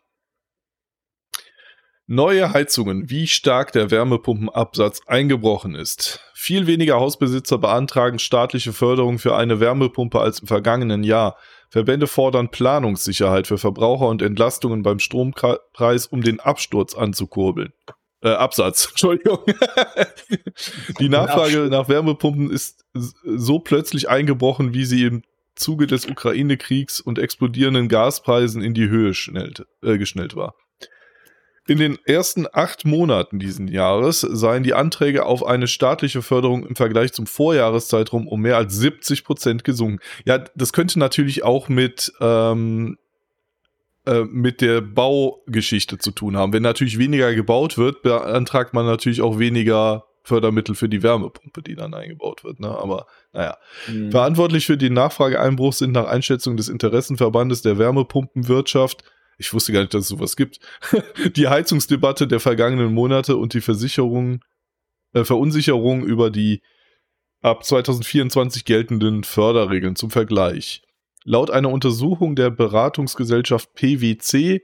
Speaker 1: Neue Heizungen, wie stark der Wärmepumpenabsatz eingebrochen ist. Viel weniger Hausbesitzer beantragen staatliche Förderung für eine Wärmepumpe als im vergangenen Jahr. Verbände fordern Planungssicherheit für Verbraucher und Entlastungen beim Strompreis, um den Absturz anzukurbeln. Äh, Absatz, Entschuldigung. Die Nachfrage nach Wärmepumpen ist so plötzlich eingebrochen, wie sie im Zuge des Ukraine-Kriegs und explodierenden Gaspreisen in die Höhe schnellte, äh, geschnellt war. In den ersten acht Monaten diesen Jahres seien die Anträge auf eine staatliche Förderung im Vergleich zum Vorjahreszeitraum um mehr als 70 Prozent gesunken. Ja, das könnte natürlich auch mit, ähm, äh, mit der Baugeschichte zu tun haben. Wenn natürlich weniger gebaut wird, beantragt man natürlich auch weniger Fördermittel für die Wärmepumpe, die dann eingebaut wird. Ne? Aber naja.
Speaker 2: Hm.
Speaker 1: Verantwortlich für den Nachfrageeinbruch sind nach Einschätzung des Interessenverbandes der Wärmepumpenwirtschaft, ich wusste gar nicht, dass es sowas gibt, die Heizungsdebatte der vergangenen Monate und die Versicherung, äh, Verunsicherung über die ab 2024 geltenden Förderregeln zum Vergleich. Laut einer Untersuchung der Beratungsgesellschaft PwC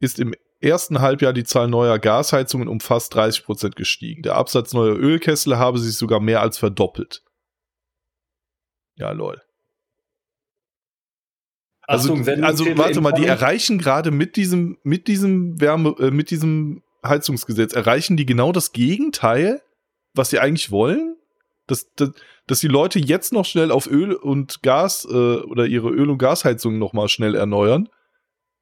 Speaker 1: ist im ersten Halbjahr die Zahl neuer Gasheizungen um fast 30 Prozent gestiegen. Der Absatz neuer Ölkessel habe sich sogar mehr als verdoppelt. Ja, lol. Also,
Speaker 2: Achtung,
Speaker 1: also warte mal, die erreichen gerade mit diesem, mit diesem Wärme, äh, mit diesem Heizungsgesetz, erreichen die genau das Gegenteil, was sie eigentlich wollen? Dass, dass, dass die Leute jetzt noch schnell auf Öl und Gas äh, oder ihre Öl- und Gasheizungen nochmal schnell erneuern,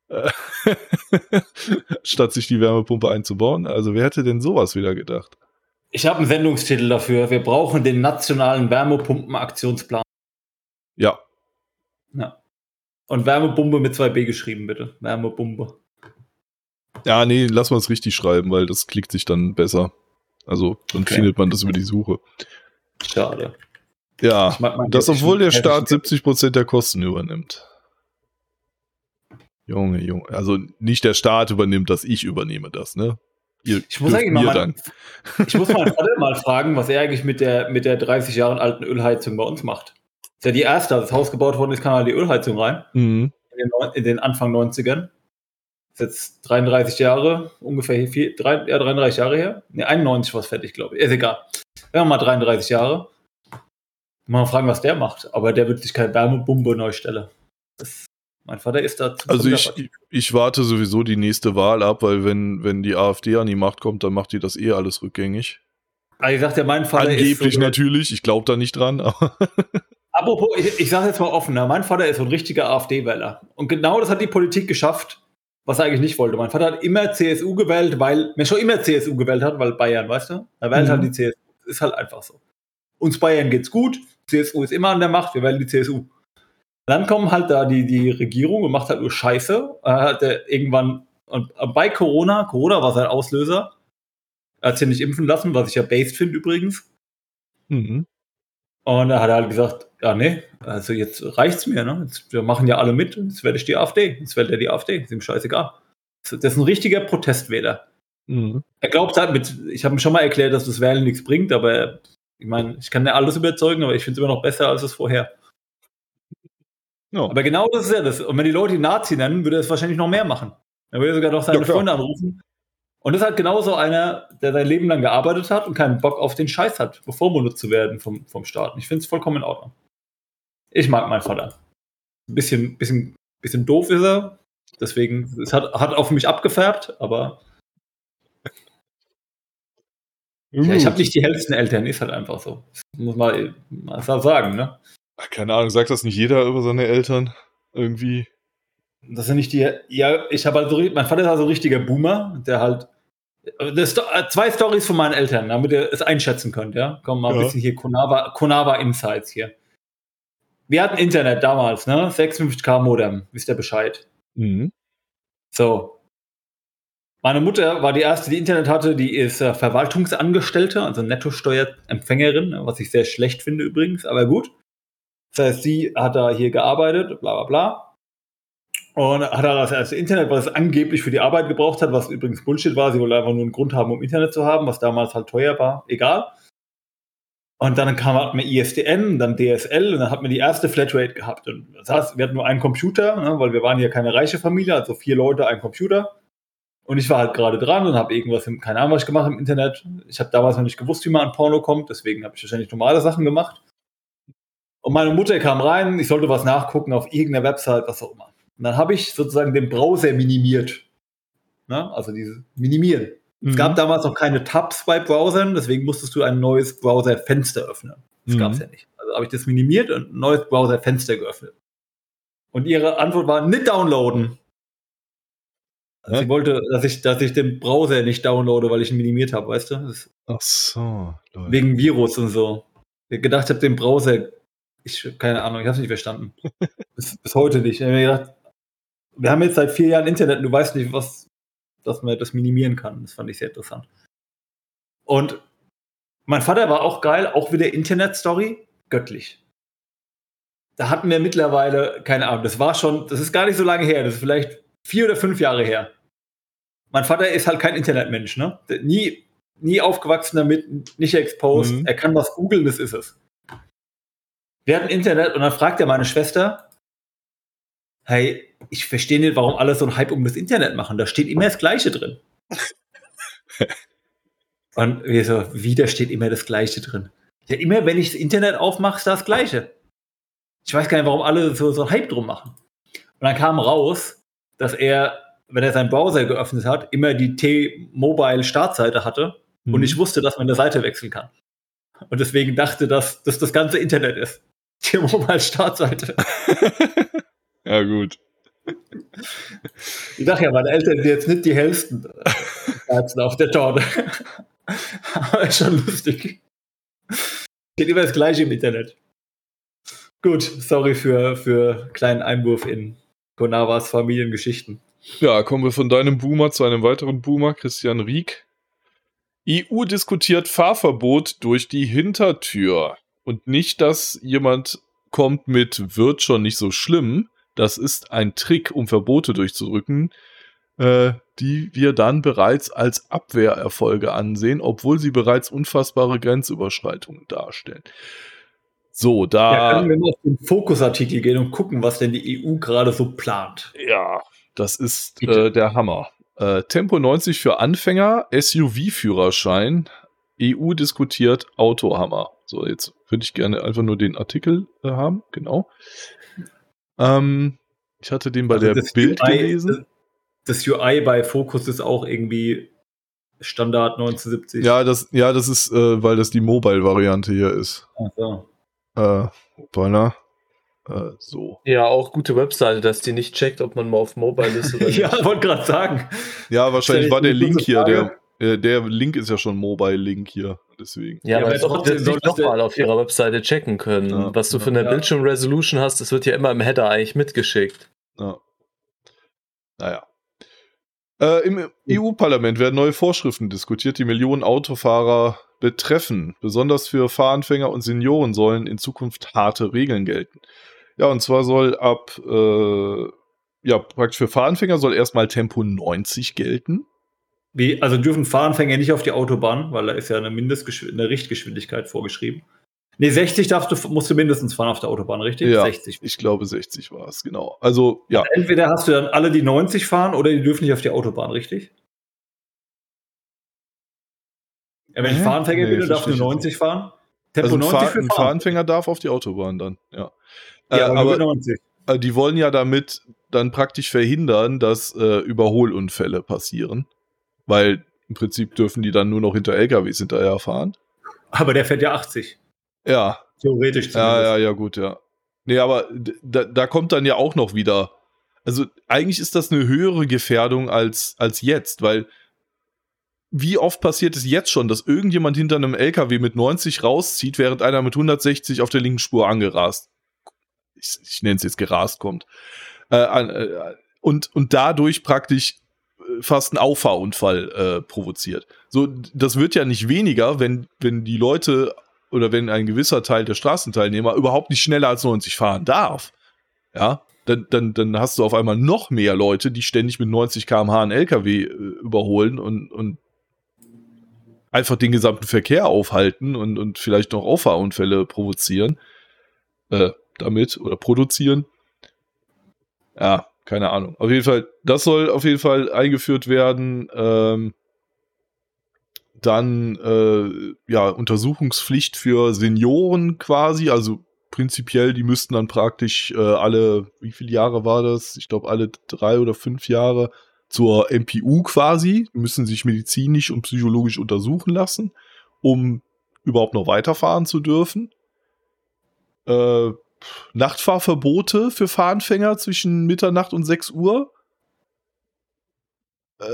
Speaker 1: statt sich die Wärmepumpe einzubauen. Also wer hätte denn sowas wieder gedacht?
Speaker 2: Ich habe einen Sendungstitel dafür. Wir brauchen den nationalen Wärmepumpen-Aktionsplan.
Speaker 1: Ja,
Speaker 2: Ja. Und Wärmepumpe mit 2b geschrieben, bitte. Wärmepumpe.
Speaker 1: ja, nee, lass mal es richtig schreiben, weil das klickt sich dann besser. Also dann
Speaker 2: Okay.
Speaker 1: findet man das über die Suche.
Speaker 2: Schade.
Speaker 1: Ja, das obwohl der Staat 70% der Kosten übernimmt. Junge, Junge. Also nicht der Staat übernimmt das, ich übernehme das, ne? Ihr
Speaker 2: Ich muss eigentlich mal, mein, ich muss Vater mal fragen, was er eigentlich mit der, mit der 30 Jahre alten Ölheizung bei uns macht. Ist ja die erste, als das Haus gebaut worden ist, kam halt die Ölheizung rein.
Speaker 1: Mhm.
Speaker 2: In den, in den Anfang 90ern. Ist jetzt 33 Jahre, ungefähr vier, drei, ja, 33 Jahre her. Ne, 91 war es fertig, glaube ich. Ist egal. Wir mal 33 Jahre. Mal fragen, was der macht. Aber der wird sich keine Wärmepumpe neu stellen. Das, mein Vater ist da zu
Speaker 1: Also ich, ich warte sowieso die nächste Wahl ab, weil wenn, wenn die AfD an die Macht kommt, dann macht die das eh alles rückgängig.
Speaker 2: Aber ich sagte, mein Vater ist.
Speaker 1: Angeblich
Speaker 2: so
Speaker 1: natürlich, ich glaube da nicht dran,
Speaker 2: Apropos, ich, ich sage jetzt mal offen, ne? mein Vater ist so ein richtiger AfD-Wähler. Und genau das hat die Politik geschafft, was er eigentlich nicht wollte. Mein Vater hat immer CSU gewählt, weil, mir schon immer CSU gewählt hat, weil Bayern, weißt du? Er wählt
Speaker 1: Mhm.
Speaker 2: halt die CSU. Ist halt einfach so. Uns Bayern geht's gut, CSU ist immer an der Macht, wir wählen die CSU. Dann kommen halt da die, die Regierung und macht halt nur Scheiße. Er hat er irgendwann, und bei Corona, Corona war sein Auslöser, er hat sich ja nicht impfen lassen, was ich ja based finde übrigens.
Speaker 1: mhm.
Speaker 2: Und da hat er halt gesagt, ja, nee, also jetzt reicht's mir, ne? Jetzt, wir machen ja alle mit, jetzt werde ich die AfD. Jetzt wählt er die AfD, ist ihm scheißegal. Das ist ein richtiger Protestwähler.
Speaker 1: Mhm.
Speaker 2: Er glaubt halt mit, ich habe ihm schon mal erklärt, dass das Wählen nichts bringt, aber ich meine, ich kann ja alles überzeugen, aber ich finde es immer noch besser als es vorher.
Speaker 1: Ja.
Speaker 2: Aber genau das ist ja das. Und wenn die Leute ihn Nazi nennen, würde er es wahrscheinlich noch mehr machen. Dann würde er sogar noch seine
Speaker 1: Ja.
Speaker 2: Freunde anrufen. Und das ist halt genauso einer, der sein Leben lang gearbeitet hat und keinen Bock auf den Scheiß hat, bevormundet zu werden vom, vom Staat. Ich finde es vollkommen in Ordnung. Ich mag meinen Vater. Ein bisschen, bisschen, bisschen doof ist er. Deswegen, es hat, hat auf mich abgefärbt, aber ja, ich habe nicht die hellsten Eltern, ist halt einfach so. Das muss man mal sagen, ne?
Speaker 1: Keine Ahnung, sagt das nicht jeder über seine Eltern? Irgendwie.
Speaker 2: Das sind nicht die. Ja, ich habe halt so. Mein Vater ist also ein richtiger Boomer, der halt. Das, Sto- äh, zwei Stories von meinen Eltern, damit ihr es einschätzen könnt, ja? Komm mal ein
Speaker 1: Ja.
Speaker 2: bisschen hier Konava, Konava Insights hier. Wir hatten Internet damals, ne? 56k Modem, wisst ihr Bescheid.
Speaker 1: Mhm.
Speaker 2: So. Meine Mutter war die erste, die Internet hatte, die ist äh, Verwaltungsangestellte, also Nettosteuerempfängerin, was ich sehr schlecht finde übrigens, aber gut. Das heißt, sie hat da hier gearbeitet, bla bla bla. Und hat da das erste Internet, was es angeblich für die Arbeit gebraucht hat, was übrigens Bullshit war. Sie wollte einfach nur einen Grund haben, um Internet zu haben, was damals halt teuer war. Egal. Und dann kam halt mir ISDN, dann DSL und dann hat man die erste Flatrate gehabt. Und das heißt, wir hatten nur einen Computer, ne, weil wir waren ja keine reiche Familie, also vier Leute, ein Computer. Und ich war halt gerade dran und habe irgendwas, im, keine Ahnung, was ich gemacht im Internet. Ich habe damals noch nicht gewusst, wie man an Porno kommt, deswegen habe ich wahrscheinlich normale Sachen gemacht. Und meine Mutter kam rein, ich sollte was nachgucken auf irgendeiner Website, was auch immer. Und dann habe ich sozusagen den Browser minimiert. Ne? Also diese Minimieren. Mhm. Es gab damals noch keine Tabs bei Browsern, deswegen musstest du ein neues Browserfenster öffnen. Das mhm. gab es ja nicht. Also habe ich das minimiert und ein neues Browserfenster geöffnet. Und ihre Antwort war, nicht downloaden. Also sie wollte, dass ich, dass ich den Browser nicht downloade, weil ich ihn minimiert habe, weißt du? Das
Speaker 1: Ach so.
Speaker 2: Leute. Wegen Virus und so. Ich gedacht habe, den Browser, ich keine Ahnung, ich habe es nicht verstanden. bis, bis, heute nicht. Ich habe mir gedacht, wir haben jetzt seit vier Jahren Internet und du weißt nicht, was, dass man das minimieren kann. Das fand ich sehr interessant. Und mein Vater war auch geil, auch wieder Internet-Story, göttlich. Da hatten wir mittlerweile, keine Ahnung, das war schon, das ist gar nicht so lange her, das ist vielleicht vier oder fünf Jahre her. Mein Vater ist halt kein Internetmensch, ne? Nie, nie aufgewachsen damit, nicht exposed. Mhm. Er kann was googeln, das ist es. Wir hatten Internet und dann fragt er meine Schwester, hey, ich verstehe nicht, warum alle so einen Hype um das Internet machen. Da steht immer das Gleiche drin. und wir so, wieder steht immer das Gleiche drin. Ja, immer, wenn ich das Internet aufmache, ist das Gleiche. Ich weiß gar nicht, warum alle so, so einen Hype drum machen. Und dann kam raus, dass er wenn er seinen Browser geöffnet hat, immer die T-Mobile-Startseite hatte mhm. und ich wusste, dass man eine Seite wechseln kann. Und deswegen dachte, dass das das ganze Internet ist. T-Mobile-Startseite.
Speaker 1: ja, gut.
Speaker 2: Ich dachte ja, meine Eltern sind jetzt nicht die hellsten Herzen auf der Torte. Aber ist schon lustig. Geht immer das Gleiche im Internet. Gut, sorry für, für kleinen Einwurf in Konavas Familiengeschichten.
Speaker 1: Ja, kommen wir von deinem Boomer zu einem weiteren Boomer, Christian Rieck. EU diskutiert Fahrverbot durch die Hintertür. Und nicht, dass jemand kommt mit wird schon nicht so schlimm. Das ist ein Trick, um Verbote durchzudrücken, äh, die wir dann bereits als Abwehrerfolge ansehen, obwohl sie bereits unfassbare Grenzüberschreitungen darstellen. So, da. Ja,
Speaker 2: können wir mal auf den Fokusartikel gehen und gucken, was denn die EU gerade so plant.
Speaker 1: Ja, das ist äh, der Hammer. Äh, Tempo 90 für Anfänger, SUV-Führerschein, EU diskutiert Autohammer. So, jetzt würde ich gerne einfach nur den Artikel äh, haben, genau. Ähm, ich hatte den bei also der Bild UI, gelesen.
Speaker 2: Das UI bei Focus ist auch irgendwie Standard 1970.
Speaker 1: Ja, das, ja, das ist, äh, weil das die Mobile-Variante hier ist. Ach so. Äh, hoppala. Äh, so.
Speaker 3: Ja, auch gute Webseite, dass die nicht checkt, ob man mal auf Mobile ist oder
Speaker 2: nicht. ja, wollte gerade sagen.
Speaker 1: Ja, wahrscheinlich war der Link hier, der, äh, der Link ist ja schon Mobile-Link hier, deswegen.
Speaker 3: Ja, ja aber doch, das nicht nochmal auf ihrer Webseite checken können. Ja, Was du für eine ja. Bildschirm-Resolution hast, das wird ja immer im Header eigentlich mitgeschickt. Ja.
Speaker 1: Naja. Äh, Im EU-Parlament werden neue Vorschriften diskutiert, die Millionen Autofahrer betreffen. Besonders für Fahranfänger und Senioren sollen in Zukunft harte Regeln gelten. Ja, und zwar soll ab, äh, ja, praktisch für Fahranfänger soll erstmal Tempo 90 gelten.
Speaker 2: Wie, also dürfen Fahranfänger nicht auf die Autobahn, weil da ist ja eine Mindestgeschwindigkeit, eine Richtgeschwindigkeit vorgeschrieben. Nee, 60 darfst du, musst du mindestens fahren auf der Autobahn, richtig?
Speaker 1: Ja, 60. Ich glaube, 60 war es, genau. Also, ja.
Speaker 2: Also entweder hast du dann alle, die 90 fahren, oder die dürfen nicht auf die Autobahn, richtig? Ja, wenn ich Fahranfänger nee, bin, darf nur 90 fahren.
Speaker 1: Tempo also ein, 90 Fahr ein Fahranfänger darf auf die Autobahn dann, ja. Ja, äh, aber 90. Äh, die wollen ja damit dann praktisch verhindern, dass äh, Überholunfälle passieren. Weil im Prinzip dürfen die dann nur noch hinter LKWs hinterher fahren.
Speaker 2: Aber der fährt ja 80.
Speaker 1: Ja.
Speaker 2: Theoretisch
Speaker 1: zumindest. Ja, ja, ja, gut, ja. Nee, aber da, da kommt dann ja auch noch wieder. Also eigentlich ist das eine höhere Gefährdung als, als jetzt, weil wie oft passiert es jetzt schon, dass irgendjemand hinter einem LKW mit 90 rauszieht, während einer mit 160 auf der linken Spur angerast ich, ich nenne es jetzt gerast kommt. Äh, äh, und, und dadurch praktisch fast einen Auffahrunfall äh, provoziert. So, das wird ja nicht weniger, wenn, wenn die Leute oder wenn ein gewisser Teil der Straßenteilnehmer überhaupt nicht schneller als 90 fahren darf. Ja, dann, dann, dann hast du auf einmal noch mehr Leute, die ständig mit 90 km/h einen LKW äh, überholen und, und einfach den gesamten Verkehr aufhalten und, und vielleicht noch Auffahrunfälle provozieren äh, damit oder produzieren. Ja, keine Ahnung. Auf jeden Fall, das soll auf jeden Fall eingeführt werden. Ähm, dann äh, ja Untersuchungspflicht für Senioren quasi, also prinzipiell, die müssten dann praktisch äh, alle, wie viele Jahre war das? Ich glaube alle drei oder fünf Jahre zur MPU quasi, müssen sich medizinisch und psychologisch untersuchen lassen, um überhaupt noch weiterfahren zu dürfen. Äh, Nachtfahrverbote für Fahranfänger zwischen Mitternacht und 6 Uhr. Äh,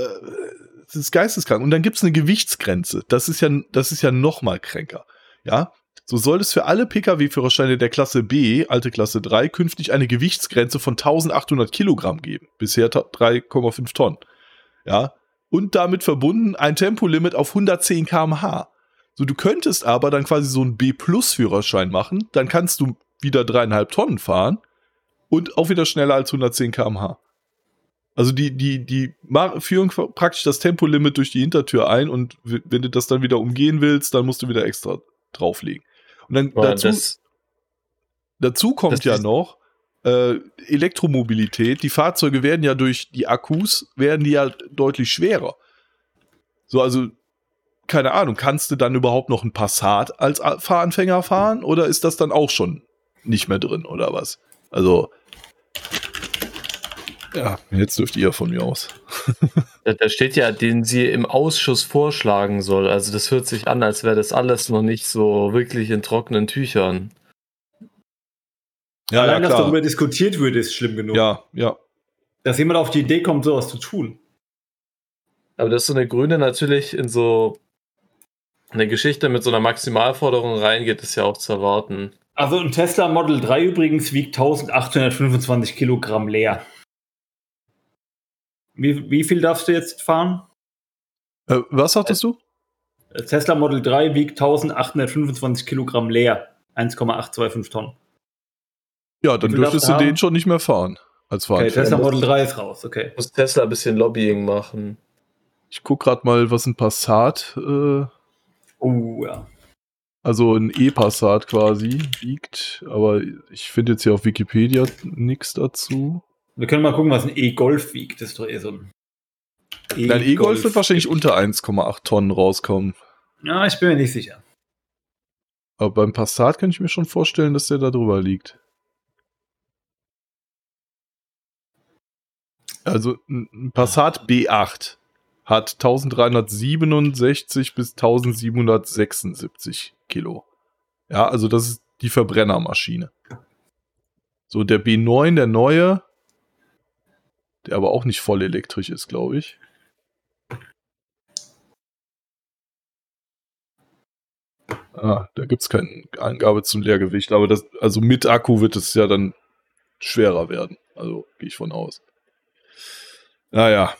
Speaker 1: das ist geisteskrank. Und dann gibt es eine Gewichtsgrenze. Das ist ja, das ist ja noch mal kränker. Ja, so soll es für alle Pkw-Führerscheine der Klasse B, alte Klasse 3, künftig eine Gewichtsgrenze von 1800 Kilogramm geben. Bisher 3,5 Tonnen. Ja. Und damit verbunden ein Tempolimit auf 110 km/h. So, du könntest aber dann quasi so einen B-Plus-Führerschein machen. Dann kannst du wieder dreieinhalb Tonnen fahren und auch wieder schneller als 110 km/h. Also die, die, die führen praktisch das Tempolimit durch die Hintertür ein und wenn du das dann wieder umgehen willst, dann musst du wieder extra drauflegen. Und dann Boah, dazu, das, dazu kommt ja noch äh, Elektromobilität. Die Fahrzeuge werden ja durch die Akkus, werden die ja deutlich schwerer. So, also, keine Ahnung, kannst du dann überhaupt noch ein Passat als Fahranfänger fahren oder ist das dann auch schon nicht mehr drin oder was? Also, ja, jetzt dürft ihr von mir aus.
Speaker 3: da steht ja, den sie im Ausschuss vorschlagen soll. Also das hört sich an, als wäre das alles noch nicht so wirklich in trockenen Tüchern.
Speaker 2: Ja, Allein, ja, dass darüber diskutiert wird, ist schlimm genug.
Speaker 1: Ja, ja.
Speaker 2: Dass jemand auf die Idee kommt, sowas zu tun.
Speaker 3: Aber dass so eine Grüne natürlich in so eine Geschichte mit so einer Maximalforderung reingeht, ist ja auch zu erwarten.
Speaker 2: Also ein Tesla Model 3 übrigens wiegt 1825 Kilogramm leer. Wie, wie viel darfst du jetzt fahren?
Speaker 1: Äh, was sagtest du?
Speaker 2: Tesla Model 3 wiegt 1825 Kilogramm leer. 1,825 Tonnen.
Speaker 1: Ja, dann dürftest du den schon nicht mehr fahren. Als
Speaker 2: Okay, Tesla Model 3 ist raus, okay.
Speaker 3: Muss Tesla ein bisschen Lobbying machen.
Speaker 1: Ich guck gerade mal, was ein Passat. Äh,
Speaker 2: oh, ja.
Speaker 1: Also ein E-Passat quasi wiegt, aber ich finde jetzt hier auf Wikipedia nichts dazu.
Speaker 2: Wir können mal gucken, was ein E-Golf wiegt. Das ist doch eher so ein.
Speaker 1: E Ein E-Golf wird wahrscheinlich unter 1,8 Tonnen rauskommen.
Speaker 2: Ja, ich bin mir nicht sicher.
Speaker 1: Aber beim Passat kann ich mir schon vorstellen, dass der da drüber liegt. Also ein Passat B8 hat 1367 bis 1776 Kilo. Ja, also das ist die Verbrennermaschine. So, der B9, der neue, der aber auch nicht voll elektrisch ist, glaube ich. Ah, da gibt es keine Angabe zum Leergewicht, aber das, also mit Akku wird es ja dann schwerer werden. Also gehe ich von aus. Naja.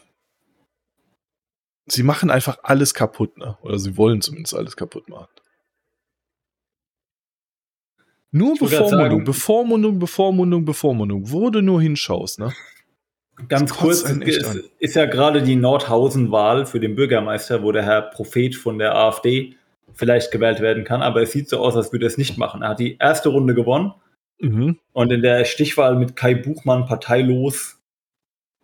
Speaker 1: Sie machen einfach alles kaputt, ne? Oder sie wollen zumindest alles kaputt machen. Nur Bevormundung, Bevormundung, Bevormundung, Bevormundung. Wo du nur hinschaust, ne?
Speaker 2: Ganz kurz, ist, ist ja gerade die Nordhausen-Wahl für den Bürgermeister, wo der Herr Prophet von der AfD vielleicht gewählt werden kann, aber es sieht so aus, als würde er es nicht machen. Er hat die erste Runde gewonnen mhm. und in der Stichwahl mit Kai Buchmann parteilos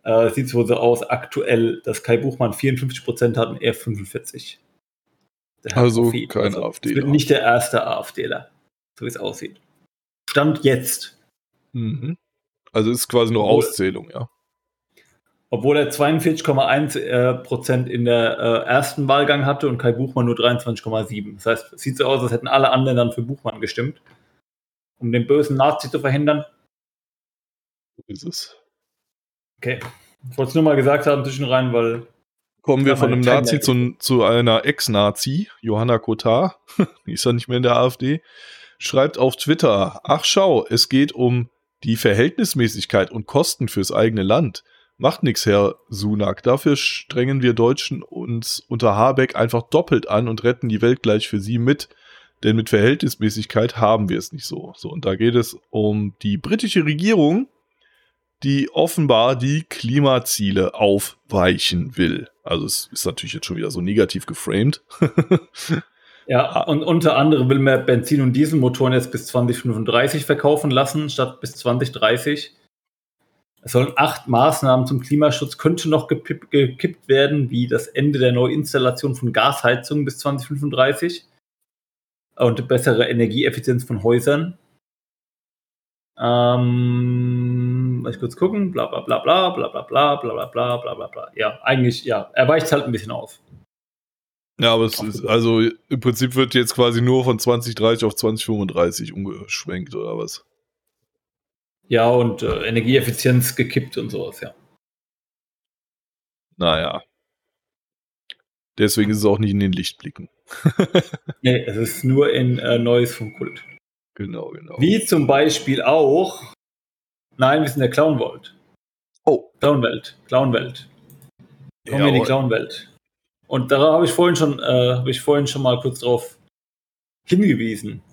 Speaker 2: äh, sieht es wohl so aus aktuell, dass Kai Buchmann 54 Prozent hat und er 45.
Speaker 1: Also Prophet. kein also, AfD.
Speaker 2: Wird nicht der erste AfDler, so wie es aussieht. Stand jetzt.
Speaker 1: Mhm. Also ist quasi nur Auszählung, ja
Speaker 2: obwohl er 42,1 äh, Prozent in der äh, ersten Wahlgang hatte und Kai Buchmann nur 23,7. Das heißt, es sieht so aus, als hätten alle anderen dann für Buchmann gestimmt, um den bösen Nazi zu verhindern.
Speaker 1: So ist es.
Speaker 2: Okay. Ich wollte es nur mal gesagt haben zwischen rein, weil.
Speaker 1: Kommen wir von einem Nazi zu, zu einer Ex-Nazi, Johanna Kotar, die ist ja nicht mehr in der AfD, schreibt auf Twitter, ach schau, es geht um die Verhältnismäßigkeit und Kosten fürs eigene Land. Macht nichts, Herr Sunak. Dafür strengen wir Deutschen uns unter Habeck einfach doppelt an und retten die Welt gleich für sie mit. Denn mit Verhältnismäßigkeit haben wir es nicht so. So, und da geht es um die britische Regierung, die offenbar die Klimaziele aufweichen will. Also es ist natürlich jetzt schon wieder so negativ geframed.
Speaker 2: Ja, und unter anderem will man Benzin- und Dieselmotoren jetzt bis 2035 verkaufen lassen, statt bis 2030. Es sollen acht Maßnahmen zum Klimaschutz könnte noch gepipp- gekippt werden, wie das Ende der Neuinstallation von Gasheizungen bis 2035 und bessere Energieeffizienz von Häusern. Ähm, muss ich kurz gucken, bla bla bla bla bla bla bla bla bla bla bla bla. Ja, eigentlich, ja, er weicht halt ein bisschen auf.
Speaker 1: Ja, aber es ist, also im Prinzip wird jetzt quasi nur von 2030 auf 2035 umgeschwenkt oder was?
Speaker 2: Ja, und äh, Energieeffizienz gekippt und sowas, ja.
Speaker 1: Naja. Deswegen ist es auch nicht in den Lichtblicken.
Speaker 2: Nee, es ist nur in äh, Neues vom Kult.
Speaker 1: Genau, genau.
Speaker 2: Wie zum Beispiel auch. Nein, wir sind der Clownwelt.
Speaker 1: Oh.
Speaker 2: Clownwelt. Clownwelt. Kommen wir in die
Speaker 1: Jawohl.
Speaker 2: Clownwelt. Und da habe ich vorhin schon, äh, habe ich vorhin schon mal kurz drauf hingewiesen.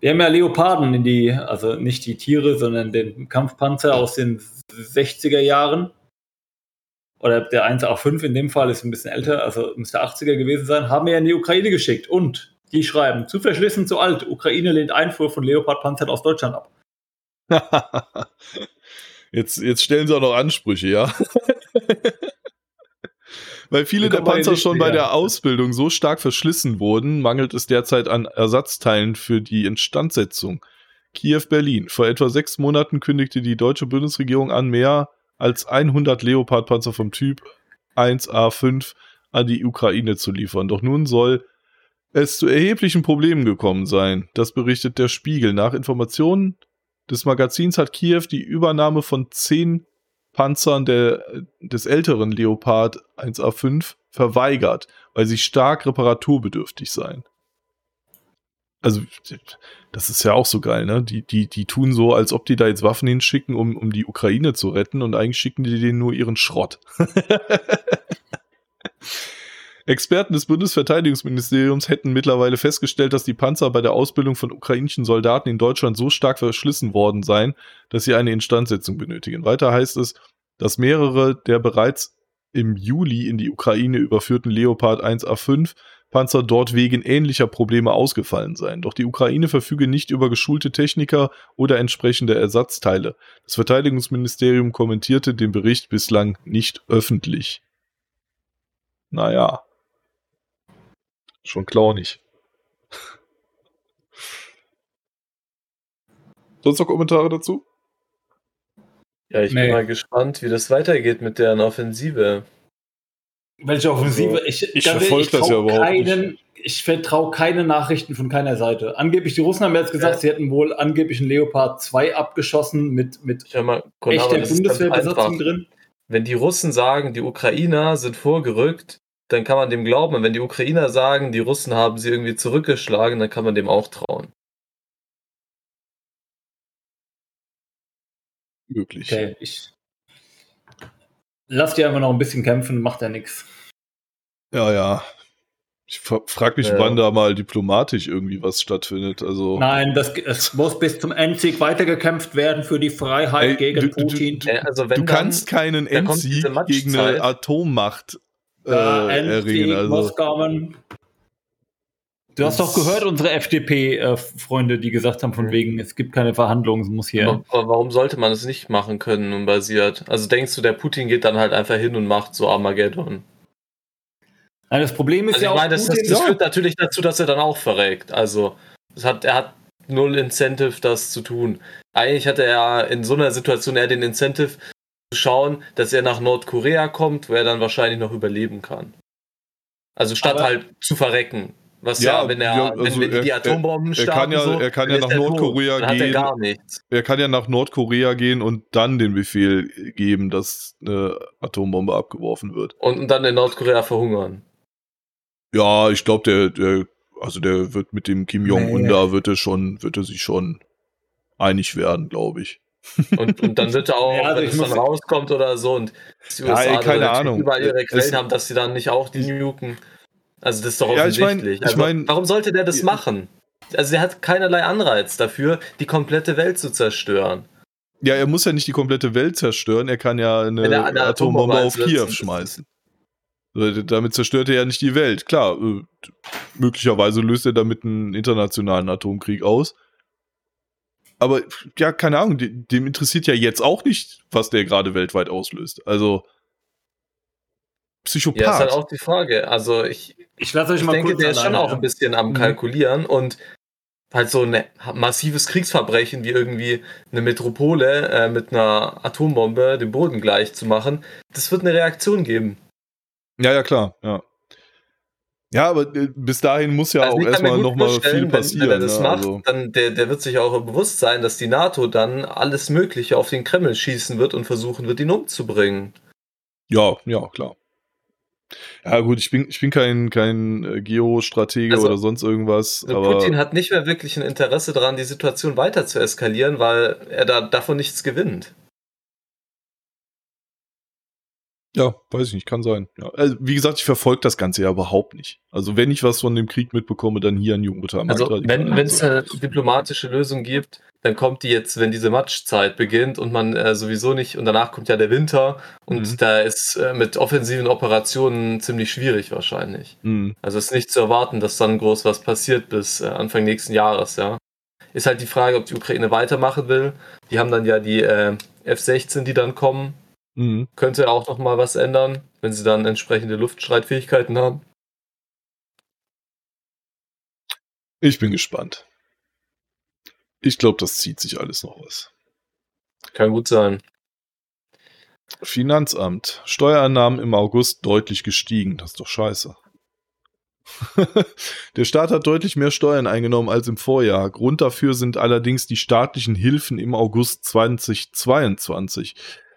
Speaker 2: Wir haben ja Leoparden in die, also nicht die Tiere, sondern den Kampfpanzer aus den 60er Jahren. Oder der 1A5 in dem Fall ist ein bisschen älter, also müsste 80er gewesen sein, haben wir in die Ukraine geschickt. Und die schreiben, zu verschlissen, zu alt. Ukraine lehnt Einfuhr von Leopardpanzern aus Deutschland ab.
Speaker 1: jetzt, jetzt stellen sie auch noch Ansprüche, ja. Weil viele der Panzer schon bei der Ausbildung so stark verschlissen wurden, mangelt es derzeit an Ersatzteilen für die Instandsetzung. Kiew-Berlin. Vor etwa sechs Monaten kündigte die deutsche Bundesregierung an, mehr als 100 Leopard-Panzer vom Typ 1A5 an die Ukraine zu liefern. Doch nun soll es zu erheblichen Problemen gekommen sein. Das berichtet der Spiegel. Nach Informationen des Magazins hat Kiew die Übernahme von zehn Panzern der, des älteren Leopard 1A5 verweigert, weil sie stark reparaturbedürftig seien. Also, das ist ja auch so geil, ne? Die, die, die tun so, als ob die da jetzt Waffen hinschicken, um, um die Ukraine zu retten, und eigentlich schicken die denen nur ihren Schrott. Experten des Bundesverteidigungsministeriums hätten mittlerweile festgestellt, dass die Panzer bei der Ausbildung von ukrainischen Soldaten in Deutschland so stark verschlissen worden seien, dass sie eine Instandsetzung benötigen. Weiter heißt es, dass mehrere der bereits im Juli in die Ukraine überführten Leopard 1A5 Panzer dort wegen ähnlicher Probleme ausgefallen seien. Doch die Ukraine verfüge nicht über geschulte Techniker oder entsprechende Ersatzteile. Das Verteidigungsministerium kommentierte den Bericht bislang nicht öffentlich. Naja. Schon clownig. Sonst noch Kommentare dazu?
Speaker 3: Ja, ich
Speaker 2: Nee.
Speaker 3: bin mal gespannt, wie das weitergeht mit deren Offensive.
Speaker 2: Welche Offensive?
Speaker 1: Also,
Speaker 2: ich
Speaker 1: ich
Speaker 2: ganz
Speaker 1: verfolg
Speaker 2: ehrlich,
Speaker 1: das ja überhaupt
Speaker 2: keinen, Ich vertraue keine Nachrichten von keiner Seite. Angeblich, die Russen haben jetzt gesagt,
Speaker 3: Ja.
Speaker 2: sie hätten wohl angeblich einen Leopard 2 abgeschossen mit, mit
Speaker 3: Schau mal,
Speaker 2: echter Bundeswehrbesatzung drin.
Speaker 3: Wenn die Russen sagen, die Ukrainer sind vorgerückt, dann kann man dem glauben. Und wenn die Ukrainer sagen, die Russen haben sie irgendwie zurückgeschlagen, dann kann man dem auch trauen.
Speaker 1: Möglich.
Speaker 2: Okay, ich lass die einfach noch ein bisschen kämpfen, macht ja nichts.
Speaker 1: Ja, ja. Ich frage mich,
Speaker 3: Ja.
Speaker 1: wann da mal diplomatisch irgendwie was stattfindet. Also,
Speaker 2: Nein, das, es muss bis zum Endsieg weitergekämpft werden für die Freiheit
Speaker 1: Ey,
Speaker 2: gegen
Speaker 1: du- du-
Speaker 2: Putin.
Speaker 3: Äh, also wenn
Speaker 1: du kannst keinen Endsieg gegen eine Atommacht äh, erringen. Also.
Speaker 2: Du hast doch gehört, unsere FDP-Freunde, die gesagt haben, von wegen, es gibt keine Verhandlungen, es muss hier.
Speaker 3: Aber aber warum sollte man es nicht machen können und basiert? Also denkst du, der Putin geht dann halt einfach hin und macht so Armageddon?
Speaker 2: Nein, das Problem ist
Speaker 3: Also
Speaker 2: ja
Speaker 3: ich
Speaker 2: auch,
Speaker 3: meine, das, das, das führt natürlich dazu, dass er dann auch verreckt. Also es hat, er hat null Incentive, das zu tun. Eigentlich hatte er in so einer Situation eher den Incentive zu schauen, dass er nach Nordkorea kommt, wo er dann wahrscheinlich noch überleben kann. Also statt
Speaker 2: Aber-
Speaker 3: halt zu verrecken. Was
Speaker 1: Ja,
Speaker 3: ja, wenn er,
Speaker 1: ja, also
Speaker 3: wenn, wenn die, die
Speaker 1: er-
Speaker 3: Atombomben
Speaker 1: er
Speaker 3: starten,
Speaker 1: kann ja-
Speaker 3: so,
Speaker 1: er kann ja nach
Speaker 3: tot.
Speaker 1: Nordkorea
Speaker 3: er
Speaker 1: gehen.
Speaker 3: gar nichts.
Speaker 1: er kann ja nach Nordkorea gehen und dann den Befehl geben, dass eine Atombombe abgeworfen wird.
Speaker 3: Und, und dann in Nordkorea verhungern.
Speaker 1: Ja, ich glaube, der, der, also der wird mit dem Kim Jong-un
Speaker 2: Nee.
Speaker 1: da, wird er schon, wird er sich schon einig werden, glaube ich.
Speaker 3: Und, und dann wird er auch,
Speaker 2: Ja, also
Speaker 3: wenn es dann rauskommt oder so und die
Speaker 1: Ja, ey,
Speaker 3: USA
Speaker 1: keine Ahnung.
Speaker 3: überall ihre Quellen haben, dass sie dann nicht auch die nuken. Also das ist doch
Speaker 1: Ja, ich mein-
Speaker 3: offensichtlich.
Speaker 1: ich
Speaker 3: also,
Speaker 1: mein-
Speaker 3: warum sollte der das
Speaker 1: Ja.
Speaker 3: machen? Also er hat keinerlei Anreiz dafür, die komplette Welt zu zerstören.
Speaker 1: Ja, er muss ja nicht die komplette Welt zerstören, er kann ja eine
Speaker 3: Wenn er eine
Speaker 1: Atombombe
Speaker 3: Atombombe
Speaker 1: auf Kiew schmeißen. Damit zerstört er ja nicht die Welt. Klar, äh, möglicherweise löst er damit einen internationalen Atomkrieg aus. Aber ja, keine Ahnung, de- dem interessiert ja jetzt auch nicht, was der gerade weltweit auslöst. Also Psychopath.
Speaker 3: Ja, ist halt auch die Frage. Also ich,
Speaker 2: Ich lasse euch
Speaker 3: ich
Speaker 2: mal
Speaker 3: denke,
Speaker 2: kurz
Speaker 3: der ist schon auch ein bisschen am
Speaker 1: Mhm.
Speaker 3: Kalkulieren und halt so ein massives Kriegsverbrechen wie irgendwie eine Metropole äh, mit einer Atombombe den Boden gleich zu machen, das wird eine Reaktion geben.
Speaker 1: ja, ja, klar, ja. Ja, aber äh, bis dahin muss ja
Speaker 3: Also
Speaker 1: auch erstmal nochmal viel
Speaker 3: wenn-
Speaker 1: passieren.
Speaker 3: Wenn er das
Speaker 1: ne?
Speaker 3: macht,
Speaker 1: also,
Speaker 3: dann der, der wird sich auch bewusst sein, dass die NATO dann alles Mögliche auf den Kreml schießen wird und versuchen wird, ihn umzubringen.
Speaker 1: ja, ja, klar. Ja, gut, ich bin, ich bin kein, kein äh, Geostratege
Speaker 3: Also,
Speaker 1: oder sonst irgendwas,
Speaker 3: Also Putin hat nicht mehr wirklich ein Interesse daran, die Situation weiter zu eskalieren, weil er da davon nichts gewinnt.
Speaker 1: Ja, weiß ich nicht, kann sein. Ja. Also, wie gesagt, ich verfolge das Ganze ja überhaupt nicht. Also, wenn ich was von dem Krieg mitbekomme, dann hier an Jugendmutter am
Speaker 3: Also
Speaker 1: Markt.
Speaker 3: wenn es eine diplomatische Lösung gibt, dann kommt die jetzt, wenn diese Matschzeit beginnt und man äh, sowieso nicht, und danach kommt ja der Winter und
Speaker 1: Mhm.
Speaker 3: da ist äh, mit offensiven Operationen ziemlich schwierig wahrscheinlich.
Speaker 1: Mhm.
Speaker 3: Also es ist nicht zu erwarten, dass dann groß was passiert bis äh, Anfang nächsten Jahres, ja. Ist halt die Frage, ob die Ukraine weitermachen will. Die haben dann ja die äh, F-16, die dann kommen.
Speaker 1: Mhm.
Speaker 3: Könnte auch noch mal was ändern, wenn sie dann entsprechende Luftstreitfähigkeiten haben.
Speaker 1: Ich bin gespannt. Ich glaube, das zieht sich alles noch was.
Speaker 3: Kann gut sein.
Speaker 1: Finanzamt. Steuereinnahmen im August deutlich gestiegen. Das ist doch scheiße. Der Staat hat deutlich mehr Steuern eingenommen als im Vorjahr. Grund dafür sind allerdings die staatlichen Hilfen im August 2022.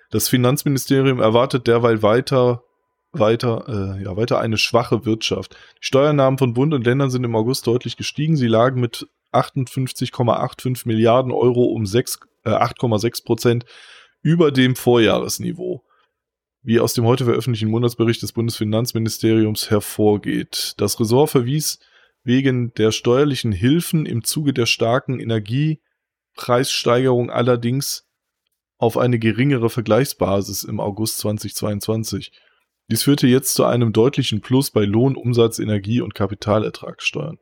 Speaker 1: Das Finanzministerium erwartet derweil weiter, weiter, äh, ja, weiter eine schwache Wirtschaft. Die Steuernahmen von Bund und Ländern sind im August deutlich gestiegen. Sie lagen mit 58,85 Milliarden Euro um 6, äh, 8,6 Prozent über dem Vorjahresniveau, wie aus dem heute veröffentlichten Monatsbericht des Bundesfinanzministeriums hervorgeht. Das Ressort verwies wegen der steuerlichen Hilfen im Zuge der starken Energiepreissteigerung allerdings auf eine geringere Vergleichsbasis im August 2022. Dies führte jetzt zu einem deutlichen Plus bei Lohn, Umsatz, Energie und Kapitalertragssteuern.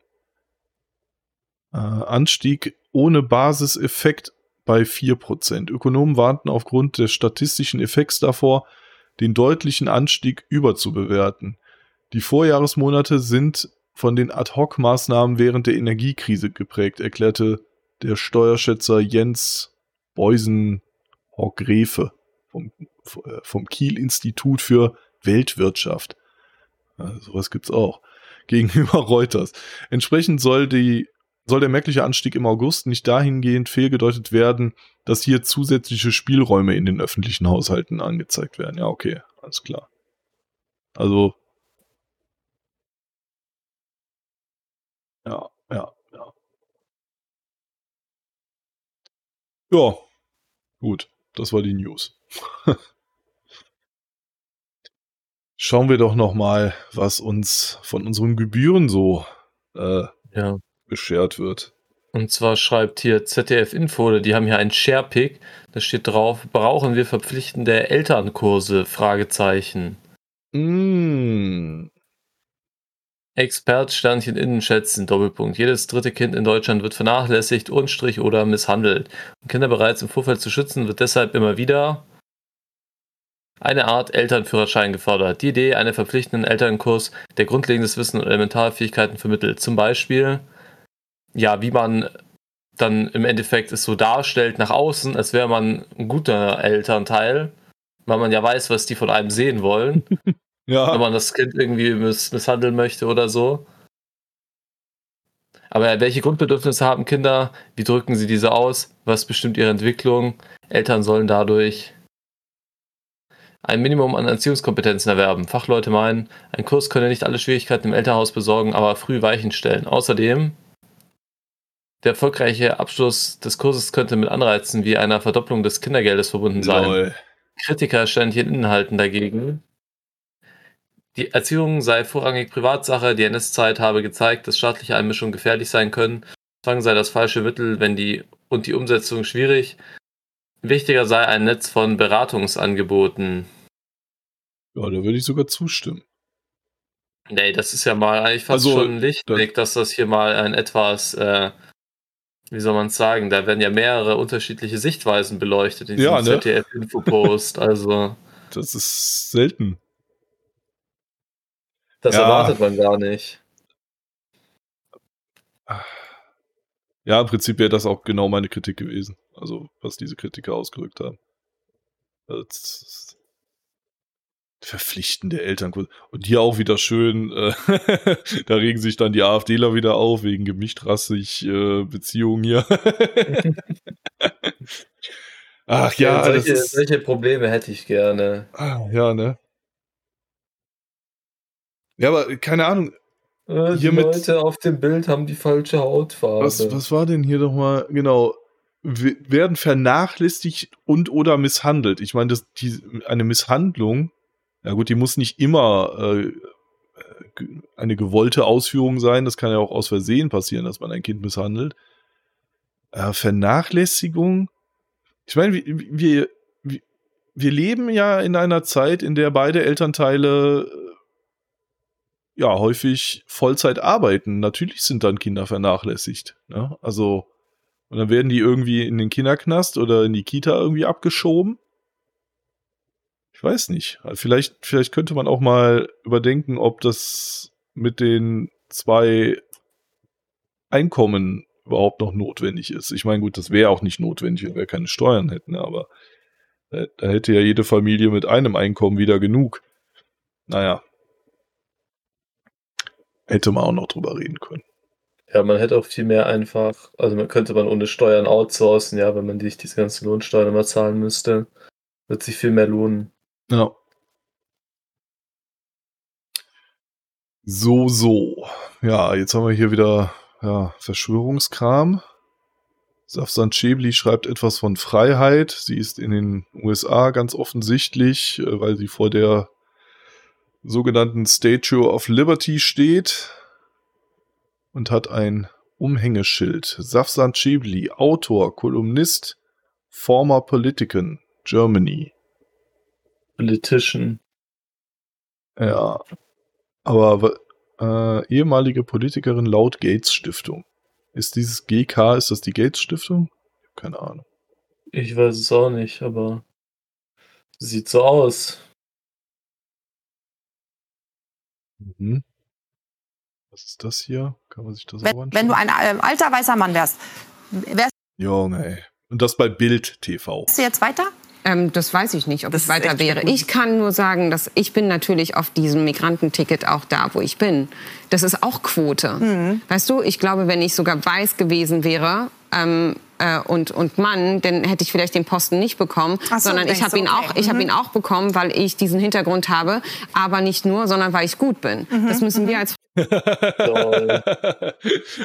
Speaker 1: Äh, Anstieg ohne Basiseffekt bei 4%. Ökonomen warnten aufgrund des statistischen Effekts davor, den deutlichen Anstieg überzubewerten. Die Vorjahresmonate sind von den Ad-Hoc-Maßnahmen während der Energiekrise geprägt, erklärte der Steuerschätzer Jens Beusen-Hockgräfe vom, vom Kiel-Institut für Weltwirtschaft. Ja, sowas gibt's auch. Gegenüber Reuters. Entsprechend soll die soll der merkliche Anstieg im August nicht dahingehend fehlgedeutet werden, dass hier zusätzliche Spielräume in den öffentlichen Haushalten angezeigt werden. Ja, okay, alles klar. Also. Ja, ja, ja. Ja, gut, das war die News. Schauen wir doch noch mal, was uns von unseren Gebühren so äh,
Speaker 3: Ja.
Speaker 1: beschert wird.
Speaker 3: Und zwar schreibt hier ZDF Info, die haben hier einen Sharepick, da steht drauf, brauchen wir verpflichtende Elternkurse? Fragezeichen.
Speaker 1: Mm.
Speaker 3: Expert Sternchen innen schätzen, Doppelpunkt. Jedes dritte Kind in Deutschland wird vernachlässigt, unstrich oder misshandelt. Um Kinder bereits im Vorfeld zu schützen, wird deshalb immer wieder eine Art Elternführerschein gefordert. Die Idee, einen verpflichtenden Elternkurs, der grundlegendes Wissen und Elementarfähigkeiten vermittelt. Zum Beispiel, ja, wie man dann im Endeffekt es so darstellt nach außen, als wäre man ein guter Elternteil, weil man ja weiß, was die von einem sehen wollen.
Speaker 1: Ja.
Speaker 3: Wenn man das Kind irgendwie miss misshandeln möchte oder so. Aber welche Grundbedürfnisse haben Kinder? Wie drücken sie diese aus? Was bestimmt ihre Entwicklung? Eltern sollen dadurch ein Minimum an Erziehungskompetenzen erwerben. Fachleute meinen, ein Kurs könne nicht alle Schwierigkeiten im Elternhaus besorgen, aber früh Weichen stellen. Außerdem, der erfolgreiche Abschluss des Kurses könnte mit Anreizen wie einer Verdopplung des Kindergeldes verbunden sein.
Speaker 1: Lol.
Speaker 3: Kritiker stellen hier Inhalten dagegen. Die Erziehung sei vorrangig Privatsache, die NS-Zeit habe gezeigt, dass staatliche Einmischungen gefährlich sein können. Zwang sei das falsche Mittel, wenn die und die Umsetzung schwierig. Wichtiger sei ein Netz von Beratungsangeboten.
Speaker 1: Ja, da würde ich sogar zustimmen.
Speaker 3: Nee, das ist ja mal eigentlich fast
Speaker 1: Also,
Speaker 3: schon ein Lichtblick, dass das hier mal ein etwas, äh, wie soll man es sagen, da werden ja mehrere unterschiedliche Sichtweisen beleuchtet in diesem
Speaker 1: Ja, ne?
Speaker 3: ZDF-Info-Post. Also,
Speaker 1: Das ist selten.
Speaker 3: Das
Speaker 1: Ja.
Speaker 3: erwartet man gar nicht.
Speaker 1: Ja, im Prinzip wäre das auch genau meine Kritik gewesen. Also, was diese Kritiker ausgedrückt haben. Das verpflichtende Elternkurse. Und hier auch wieder schön, äh, da regen sich dann die AfDler wieder auf, wegen gemischtrassig äh, Beziehungen hier. Ach ja, das
Speaker 3: solche, solche Probleme hätte ich gerne.
Speaker 1: ah, ja, ne? Ja, aber keine Ahnung,
Speaker 3: Äh, die Leute auf dem Bild haben die falsche Hautfarbe.
Speaker 1: Was, was war denn hier nochmal? Genau. W- Werden vernachlässigt und oder misshandelt. Ich meine, das, die, eine Misshandlung, ja gut, die muss nicht immer äh, ge- eine gewollte Ausführung sein. Das kann ja auch aus Versehen passieren, dass man ein Kind misshandelt. Äh, Vernachlässigung. Ich meine, wir, wir, wir- leben ja in einer Zeit, in der beide Elternteile äh, ja häufig Vollzeit arbeiten. Natürlich sind dann Kinder vernachlässigt. Ne? Also, und dann werden die irgendwie in den Kinderknast oder in die Kita irgendwie abgeschoben. Ich weiß nicht. Vielleicht, vielleicht könnte man auch mal überdenken, ob das mit den zwei Einkommen überhaupt noch notwendig ist. Ich meine, gut, das wäre auch nicht notwendig, wenn wir keine Steuern hätten, aber da, hätte ja jede Familie mit einem Einkommen wieder genug. Naja. Hätte man auch noch drüber reden können.
Speaker 3: Ja, man hätte auch viel mehr einfach, also man könnte man ohne Steuern outsourcen, ja, wenn man sich diese ganzen Lohnsteuern immer zahlen müsste. Wird sich viel mehr lohnen.
Speaker 1: Ja. So, so. Ja, jetzt haben wir hier wieder ja, Verschwörungskram. Safsan Chebli schreibt etwas von Freiheit. Sie ist in den USA ganz offensichtlich, äh, weil sie vor der sogenannten Statue of Liberty steht und hat ein Umhängeschild. Safsan Chebli, Autor, Kolumnist, former Politician, Germany.
Speaker 3: Politician.
Speaker 1: Ja. Aber äh, ehemalige Politikerin laut Gates Stiftung. Ist dieses GK, ist das die Gates Stiftung? Keine Ahnung.
Speaker 3: Ich weiß es auch nicht, aber sieht so aus.
Speaker 1: Mhm. Was ist das hier? Kann man sich das auch
Speaker 11: Wenn,
Speaker 1: anschauen?
Speaker 11: wenn du ein ähm, alter weißer Mann wärst, wärst
Speaker 1: Junge, ey. Und das bei Bild TV.
Speaker 11: du jetzt weiter?
Speaker 12: Ähm, das weiß ich nicht, ob
Speaker 11: Das
Speaker 12: ich weiter wäre.
Speaker 11: gut.
Speaker 12: Ich kann nur sagen, dass ich bin natürlich auf diesem Migrantenticket auch da, wo ich bin. Das ist auch Quote.
Speaker 11: Mhm.
Speaker 12: Weißt du, ich glaube, wenn ich sogar weiß gewesen wäre ähm, äh, und, und Mann, dann hätte ich vielleicht den Posten nicht bekommen,
Speaker 11: Ach so,
Speaker 12: sondern ich habe ihn
Speaker 11: okay.
Speaker 12: auch, ich habe
Speaker 11: Mhm.
Speaker 12: ihn auch bekommen, weil ich diesen Hintergrund habe, aber nicht nur, sondern weil ich gut bin.
Speaker 11: Mhm.
Speaker 12: Das müssen wir als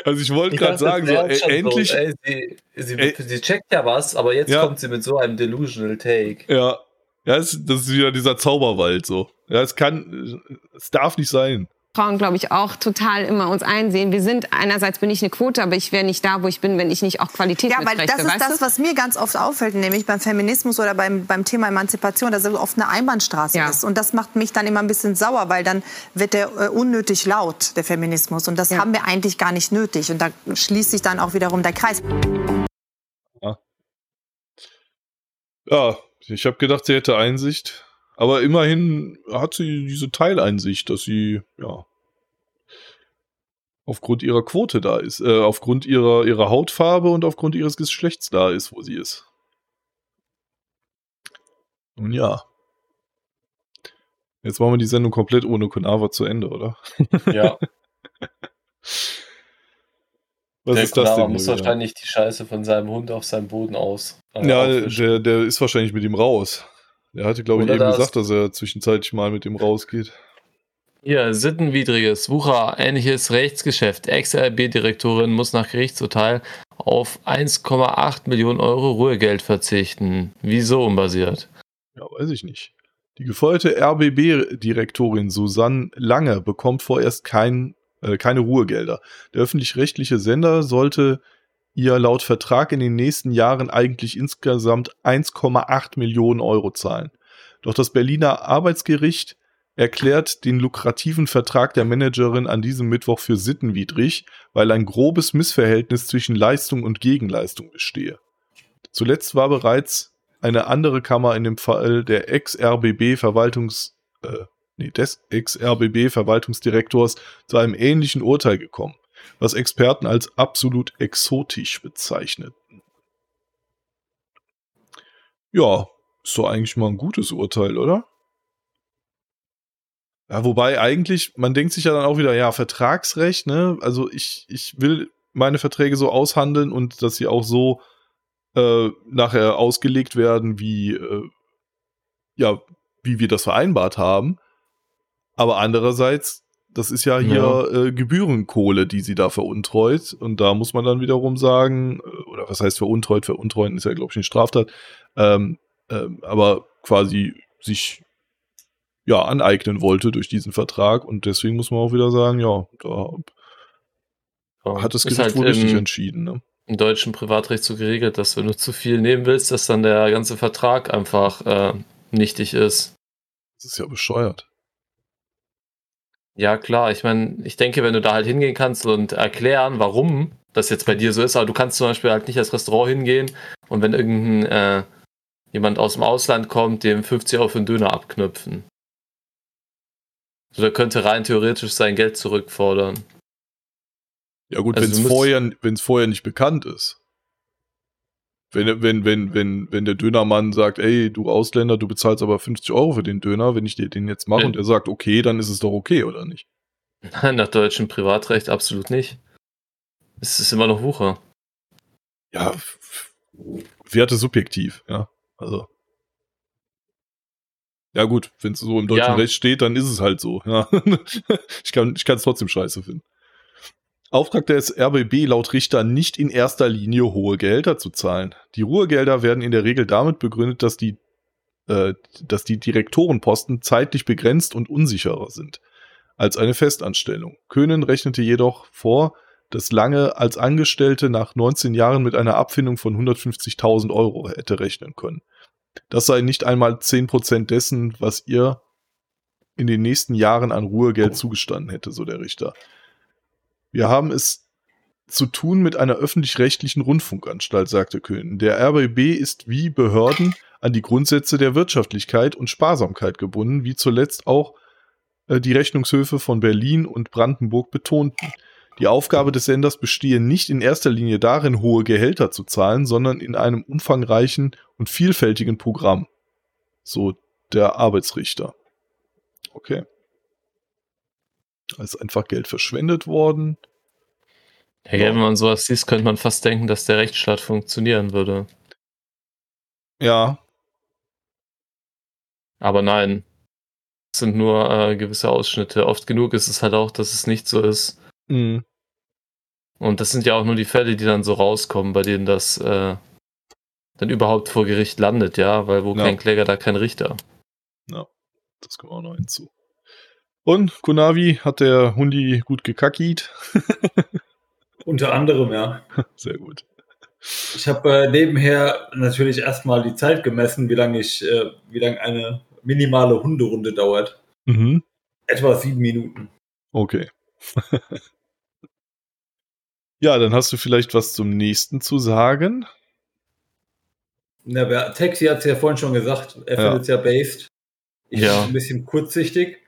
Speaker 1: also ich wollte gerade sagen,
Speaker 3: das
Speaker 1: so, ey, endlich.
Speaker 3: So, ey, sie, sie,
Speaker 1: Ey.
Speaker 3: sie checkt ja was, aber jetzt
Speaker 1: Ja.
Speaker 3: kommt sie mit so einem delusional Take.
Speaker 1: Ja. Ja, es, das ist wieder dieser Zauberwald so. Ja, es kann, es darf nicht sein.
Speaker 12: Frauen, glaube ich, auch total immer uns einsehen. Wir sind, einerseits bin ich eine Quote, aber ich wäre nicht da, wo ich bin, wenn ich nicht auch Qualität
Speaker 11: Ja, weil das ist
Speaker 12: weißt
Speaker 11: das,
Speaker 12: du?
Speaker 11: was mir ganz oft auffällt, nämlich beim Feminismus oder beim, beim Thema Emanzipation, dass es oft eine Einbahnstraße
Speaker 12: Ja.
Speaker 11: ist. Und das macht mich dann immer ein bisschen sauer, weil dann wird der äh, unnötig laut, der Feminismus. Und das
Speaker 12: Ja.
Speaker 11: haben wir eigentlich gar nicht nötig. Und da schließt sich dann auch wiederum der Kreis.
Speaker 1: Ja, ich habe gedacht, sie hätte Einsicht. Aber immerhin hat sie diese Teileinsicht, dass sie, ja, aufgrund ihrer Quote da ist, äh, aufgrund ihrer, ihrer Hautfarbe und aufgrund ihres Geschlechts da ist, wo sie ist. Nun ja. Jetzt machen wir die Sendung komplett ohne Konava zu Ende, oder?
Speaker 3: Ja.
Speaker 1: Was
Speaker 3: der
Speaker 1: ist das denn?
Speaker 3: muss
Speaker 1: wieder?
Speaker 3: wahrscheinlich die Scheiße von seinem Hund auf seinem Boden aus. äh,
Speaker 1: Ja,
Speaker 3: aufwischen.
Speaker 1: der, der ist wahrscheinlich mit ihm raus. Der hatte, glaube ich,
Speaker 3: Oder
Speaker 1: eben
Speaker 3: das-
Speaker 1: gesagt, dass er zwischenzeitlich mal mit ihm rausgeht.
Speaker 3: Hier, sittenwidriges, Wucher, ähnliches Rechtsgeschäft. Ex-RB-Direktorin muss nach Gerichtsurteil auf 1,8 Millionen Euro Ruhegeld verzichten. Wieso unbasiert?
Speaker 1: Ja, weiß ich nicht. Die gefeuerte RBB-Direktorin Susanne Lange bekommt vorerst kein, äh, keine Ruhegelder. Der öffentlich-rechtliche Sender sollte ihr laut Vertrag in den nächsten Jahren eigentlich insgesamt 1,8 Millionen Euro zahlen. Doch das Berliner Arbeitsgericht erklärt den lukrativen Vertrag der Managerin an diesem Mittwoch für sittenwidrig, weil ein grobes Missverhältnis zwischen Leistung und Gegenleistung bestehe. Zuletzt war bereits eine andere Kammer in dem Fall der Ex-RBB-Verwaltungs, äh, nee, des Ex-RBB-Verwaltungsdirektors zu einem ähnlichen Urteil gekommen, was Experten als absolut exotisch bezeichneten. Ja, ist doch eigentlich mal ein gutes Urteil, oder? Ja, wobei eigentlich, man denkt sich ja dann auch wieder, ja, Vertragsrecht, ne? Also ich, ich will meine Verträge so aushandeln und dass sie auch so äh, nachher ausgelegt werden, wie, äh, ja, wie wir das vereinbart haben. Aber andererseits, das ist ja hier ja. Äh, Gebührenkohle, die sie da veruntreut. Und da muss man dann wiederum sagen, äh, oder was heißt veruntreut? Veruntreuen ist ja, glaube ich, eine Straftat. Ähm, ähm, aber quasi sich ja, aneignen wollte durch diesen Vertrag. Und deswegen muss man auch wieder sagen, ja, da hat das Gericht halt wohl richtig entschieden. Ne?
Speaker 3: Im deutschen Privatrecht so geregelt, dass wenn du zu viel nehmen willst, dass dann der ganze Vertrag einfach äh, nichtig ist.
Speaker 1: Das ist ja bescheuert.
Speaker 3: Ja, klar. Ich meine, ich denke, wenn du da halt hingehen kannst und erklären, warum das jetzt bei dir so ist, aber du kannst zum Beispiel halt nicht als Restaurant hingehen und wenn irgendein äh, jemand aus dem Ausland kommt, dem 50 Euro für einen Döner abknüpfen. Also der könnte rein theoretisch sein Geld zurückfordern.
Speaker 1: Ja gut, also wenn es vorher, vorher nicht bekannt ist. Wenn, wenn, wenn, wenn, wenn der Dönermann sagt, ey, du Ausländer, du bezahlst aber 50 Euro für den Döner, wenn ich dir den jetzt mache, ja. und er sagt, okay, dann ist es doch okay, oder nicht?
Speaker 3: Nein, nach deutschem Privatrecht absolut nicht. Es ist immer noch Wucher.
Speaker 1: Ja, Werte subjektiv, ja. Also. Ja, gut, wenn es so im deutschen ja. Recht steht, dann ist es halt so. Ja. ich kann es trotzdem scheiße finden. Auftrag des RBB laut Richter nicht in erster Linie hohe Gehälter zu zahlen. Die Ruhegelder werden in der Regel damit begründet, dass die, äh, dass die Direktorenposten zeitlich begrenzt und unsicherer sind als eine Festanstellung. Köhnen rechnete jedoch vor, dass Lange als Angestellte nach 19 Jahren mit einer Abfindung von 150.000 Euro hätte rechnen können. Das sei nicht einmal 10% dessen, was ihr in den nächsten Jahren an Ruhegeld zugestanden hätte, so der Richter. Wir haben es zu tun mit einer öffentlich-rechtlichen Rundfunkanstalt, sagte Köhn. Der RBB ist wie Behörden an die Grundsätze der Wirtschaftlichkeit und Sparsamkeit gebunden, wie zuletzt auch äh, die Rechnungshöfe von Berlin und Brandenburg betonten. Die Aufgabe des Senders bestehe nicht in erster Linie darin, hohe Gehälter zu zahlen, sondern in einem umfangreichen und vielfältigen Programm. So der Arbeitsrichter. Okay. Da ist einfach Geld verschwendet worden.
Speaker 3: Ja, ja, wenn man sowas sieht, könnte man fast denken, dass der Rechtsstaat funktionieren würde.
Speaker 1: Ja.
Speaker 3: Aber nein. Es sind nur äh, gewisse Ausschnitte. Oft genug ist es halt auch, dass es nicht so ist. Mhm. Und das sind ja auch nur die Fälle, die dann so rauskommen, bei denen das äh, dann überhaupt vor Gericht landet, ja, weil wo ja. kein Kläger, da kein Richter.
Speaker 1: Ja, das kommt auch noch hinzu. Und Kunavi hat der Hundi gut gekackiet.
Speaker 2: Unter anderem, ja.
Speaker 1: Sehr gut.
Speaker 2: Ich habe äh, nebenher natürlich erstmal die Zeit gemessen, wie lange ich, äh, wie lange eine minimale Hunderunde dauert. Mhm. Etwa sieben Minuten.
Speaker 1: Okay. ja, dann hast du vielleicht was zum nächsten zu sagen.
Speaker 2: Na, Taxi hat es ja vorhin schon gesagt, er ja. findet es ja based. Ich ja. ein bisschen kurzsichtig.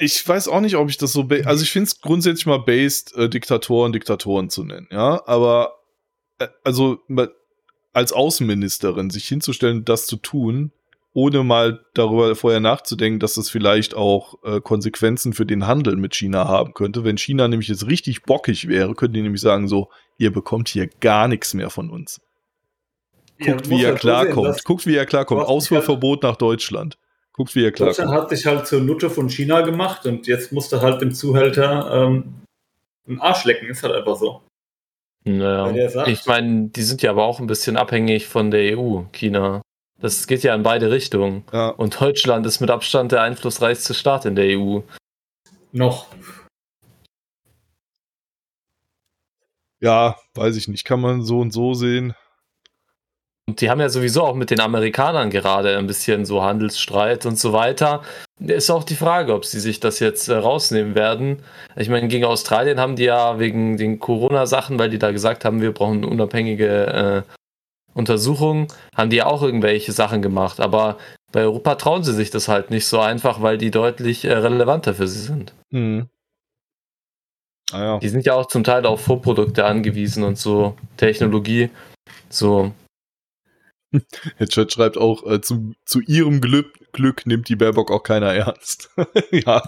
Speaker 1: Ich weiß auch nicht, ob ich das so, also ich finde es grundsätzlich mal based, äh, Diktatoren Diktatoren zu nennen, ja, aber äh, also als Außenministerin sich hinzustellen, das zu tun, ohne mal darüber vorher nachzudenken, dass das vielleicht auch äh, Konsequenzen für den Handel mit China haben könnte. Wenn China nämlich jetzt richtig bockig wäre, könnten die nämlich sagen so, ihr bekommt hier gar nichts mehr von uns. Guckt, ja, wie er halt klarkommt. Guckt, wie er klarkommt. Ausfuhrverbot nach Deutschland. Guckt, wie er klarkommt.
Speaker 2: Deutschland hat sich halt zur Nutte von China gemacht und jetzt musste halt dem Zuhälter ähm, einen Arsch lecken. Ist halt einfach so.
Speaker 3: Naja. Ich meine, die sind ja aber auch ein bisschen abhängig von der EU, China. Das geht ja in beide Richtungen. Ja. Und Deutschland ist mit Abstand der einflussreichste Staat in der EU.
Speaker 2: Noch.
Speaker 1: Ja, weiß ich nicht. Kann man so und so sehen.
Speaker 3: Und die haben ja sowieso auch mit den Amerikanern gerade ein bisschen so Handelsstreit und so weiter. Ist auch die Frage, ob sie sich das jetzt äh, rausnehmen werden. Ich meine, gegen Australien haben die ja wegen den Corona-Sachen, weil die da gesagt haben, wir brauchen unabhängige äh, Untersuchungen, haben die ja auch irgendwelche Sachen gemacht. Aber bei Europa trauen sie sich das halt nicht so einfach, weil die deutlich äh, relevanter für sie sind.
Speaker 1: Hm. Ah, ja.
Speaker 3: Die sind ja auch zum Teil auf Vorprodukte angewiesen und so Technologie. So.
Speaker 1: Der Chat schreibt auch, äh, zu, zu ihrem Glück, Glück nimmt die Baerbock auch keiner ernst. ja.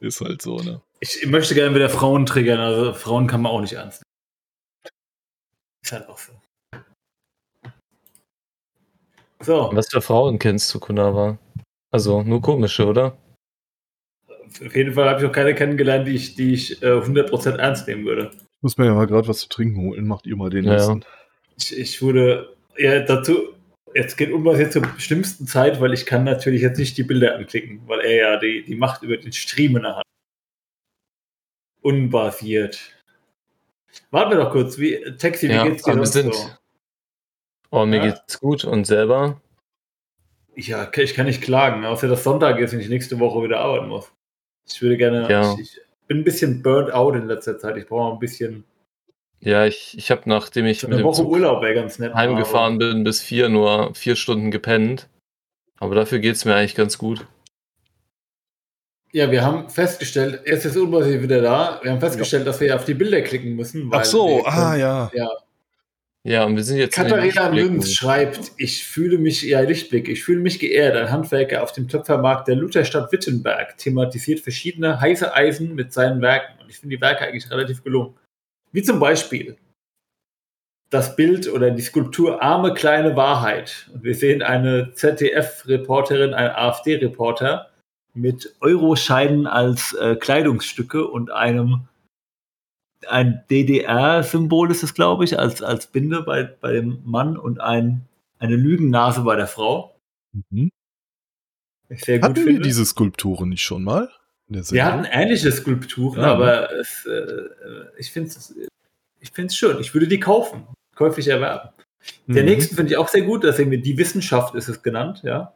Speaker 1: Ist halt so, ne?
Speaker 2: Ich möchte gerne wieder Frauen triggern, also Frauen kann man auch nicht ernst nehmen. Ist halt auch so. So.
Speaker 3: Was für Frauen kennst du, Kunawa? Also nur komische, oder?
Speaker 2: Auf jeden Fall habe ich noch keine kennengelernt, die ich, die ich äh, 100% ernst nehmen würde.
Speaker 1: Ich muss mir ja mal gerade was zu trinken holen. Macht ihr mal den
Speaker 3: Ja.
Speaker 1: nächsten.
Speaker 2: Ich, ich wurde ja dazu, jetzt geht Unwas jetzt zur schlimmsten Zeit, weil ich kann natürlich jetzt nicht die Bilder anklicken, weil er ja die, die Macht über den Stream in der Hand. Unbasiert. Warten wir doch kurz, wie, Taxi, wie
Speaker 3: Ja,
Speaker 2: geht's dir
Speaker 3: wir sind.
Speaker 2: so?
Speaker 3: Oh, mir
Speaker 2: Ja?
Speaker 3: geht's gut. Und selber?
Speaker 2: Ja, ich kann nicht klagen, außer dass Sonntag ist und ich nächste Woche wieder arbeiten muss. Ich würde gerne,
Speaker 3: Ja.
Speaker 2: ich, ich bin ein bisschen burnt out in letzter Zeit. Ich brauche ein bisschen,
Speaker 3: Ja, ich, ich habe, nachdem ich
Speaker 2: so
Speaker 3: mit
Speaker 2: eine
Speaker 3: dem
Speaker 2: Woche
Speaker 3: Zug
Speaker 2: Urlaub wäre ganz nett.
Speaker 3: heimgefahren bin, bis vier nur vier Stunden gepennt. Aber dafür geht's mir eigentlich ganz gut.
Speaker 2: Ja, wir haben festgestellt, jetzt ist Unbasiert wieder da. Wir haben festgestellt, dass wir auf die Bilder klicken müssen.
Speaker 1: Ach so, ah ja.
Speaker 2: ja.
Speaker 3: Ja, und wir sind jetzt.
Speaker 2: Katharina. Münz schreibt, ich fühle mich, ja, Lichtblick, ich fühle mich geehrt. Ein Handwerker auf dem Töpfermarkt der Lutherstadt Wittenberg thematisiert verschiedene heiße Eisen mit seinen Werken. Und ich finde die Werke eigentlich relativ gelungen. Wie zum Beispiel das Bild oder die Skulptur Arme kleine Wahrheit. Und wir sehen eine ZDF-Reporterin, einen AfD-Reporter mit Euroscheinen als äh, Kleidungsstücke und einem ein DDR-Symbol ist es, glaube ich, als, als Binde bei, bei dem Mann und ein, eine Lügennase bei der Frau.
Speaker 1: Mhm.
Speaker 2: Sehr gut
Speaker 1: Hatten wir
Speaker 2: finde.
Speaker 1: diese Skulpturen nicht schon mal? Der
Speaker 2: Wir hatten ähnliche Skulpturen,
Speaker 1: Ja, ne?
Speaker 2: aber es, äh, ich finde es ich find's schön. Ich würde die kaufen, käuflich erwerben. Der
Speaker 1: Mhm.
Speaker 2: nächsten finde ich auch sehr gut. Da sehen wir die Wissenschaft, ist es genannt, ja.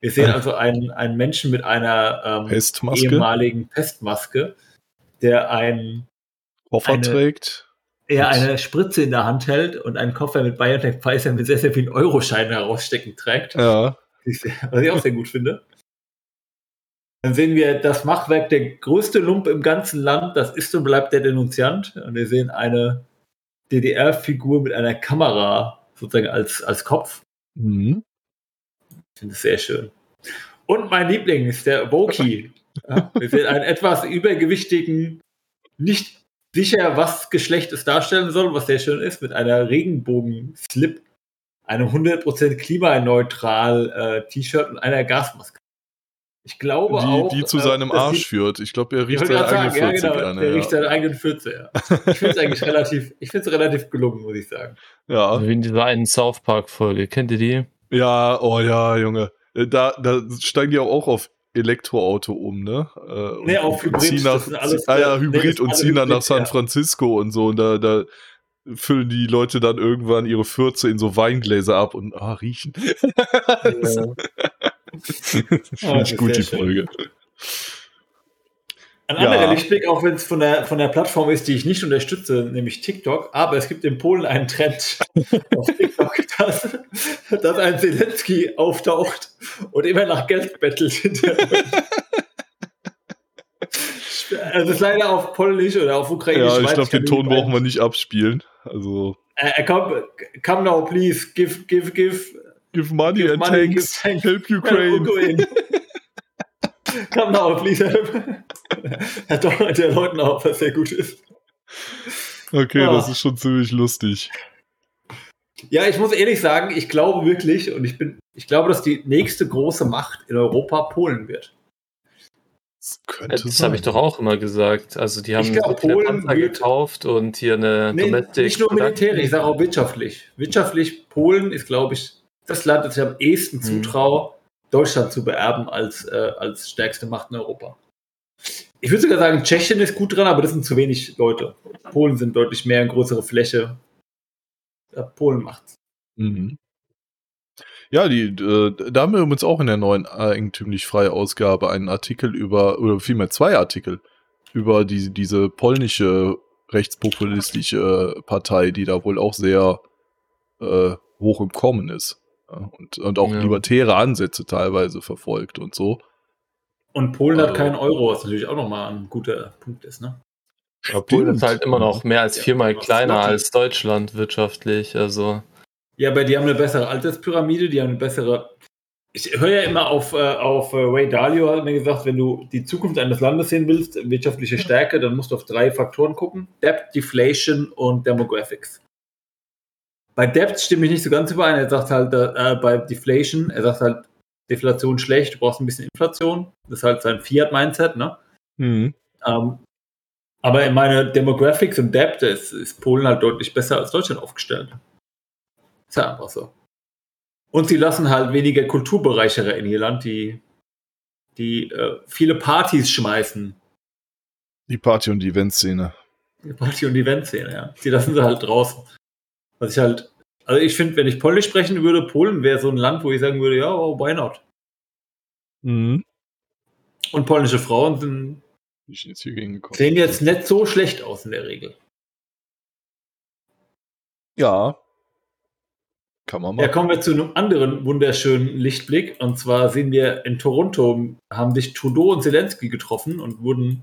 Speaker 2: Wir sehen also einen, einen Menschen mit einer ähm,
Speaker 1: Pestmaske?
Speaker 2: ehemaligen Pestmaske, der ein,
Speaker 1: Koffer
Speaker 2: eine-
Speaker 1: trägt.
Speaker 2: er eine Spritze in der Hand hält und einen Koffer mit BioNTech Pfizer mit sehr, sehr vielen Euroscheinen herausstecken trägt.
Speaker 1: Ja.
Speaker 2: Was ich auch sehr gut finde. Dann sehen wir das Machwerk, der größte Lump im ganzen Land, das ist und bleibt der Denunziant. Und wir sehen eine DDR-Figur mit einer Kamera sozusagen als, als Kopf.
Speaker 1: Mhm.
Speaker 2: Ich finde es sehr schön. Und mein Liebling ist der Boki. Ja, wir sehen einen etwas übergewichtigen, nicht sicher, was Geschlecht es darstellen soll, was sehr schön ist, mit einer Regenbogen-Slip, einem 100% klimaneutral äh, T-Shirt und einer Gasmaske. Ich glaube
Speaker 1: Die,
Speaker 2: auch.
Speaker 1: die zu seinem Arsch
Speaker 2: die-
Speaker 1: führt. Ich glaube, er riecht seine
Speaker 2: gerade
Speaker 1: eigene
Speaker 2: sagen, ja,
Speaker 1: 40
Speaker 2: genau,
Speaker 1: an.
Speaker 2: der
Speaker 1: ja.
Speaker 2: riecht seine eigenen Fürze, ja. Ich finde es eigentlich relativ, ich finde es relativ gelungen, muss ich sagen.
Speaker 1: Ja.
Speaker 3: Wie in dieser einen South Park-Folge. Kennt ihr die?
Speaker 1: Ja, oh ja, Junge. Äh, Da, da steigen die auch auf Elektroauto um, ne? Äh, und-
Speaker 2: Nee, auf Hybrid,
Speaker 1: Nach,
Speaker 2: das sind alles-
Speaker 1: ah ja, Hybrid und ziehen dann nach San
Speaker 2: ja.
Speaker 1: Francisco und so. Und da, da füllen die Leute dann irgendwann ihre Fürze in so Weingläser ab und ah, riechen. das finde
Speaker 2: das
Speaker 1: ich gut, die. Folge.
Speaker 2: Ein
Speaker 1: Ja.
Speaker 2: anderer Lichtblick, auch wenn es von der, von der Plattform ist, die ich nicht unterstütze, nämlich TikTok, aber es gibt in Polen einen Trend auf TikTok, dass, dass ein Zelensky auftaucht und immer nach Geld bettelt. Also es ist leider auf Polnisch oder auf Ukrainisch.
Speaker 1: Ja, ich glaube, den Ton brauchen wir nicht abspielen. Also,
Speaker 2: Äh, äh, come, come now, please, give, give, give.
Speaker 1: Give money
Speaker 2: Give
Speaker 1: and
Speaker 2: money,
Speaker 1: tanks.
Speaker 2: give tanks.
Speaker 1: Help Ukraine.
Speaker 2: Come now, please help. Hat doch der Leuten auch, was sehr gut ist.
Speaker 1: Okay,
Speaker 2: Ah.
Speaker 1: das ist schon ziemlich lustig.
Speaker 2: Ja, ich muss ehrlich sagen, ich glaube wirklich und ich bin, ich glaube, dass die nächste große Macht in Europa Polen wird.
Speaker 1: Das könnte
Speaker 3: Das
Speaker 1: sein.
Speaker 3: habe ich doch auch immer gesagt. Also die haben
Speaker 2: glaub, Polen
Speaker 3: gekauft und hier eine
Speaker 2: Nee,
Speaker 3: Domestic.
Speaker 2: nicht nur militärisch, ich sage auch wirtschaftlich. Wirtschaftlich, Polen ist, glaube ich, das Land, das ich am ehesten
Speaker 3: Hm.
Speaker 2: zutraue, Deutschland zu beerben als, äh, als stärkste Macht in Europa. Ich würde sogar sagen, Tschechien ist gut dran, aber das sind zu wenig Leute. Polen sind deutlich mehr, eine größere Fläche. äh, Polen macht's.
Speaker 1: Mhm. Ja, die, äh, da haben wir übrigens auch in der neuen eigentümlich freie Ausgabe einen Artikel über, oder vielmehr zwei Artikel über die, diese polnische rechtspopulistische Partei, die da wohl auch sehr äh, hoch im Kommen ist. Und, und auch
Speaker 3: Ja.
Speaker 1: libertäre Ansätze teilweise verfolgt und so.
Speaker 2: Und Polen hat
Speaker 1: Also-
Speaker 2: keinen Euro, was natürlich auch nochmal ein guter Punkt ist, ne?
Speaker 3: Ja, Polen ist halt immer noch mehr als viermal kleiner als Deutschland wirtschaftlich. Also
Speaker 2: Ja, aber die haben eine bessere Alterspyramide, die haben eine bessere. Ich höre ja immer auf, äh, auf äh, Ray Dalio, hat mir gesagt, wenn du die Zukunft eines Landes sehen willst, wirtschaftliche Stärke, dann musst du auf drei Faktoren gucken: Debt, Deflation und Demographics. Bei Debt stimme ich nicht so ganz überein. Er sagt halt äh, bei Deflation, er sagt halt, Deflation schlecht, du brauchst ein bisschen Inflation. Das ist halt sein Fiat-Mindset, ne?
Speaker 1: Mhm.
Speaker 2: Ähm, aber in meiner Demographics und Debt ist, ist Polen halt deutlich besser als Deutschland aufgestellt. Ist ja einfach so. Und sie lassen halt weniger Kulturbereicherer in ihr Land, die, die äh, viele Partys schmeißen.
Speaker 1: Die Party- und Eventszene.
Speaker 2: Die Party- und Eventszene, ja. Die lassen sie halt draußen. Was ich halt, also ich finde, wenn ich Polnisch sprechen würde, Polen wäre so ein Land, wo ich sagen würde, ja, oh, why not?
Speaker 1: Mhm.
Speaker 2: Und polnische Frauen sind,
Speaker 1: jetzt
Speaker 2: sehen jetzt nicht so schlecht aus in der Regel.
Speaker 1: Ja. Kann man
Speaker 2: Ja,
Speaker 1: machen.
Speaker 2: kommen wir zu einem anderen wunderschönen Lichtblick. Und zwar sehen wir in Toronto, haben sich Trudeau und Zelensky getroffen und wurden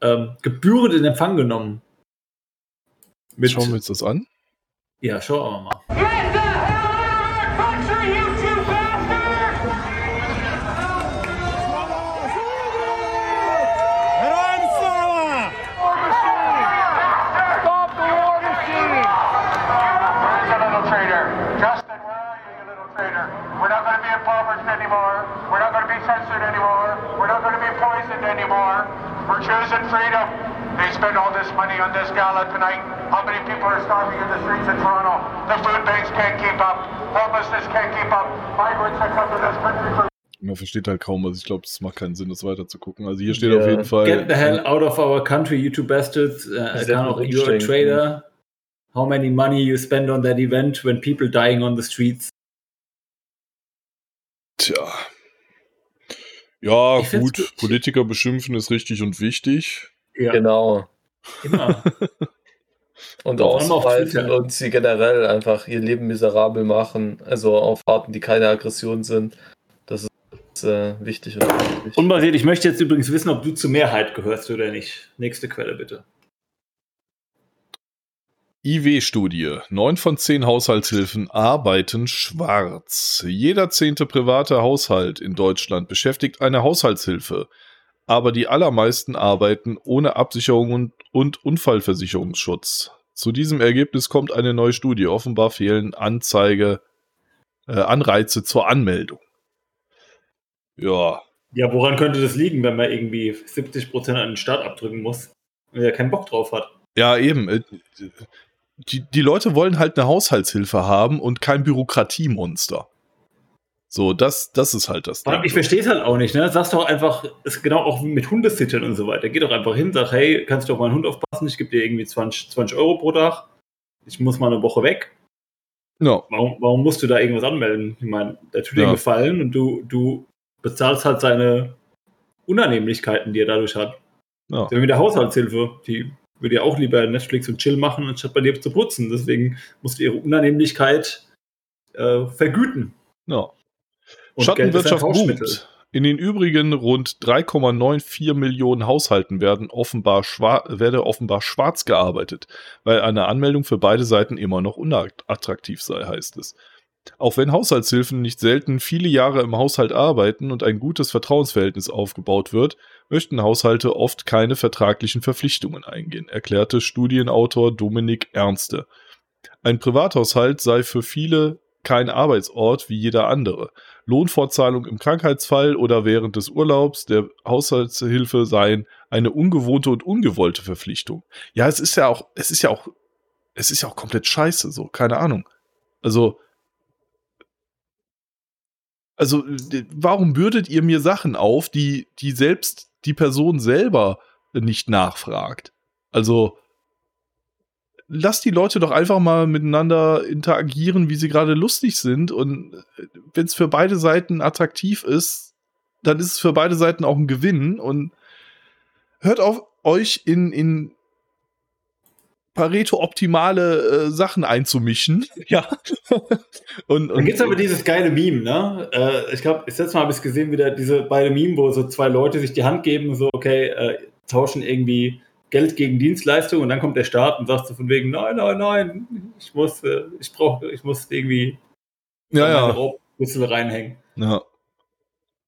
Speaker 2: ähm, gebührend in Empfang genommen. Mit,
Speaker 1: Schauen wir uns das an.
Speaker 2: Ja, schauen wir mal.
Speaker 13: Justin, where are you, you little traitor? We're not going to be impoverished anymore. We're not going to be censored anymore. We're not going to be poisoned anymore. We're choosing freedom. They spend all this money on this gala tonight. How many people are starving in the streets of Toronto? The food banks can't keep up. Homelessness can't keep up. Migrants that come to this country for
Speaker 1: Man versteht halt kaum was. Ich glaube, es macht keinen Sinn, das weiter zu gucken. Also hier steht auf jeden Fall.
Speaker 2: Get the hell out of our country, you two bastards. Es
Speaker 3: der
Speaker 2: kann auch, you're a
Speaker 3: umsteigen.
Speaker 2: traitor. How many money you spend on that event when people dying on the streets?
Speaker 1: Tja. Ja,
Speaker 2: Ich
Speaker 1: gut. Politiker beschimpfen ist richtig und wichtig.
Speaker 2: Ja,
Speaker 3: genau.
Speaker 2: immer.
Speaker 3: Und
Speaker 2: Twitter.
Speaker 3: und sie generell einfach ihr Leben miserabel machen. Also auf Arten, die keine Aggression sind. Das ist äh, wichtig und wichtig.
Speaker 2: Unbasiert, ich möchte jetzt übrigens wissen, ob du zur Mehrheit gehörst oder nicht. Nächste Quelle bitte.
Speaker 1: IW-Studie. Neun von zehn Haushaltshilfen arbeiten schwarz. Jeder zehnte private Haushalt in Deutschland beschäftigt eine Haushaltshilfe. Aber die allermeisten arbeiten ohne Absicherung und, und Unfallversicherungsschutz. Zu diesem Ergebnis kommt eine neue Studie. Offenbar fehlen Anzeige, äh, Anreize zur Anmeldung. Ja,
Speaker 2: Ja, woran könnte das liegen, wenn man irgendwie 70% an den Staat abdrücken muss und er keinen Bock drauf hat?
Speaker 1: Ja, eben. Äh, Die, die Leute wollen halt eine Haushaltshilfe haben und kein Bürokratiemonster. So, das, das ist halt das Ding.
Speaker 2: Ich verstehe es halt auch nicht, ne? Sagst doch einfach, ist genau auch mit Hundesittern und so weiter. Geh doch einfach hin, sag, hey, kannst du auf meinen Hund aufpassen? Ich gebe dir irgendwie 20, 20 Euro pro Tag. Ich muss mal eine Woche weg.
Speaker 1: Ja,
Speaker 2: Warum, warum musst du da irgendwas anmelden? Ich meine, der tut dir
Speaker 1: Ja.
Speaker 2: einen Gefallen und du, du bezahlst halt seine Unannehmlichkeiten, die er dadurch hat.
Speaker 1: ja.
Speaker 2: Wie mit der Haushaltshilfe. Die würde ja auch lieber Netflix und Chill machen, anstatt bei dir zu putzen. Deswegen musst du ihre Unannehmlichkeit äh, vergüten.
Speaker 1: ja.
Speaker 2: Und
Speaker 1: Schattenwirtschaft boomt. In den übrigen rund 3,94 Millionen Haushalten werden offenbar werde offenbar schwarz gearbeitet, weil eine Anmeldung für beide Seiten immer noch unattraktiv sei, heißt es. Auch wenn Haushaltshilfen nicht selten viele Jahre im Haushalt arbeiten und ein gutes Vertrauensverhältnis aufgebaut wird, möchten Haushalte oft keine vertraglichen Verpflichtungen eingehen, erklärte Studienautor Dominik Ernste. Ein Privathaushalt sei für viele kein Arbeitsort wie jeder andere. Lohnfortzahlung im Krankheitsfall oder während des Urlaubs der Haushaltshilfe seien eine ungewohnte und ungewollte Verpflichtung. Ja, es ist ja auch, es ist ja auch, es ist ja auch komplett scheiße, so, keine Ahnung. Also, also, d- warum bürdet ihr mir Sachen auf, die, die selbst die Person selber nicht nachfragt? Also, lass die Leute doch einfach mal miteinander interagieren, wie sie gerade lustig sind. Und wenn es für beide Seiten attraktiv ist, dann ist es für beide Seiten auch ein Gewinn. Und hört auf, euch in, in Pareto-optimale äh, Sachen einzumischen. Ja.
Speaker 2: und, und, Dann gibt es aber dieses geile Meme, ne? Äh, ich glaube, das letzte Mal habe ich gesehen, wieder diese beide Meme, wo so zwei Leute sich die Hand geben, so, okay, äh, tauschen irgendwie Geld gegen Dienstleistung und dann kommt der Staat und sagt so von wegen, nein, nein, nein, ich muss, äh, ich brauche, ich muss irgendwie
Speaker 1: ja, ja.
Speaker 2: Raubrüssel reinhängen.
Speaker 1: Ja.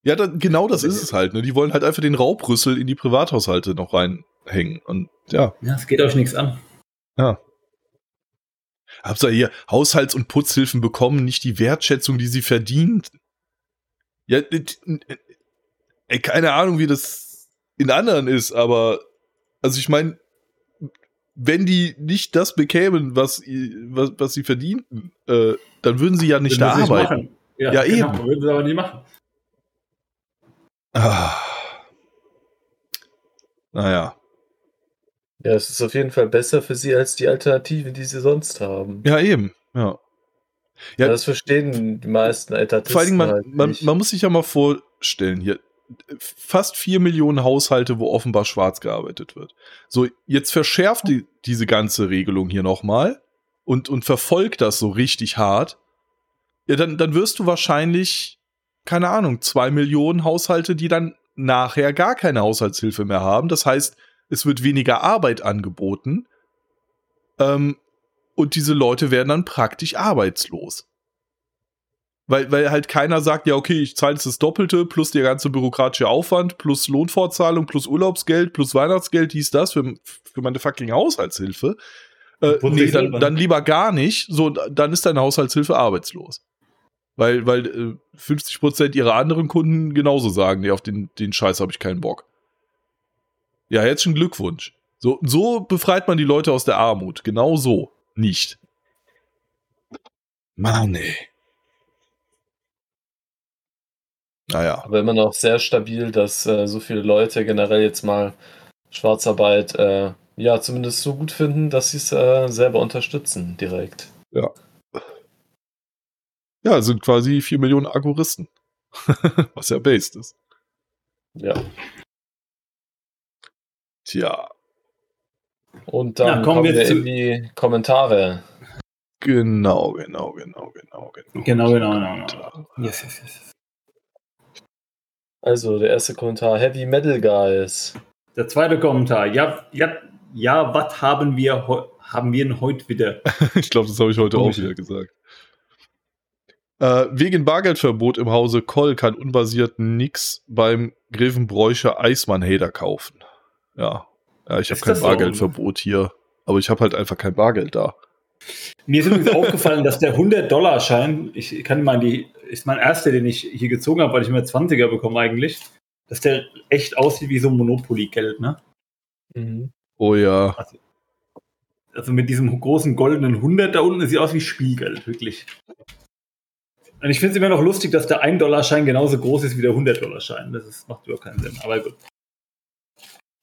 Speaker 1: Ja, dann, genau das ist es halt. Ne? Die wollen halt einfach den Raubrüssel in die Privathaushalte noch reinhängen. Und ja.
Speaker 2: Ja, es geht euch nichts an.
Speaker 1: Ja. Habt ihr hier Haushalts- und Putzhilfen bekommen, nicht die Wertschätzung, die sie verdient? Ja, ey, keine Ahnung, wie das in anderen ist, aber also ich meine, wenn die nicht das bekämen, was, was, was sie verdienten, äh, dann würden sie ja nicht da arbeiten.
Speaker 2: Ja, ja genau, eben. Würden sie aber nie machen.
Speaker 1: Ah. Naja.
Speaker 3: Ja, es ist auf jeden Fall besser für sie als die Alternative, die sie sonst haben.
Speaker 1: Ja, eben. Ja.
Speaker 3: ja das verstehen die meisten Etatisten
Speaker 1: Vor allem, man, halt man, man, muss sich ja mal vorstellen, hier fast vier Millionen Haushalte, wo offenbar schwarz gearbeitet wird. So, jetzt verschärft die, diese ganze Regelung hier nochmal und, und verfolgt das so richtig hart. Ja, dann, dann wirst du wahrscheinlich, keine Ahnung, zwei Millionen Haushalte, die dann nachher gar keine Haushaltshilfe mehr haben. Das heißt, es wird weniger Arbeit angeboten ähm, und diese Leute werden dann praktisch arbeitslos. Weil, weil halt keiner sagt, ja, okay, ich zahle jetzt das Doppelte plus der ganze bürokratische Aufwand plus Lohnfortzahlung plus Urlaubsgeld plus Weihnachtsgeld, hieß das für, für meine fucking Haushaltshilfe. Äh, nee, dann, dann lieber gar nicht. So, dann ist deine Haushaltshilfe arbeitslos. Weil, weil äh, 50% ihrer anderen Kunden genauso sagen, nee, auf den, den Scheiß habe ich keinen Bock. Ja, herzlichen Glückwunsch. So, so befreit man die Leute aus der Armut. Genau so. Nicht. Mann, ey. Naja.
Speaker 3: Aber immer noch sehr stabil, dass äh, so viele Leute generell jetzt mal Schwarzarbeit äh, ja zumindest so gut finden, dass sie es äh, selber unterstützen direkt.
Speaker 1: Ja. Ja, sind quasi 4 Millionen Agoristen. Was ja based ist.
Speaker 3: Ja.
Speaker 1: Tja.
Speaker 3: Und dann ja, kommen, kommen, wir, wir in die Kommentare.
Speaker 1: Genau, genau, genau, genau,
Speaker 2: genau. Genau, genau, genau. genau. Yes, yes, yes.
Speaker 3: Also, der erste Kommentar: Heavy Metal Guys.
Speaker 2: Der zweite Kommentar: Ja, ja, ja, was haben wir, haben wir denn heute wieder?
Speaker 1: ich glaube, das habe ich heute oh, auch wieder gesagt. Äh, wegen Bargeldverbot im Hause Koll kann unbasiert nix beim Grevenbräucher Eismann-Hader kaufen. Ja. ja ich habe kein Bargeldverbot so? hier, aber ich habe halt einfach kein Bargeld da.
Speaker 2: Mir ist übrigens aufgefallen, dass der 100-Dollar-Schein, ich kann mal die, ist mein erster, den ich hier gezogen habe, weil ich mir 20er bekomme eigentlich, dass der echt aussieht wie so Monopoly-Geld, ne?
Speaker 1: Mhm. Oh ja.
Speaker 2: Also, also, mit diesem großen goldenen 100 da unten, sieht aus wie Spielgeld, wirklich. Und ich finde es immer noch lustig, dass der 1-Dollar-Schein genauso groß ist wie der 100-Dollar-Schein. Das ist, macht überhaupt keinen Sinn, aber gut.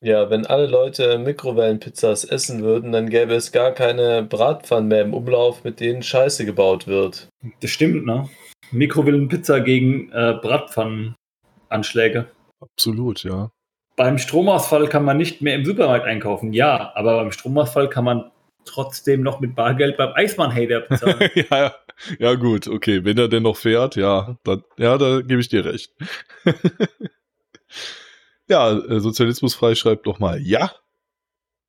Speaker 3: Ja, wenn alle Leute Mikrowellenpizzas essen würden, dann gäbe es gar keine Bratpfannen mehr im Umlauf, mit denen Scheiße gebaut wird.
Speaker 2: Das stimmt, ne? Mikrowellenpizza gegen äh, Bratpfannenanschläge.
Speaker 1: Absolut, ja.
Speaker 2: Beim Stromausfall kann man nicht mehr im Supermarkt einkaufen, ja, aber beim Stromausfall kann man trotzdem noch mit Bargeld beim Eismann-Hater bezahlen.
Speaker 1: ja, ja, gut, okay. Wenn er denn noch fährt, ja, dann, ja, da gebe ich dir recht. Ja, äh, Sozialismusfrei schreibt doch mal ja.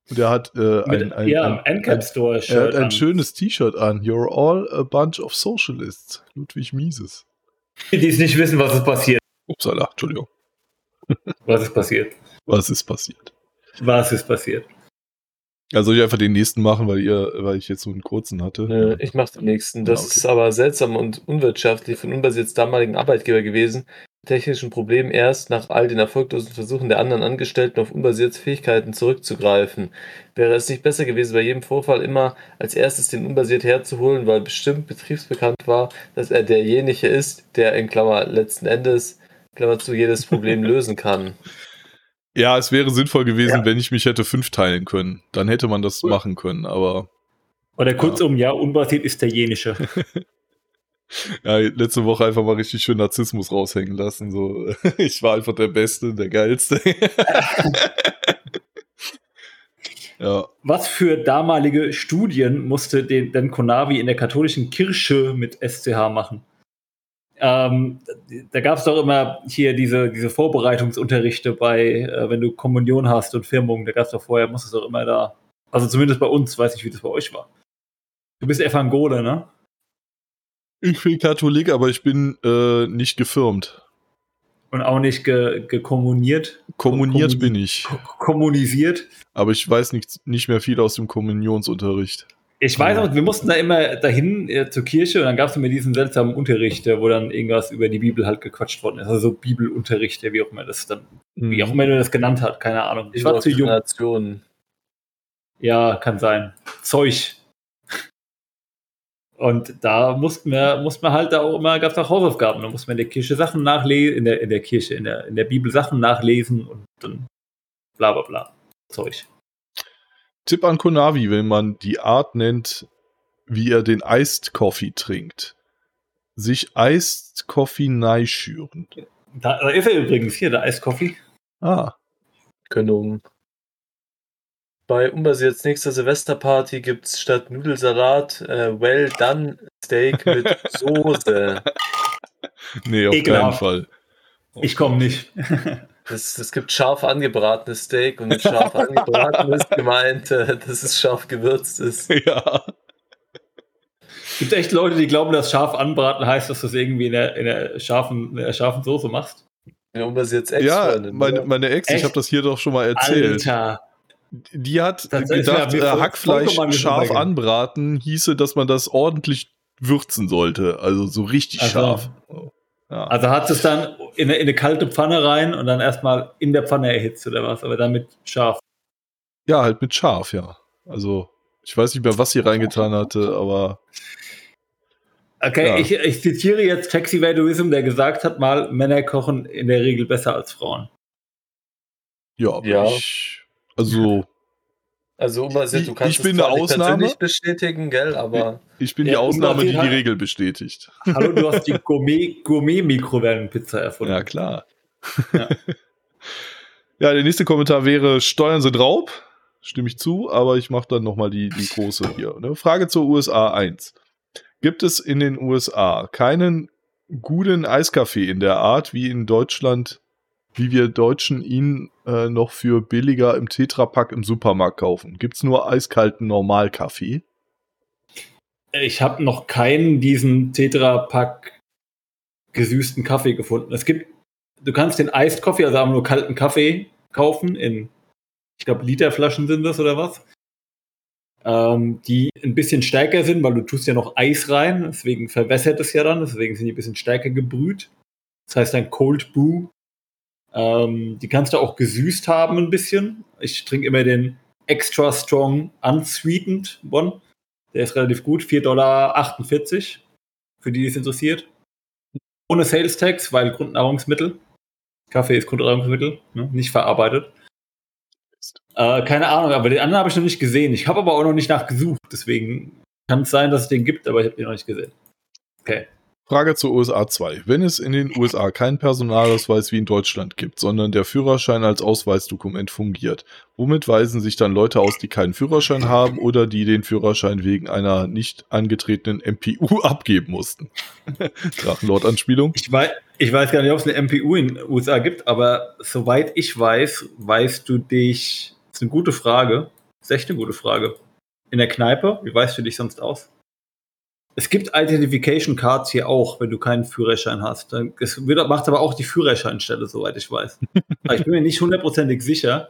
Speaker 1: Und er hat äh, ein, ein,
Speaker 2: ja, ein, ein, Store
Speaker 1: er hat ein schönes T-Shirt an. You're all a bunch of socialists. Ludwig Mises.
Speaker 2: Die es nicht wissen, was ist passiert.
Speaker 1: Upsala, Entschuldigung.
Speaker 2: Was ist passiert?
Speaker 1: Was ist passiert?
Speaker 2: Was ist passiert?
Speaker 1: Ja, soll ich einfach den nächsten machen, weil ihr, weil ich jetzt so einen kurzen hatte?
Speaker 3: Nö, ich mache den nächsten. Das ja, okay. ist aber seltsam und unwirtschaftlich von unbesitzten damaligen Arbeitgeber gewesen, technischen Problem erst nach all den erfolglosen Versuchen der anderen Angestellten auf Unbasierts Fähigkeiten zurückzugreifen. Wäre es nicht besser gewesen, bei jedem Vorfall immer als erstes den Unbasiert herzuholen, weil bestimmt betriebsbekannt war, dass er derjenige ist, der in Klammer letzten Endes Klammer zu jedes Problem lösen kann.
Speaker 1: Ja, es wäre sinnvoll gewesen, ja. wenn ich mich hätte fünf teilen können. Dann hätte man das cool. machen können, aber
Speaker 2: Oder kurzum, ja, unbasiert italienische.
Speaker 1: Ja, letzte Woche einfach mal richtig schön Narzissmus raushängen lassen. So, ich war einfach der Beste, der Geilste. ja.
Speaker 2: Was für damalige Studien musste den, denn Konavi in der katholischen Kirche mit SCH machen? Ähm, da gab es doch immer hier diese, diese Vorbereitungsunterrichte bei, äh, wenn du Kommunion hast und Firmung, da gab es doch vorher, muss es doch immer da, also zumindest bei uns, weiß nicht, wie das bei euch war. Du bist Evangole, ne?
Speaker 1: Ich bin Katholik, aber ich bin äh, nicht gefirmt.
Speaker 2: Und auch nicht ge gekommuniert?
Speaker 1: Kommuniert Kommun bin ich.
Speaker 2: Kommunisiert?
Speaker 1: Aber ich weiß nicht, nicht mehr viel aus dem Kommunionsunterricht.
Speaker 2: Ich weiß auch, wir mussten da immer dahin äh, zur Kirche und dann gab es immer diesen seltsamen Unterricht, wo dann irgendwas über die Bibel halt gequatscht worden ist. Also so Bibelunterricht, wie auch immer das dann, mhm. wie auch immer du das genannt hat, keine Ahnung.
Speaker 3: Ich war zu jung.
Speaker 2: Ja, kann sein. Zeug. Und da mussten wir, mussten wir halt da auch immer, gab es auch Hausaufgaben. Da mussten wir in der Kirche Sachen nachlesen, in der, in der Kirche, in der, in der Bibel Sachen nachlesen und dann bla bla bla. Zeug.
Speaker 1: Tipp an Konavi, wenn man die Art nennt, wie er den Iced Coffee trinkt. Sich Iced Coffee neischüren.
Speaker 2: Da, da ist er übrigens hier, der Iced Coffee.
Speaker 1: Ah.
Speaker 3: Gönnung. Bei Unbasierts nächster Silvesterparty gibt es statt Nudelsalat äh, Well Done Steak mit Soße.
Speaker 1: nee, auf Ekelhaft. keinen Fall.
Speaker 2: Ich komme nicht.
Speaker 3: Es, gibt scharf angebratenes Steak und mit scharf angebraten ist gemeint, äh, dass es scharf gewürzt ist.
Speaker 1: Ja.
Speaker 2: Es gibt echt Leute, die glauben, dass scharf anbraten heißt, dass du es irgendwie in der, in der, scharfen, in der scharfen Soße machst.
Speaker 3: Ja, um das jetzt
Speaker 1: Ex Ja, meine, meine Ex, Echt? ich habe das hier doch schon mal erzählt.
Speaker 2: Alter.
Speaker 1: Die hat gedacht, äh, Hackfleisch scharf anbraten hieße, dass man das ordentlich würzen sollte. Also so richtig also, scharf.
Speaker 2: Ja. Also hat es dann in eine, in eine, kalte Pfanne rein und dann erstmal in der Pfanne erhitzt oder was, aber dann mit scharf.
Speaker 1: Ja, halt mit scharf, ja. Also ich weiß nicht mehr, was sie reingetan hatte, aber.
Speaker 2: Okay, ja. ich, ich, zitiere jetzt Taxi Vaduism, der gesagt hat mal, Männer kochen in der Regel besser als Frauen.
Speaker 1: Ja, ja. ich also.
Speaker 3: Also, Umwelt, du kannst
Speaker 1: ich bin eine Ausnahme.
Speaker 3: nicht bestätigen, gell, aber.
Speaker 1: Ich bin die Ausnahme, die die Regel bestätigt.
Speaker 2: Hallo, du hast die Gourmet-Mikrowellenpizza Gourmet erfunden.
Speaker 1: Ja, klar. Ja. ja, der nächste Kommentar wäre: Steuern sind Raub. Stimme ich zu, aber ich mache dann nochmal die, die große hier. Ne? Frage zur USA 1. Gibt es in den USA keinen guten Eiskaffee in der Art, wie in Deutschland wie wir Deutschen ihn äh, noch für billiger im Tetrapack im Supermarkt kaufen. Gibt es nur eiskalten Normalkaffee?
Speaker 2: Ich habe noch keinen diesen Tetrapack gesüßten Kaffee gefunden. Es gibt, du kannst den Iced Coffee, also nur kalten Kaffee kaufen in, ich glaube, Literflaschen sind das oder was? Ähm, die ein bisschen stärker sind, weil du tust ja noch Eis rein, deswegen verwässert es ja dann, deswegen sind die ein bisschen stärker gebrüht. Das heißt ein Cold Brew ähm, die kannst du auch gesüßt haben ein bisschen. Ich trinke immer den Extra Strong Unsweetened One. Der ist relativ gut, 4,48 Dollar für die, die es interessiert. Ohne Sales Tax, weil Grundnahrungsmittel. Kaffee ist Grundnahrungsmittel, ne? nicht verarbeitet. Äh, keine Ahnung, aber den anderen habe ich noch nicht gesehen. Ich habe aber auch noch nicht nachgesucht, deswegen kann es sein, dass es den gibt, aber ich habe den noch nicht gesehen. Okay.
Speaker 1: Frage zur USA 2. Wenn es in den USA keinen Personalausweis wie in Deutschland gibt, sondern der Führerschein als Ausweisdokument fungiert, womit weisen sich dann Leute aus, die keinen Führerschein haben oder die den Führerschein wegen einer nicht angetretenen MPU abgeben mussten? Drachenlord-Anspielung?
Speaker 2: Ich weiß, ich weiß gar nicht, ob es eine MPU in den USA gibt, aber soweit ich weiß, weißt du dich, das ist eine gute Frage, das ist echt eine gute Frage. In der Kneipe, wie weißt du dich sonst aus? Es gibt Identification Cards hier auch, wenn du keinen Führerschein hast. Das macht aber auch die Führerscheinstelle, soweit ich weiß. aber ich bin mir nicht hundertprozentig sicher.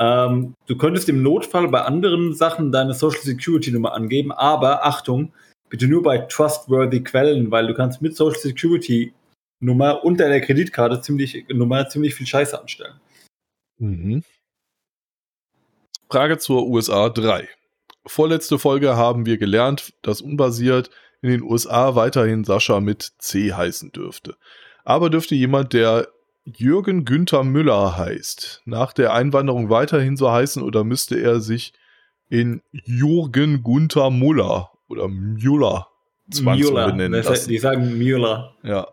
Speaker 2: Ähm, du könntest im Notfall bei anderen Sachen deine Social Security Nummer angeben, aber Achtung, bitte nur bei trustworthy Quellen, weil du kannst mit Social Security Nummer und deiner Kreditkarte ziemlich, Nummer ziemlich viel Scheiße anstellen.
Speaker 1: Mhm. Frage zur USA 3 vorletzte Folge haben wir gelernt, dass unbasiert in den USA weiterhin Sascha mit C heißen dürfte. Aber dürfte jemand, der Jürgen Günther Müller heißt, nach der Einwanderung weiterhin so heißen oder müsste er sich in Jürgen Gunther Muller oder Müller
Speaker 2: Müller.
Speaker 1: lassen.
Speaker 2: Die sagen Müller.
Speaker 1: Ja.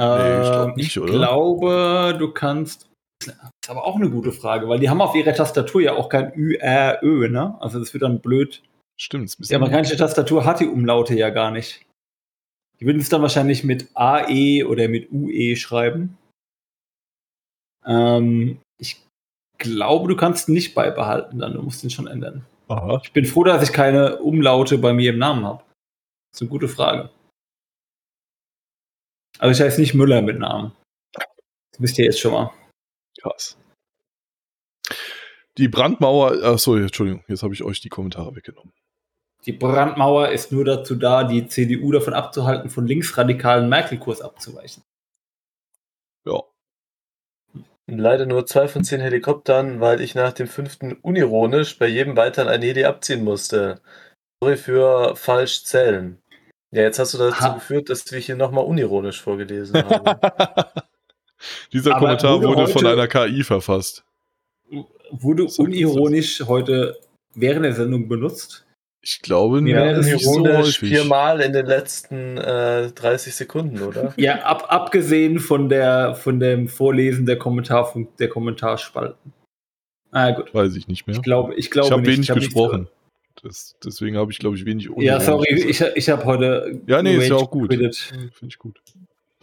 Speaker 2: Äh,
Speaker 1: ich glaub
Speaker 2: ich
Speaker 1: nicht, oder?
Speaker 2: glaube, du kannst. Das ist aber auch eine gute Frage, weil die haben auf ihrer Tastatur ja auch kein Ü, R, Ö, ne? Also das wird dann blöd.
Speaker 1: Stimmt, ist ein
Speaker 2: Die amerikanische Tastatur hat die Umlaute ja gar nicht. Die würden es dann wahrscheinlich mit AE oder mit UE schreiben. Ähm, ich glaube, du kannst nicht beibehalten, dann du musst ihn schon ändern.
Speaker 1: Aha.
Speaker 2: Ich bin froh, dass ich keine Umlaute bei mir im Namen habe. Das ist eine gute Frage. Aber ich heiße nicht Müller mit Namen. Das wisst ihr jetzt schon mal.
Speaker 1: Krass. Die Brandmauer, achso, Entschuldigung, jetzt habe ich euch die Kommentare weggenommen.
Speaker 2: Die Brandmauer ist nur dazu da, die CDU davon abzuhalten, von linksradikalen Merkel-Kurs abzuweichen.
Speaker 1: Ja.
Speaker 3: Leider nur zwei von zehn Helikoptern, weil ich nach dem fünften unironisch bei jedem weiteren ein Heli abziehen musste. Sorry für falsch zählen. Ja, jetzt hast du dazu
Speaker 2: Ha.
Speaker 3: geführt, dass wir hier nochmal unironisch vorgelesen haben.
Speaker 1: Dieser
Speaker 2: Aber
Speaker 1: Kommentar
Speaker 2: wurde
Speaker 1: wurde von einer KI verfasst.
Speaker 2: Wurde
Speaker 1: So
Speaker 2: unironisch heute während der Sendung benutzt?
Speaker 1: Ich glaube,
Speaker 2: Mir wäre das nicht so
Speaker 1: häufig.
Speaker 3: viermal in den letzten äh, 30 Sekunden, oder?
Speaker 2: Ja, ab, abgesehen von, der, von dem Vorlesen der, Kommentar, der Kommentarspalten. Ah, gut.
Speaker 1: Weiß ich nicht mehr.
Speaker 2: Ich glaube, ich glaube
Speaker 1: ich habe
Speaker 2: nicht.
Speaker 1: wenig
Speaker 2: hab nichts
Speaker 1: gesprochen. Das, deswegen habe ich, glaube ich, wenig.
Speaker 2: Ja, sorry, ich, ich habe heute.
Speaker 1: Ja, nee, ist ja auch gut. Finde ich gut.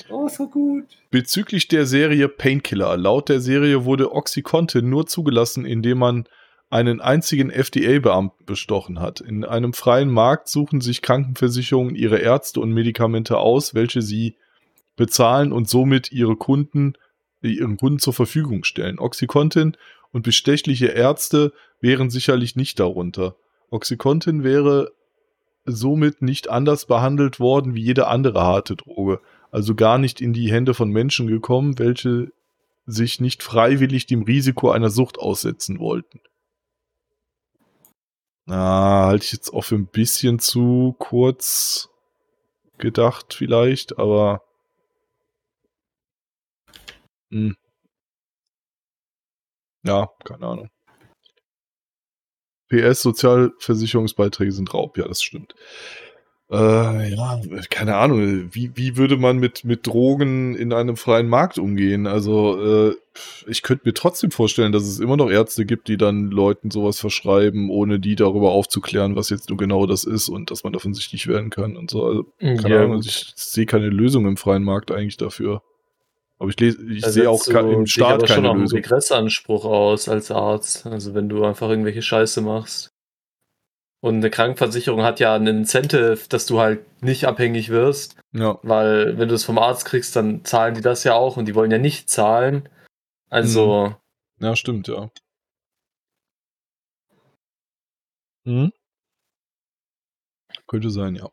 Speaker 2: Oh, so gut.
Speaker 1: Bezüglich der Serie Painkiller. Laut der Serie wurde Oxycontin nur zugelassen, indem man einen einzigen FDA-Beamten bestochen hat. In einem freien Markt suchen sich Krankenversicherungen ihre Ärzte und Medikamente aus, welche sie bezahlen und somit ihre Kunden, ihren Kunden zur Verfügung stellen. Oxycontin und bestechliche Ärzte wären sicherlich nicht darunter. Oxycontin wäre somit nicht anders behandelt worden wie jede andere harte Droge, also gar nicht in die Hände von Menschen gekommen, welche sich nicht freiwillig dem Risiko einer Sucht aussetzen wollten. Na, halte ich jetzt auch für ein bisschen zu kurz gedacht vielleicht, aber hm. ja, keine Ahnung. PS, Sozialversicherungsbeiträge sind Raub, ja, das stimmt. Äh, ja, keine Ahnung, wie, wie würde man mit, mit Drogen in einem freien Markt umgehen? Also, äh, ich könnte mir trotzdem vorstellen, dass es immer noch Ärzte gibt, die dann Leuten sowas verschreiben, ohne die darüber aufzuklären, was jetzt nur genau das ist und dass man davon sichtig werden kann und so. Also, keine
Speaker 3: Ja,
Speaker 1: Ahnung,
Speaker 3: gut.
Speaker 1: ich sehe keine Lösung im freien Markt eigentlich dafür. Aber ich, lese, ich
Speaker 3: Da
Speaker 1: sehe auch im Staat
Speaker 3: aber schon
Speaker 1: keine
Speaker 3: auch einen
Speaker 1: Lösung.
Speaker 3: Regressanspruch aus als Arzt. Also wenn du einfach irgendwelche Scheiße machst. Und eine Krankenversicherung hat ja einen Incentive, dass du halt nicht abhängig wirst.
Speaker 1: Ja.
Speaker 3: Weil wenn du es vom Arzt kriegst, dann zahlen die das ja auch und die wollen ja nicht zahlen. Also,
Speaker 1: Ja, stimmt, ja. Hm? Könnte sein, ja.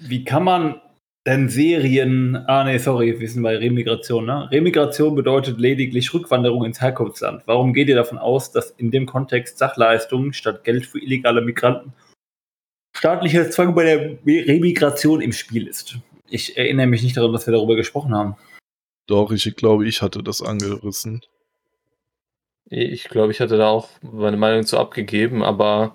Speaker 2: Wie kann man denn Serien. Ah, nee, sorry, wir sind bei Remigration, ne? Remigration bedeutet lediglich Rückwanderung ins Herkunftsland. Warum geht ihr davon aus, dass in dem Kontext Sachleistungen statt Geld für illegale Migranten staatlicher Zwang bei der Remigration im Spiel ist? Ich erinnere mich nicht daran, dass wir darüber gesprochen haben.
Speaker 1: Doch, ich glaube, ich hatte das angerissen.
Speaker 3: ich glaube, ich hatte da auch meine Meinung zu abgegeben, aber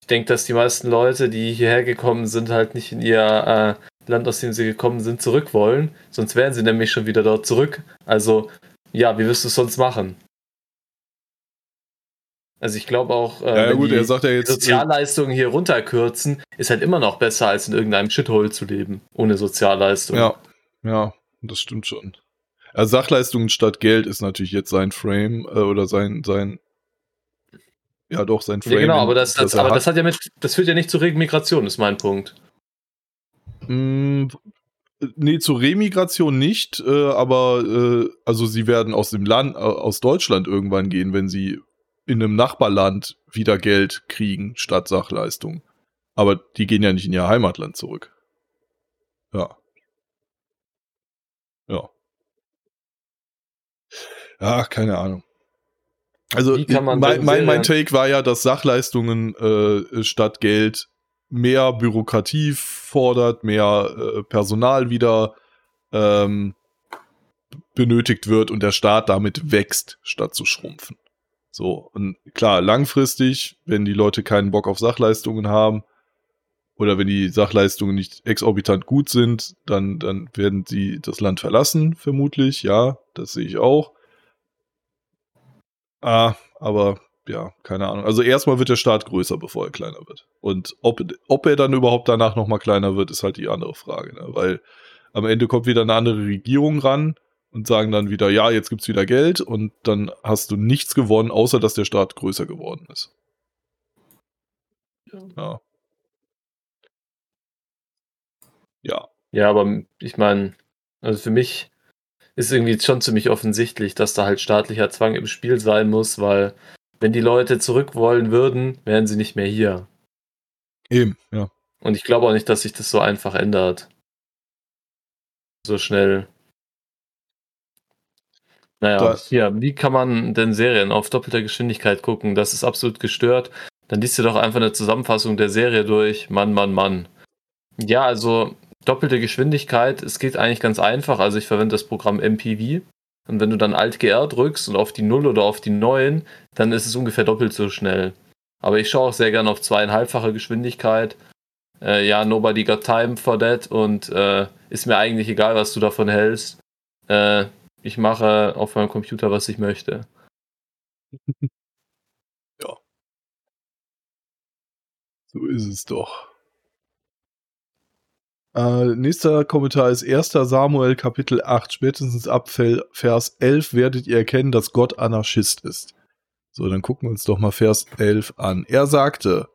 Speaker 3: ich denke, dass die meisten Leute, die hierher gekommen sind, halt nicht in ihr äh, Land, aus dem sie gekommen sind, zurück wollen. Sonst wären sie nämlich schon wieder dort zurück. Also, ja, wie wirst du es sonst machen? Also ich glaube auch, äh,
Speaker 1: Ja, ja, gut,
Speaker 3: die
Speaker 1: er sagt ja jetzt, äh,
Speaker 3: Sozialleistungen hier runterkürzen, ist halt immer noch besser, als in irgendeinem Shithole zu leben, ohne Sozialleistung.
Speaker 1: Ja, ja, das stimmt schon. Also Sachleistungen statt Geld ist natürlich jetzt sein Frame äh, oder sein, sein, ja doch, sein Frame.
Speaker 3: Ja, genau, aber das, das,
Speaker 1: er
Speaker 3: aber
Speaker 1: hat.
Speaker 3: das hat ja mit, das führt ja nicht zu Migration, ist mein Punkt.
Speaker 1: Mm, Nee, zur Remigration nicht, äh, aber äh, also sie werden aus dem Land, äh, aus Deutschland irgendwann gehen, wenn sie in einem Nachbarland wieder Geld kriegen statt Sachleistung. Aber die gehen ja nicht in ihr Heimatland zurück. Ja. Ja. Ach, keine Ahnung. Also mein, mein, mein Take war ja, dass Sachleistungen äh, statt Geld mehr Bürokratie fordert, mehr äh, Personal wieder ähm, benötigt wird und der Staat damit wächst, statt zu schrumpfen. So, und klar, langfristig, wenn die Leute keinen Bock auf Sachleistungen haben oder wenn die Sachleistungen nicht exorbitant gut sind, dann, dann werden sie das Land verlassen, vermutlich. Ja, das sehe ich auch. Ah, aber ja, keine Ahnung. Also erstmal wird der Staat größer, bevor er kleiner wird. Und ob, ob er dann überhaupt danach nochmal kleiner wird, ist halt die andere Frage. Ne? Weil am Ende kommt wieder eine andere Regierung ran und sagen dann wieder, ja, jetzt gibt's wieder Geld und dann hast du nichts gewonnen, außer dass der Staat größer geworden ist. Ja. Ja.
Speaker 3: Ja, aber ich meine, also für mich ist irgendwie schon ziemlich offensichtlich, dass da halt staatlicher Zwang im Spiel sein muss, weil wenn die Leute zurück wollen würden, wären sie nicht mehr hier.
Speaker 1: Eben, ja.
Speaker 3: Und ich glaube auch nicht, dass sich das so einfach ändert. So schnell. Naja,
Speaker 1: Da-
Speaker 3: hier, wie kann man denn Serien auf doppelter Geschwindigkeit gucken? Das ist absolut gestört. Dann liest du doch einfach eine Zusammenfassung der Serie durch. Mann, Mann, Mann. Ja, also doppelte Geschwindigkeit, es geht eigentlich ganz einfach. Also ich verwende das Programm MPV. Und wenn du dann Alt-GR drückst und auf die 0 oder auf die 9, dann ist es ungefähr doppelt so schnell. Aber ich schaue auch sehr gerne auf zweieinhalbfache Geschwindigkeit. Äh, ja, nobody got time for that und äh, ist mir eigentlich egal, was du davon hältst. Äh, ich mache auf meinem Computer, was ich möchte.
Speaker 1: So ist es doch. Äh, nächster Kommentar ist 1. Samuel Kapitel 8. Spätestens ab Vers 11 werdet ihr erkennen, dass Gott Anarchist ist. So, dann gucken wir uns doch mal Vers 11 an. Er sagte,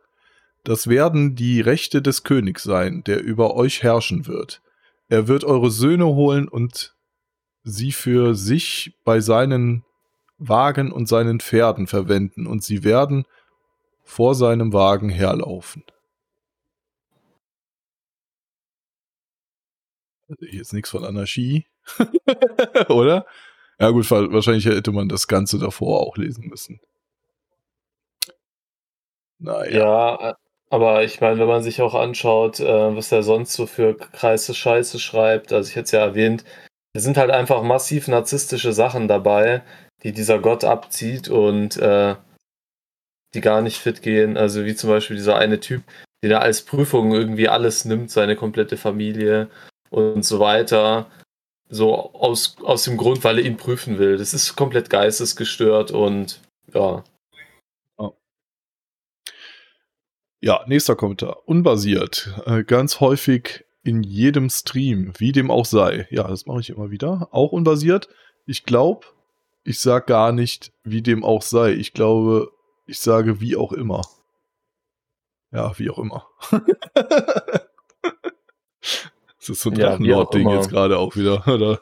Speaker 1: das werden die Rechte des Königs sein, der über euch herrschen wird. Er wird eure Söhne holen und sie für sich bei seinen Wagen und seinen Pferden verwenden und sie werden vor seinem Wagen herlaufen. Ist nichts von Anarchie. Oder? Ja gut, wa- wahrscheinlich hätte man das Ganze davor auch lesen müssen. Naja.
Speaker 3: Ja, äh, aber ich meine, wenn man sich auch anschaut, äh, was er sonst so für kreise Scheiße schreibt, also ich hätte es ja erwähnt, es sind halt einfach massiv narzisstische Sachen dabei, die dieser Gott abzieht und äh, die gar nicht fit gehen. Also wie zum Beispiel dieser eine Typ, der da als Prüfung irgendwie alles nimmt, seine komplette Familie und so weiter. So aus, aus dem Grund, weil er ihn prüfen will. Das ist komplett geistesgestört und ja.
Speaker 1: Ja, nächster Kommentar. Unbasiert. Äh, ganz häufig in jedem Stream, wie dem auch sei. Ja, das mache ich immer wieder. Auch unbasiert. Ich glaube, ich sage gar nicht, wie dem auch sei. Ich glaube, ich sage wie auch immer. Ja, wie auch immer. das ist so ein
Speaker 3: Ja,
Speaker 1: Drachenlord-Ding jetzt gerade auch wieder, oder?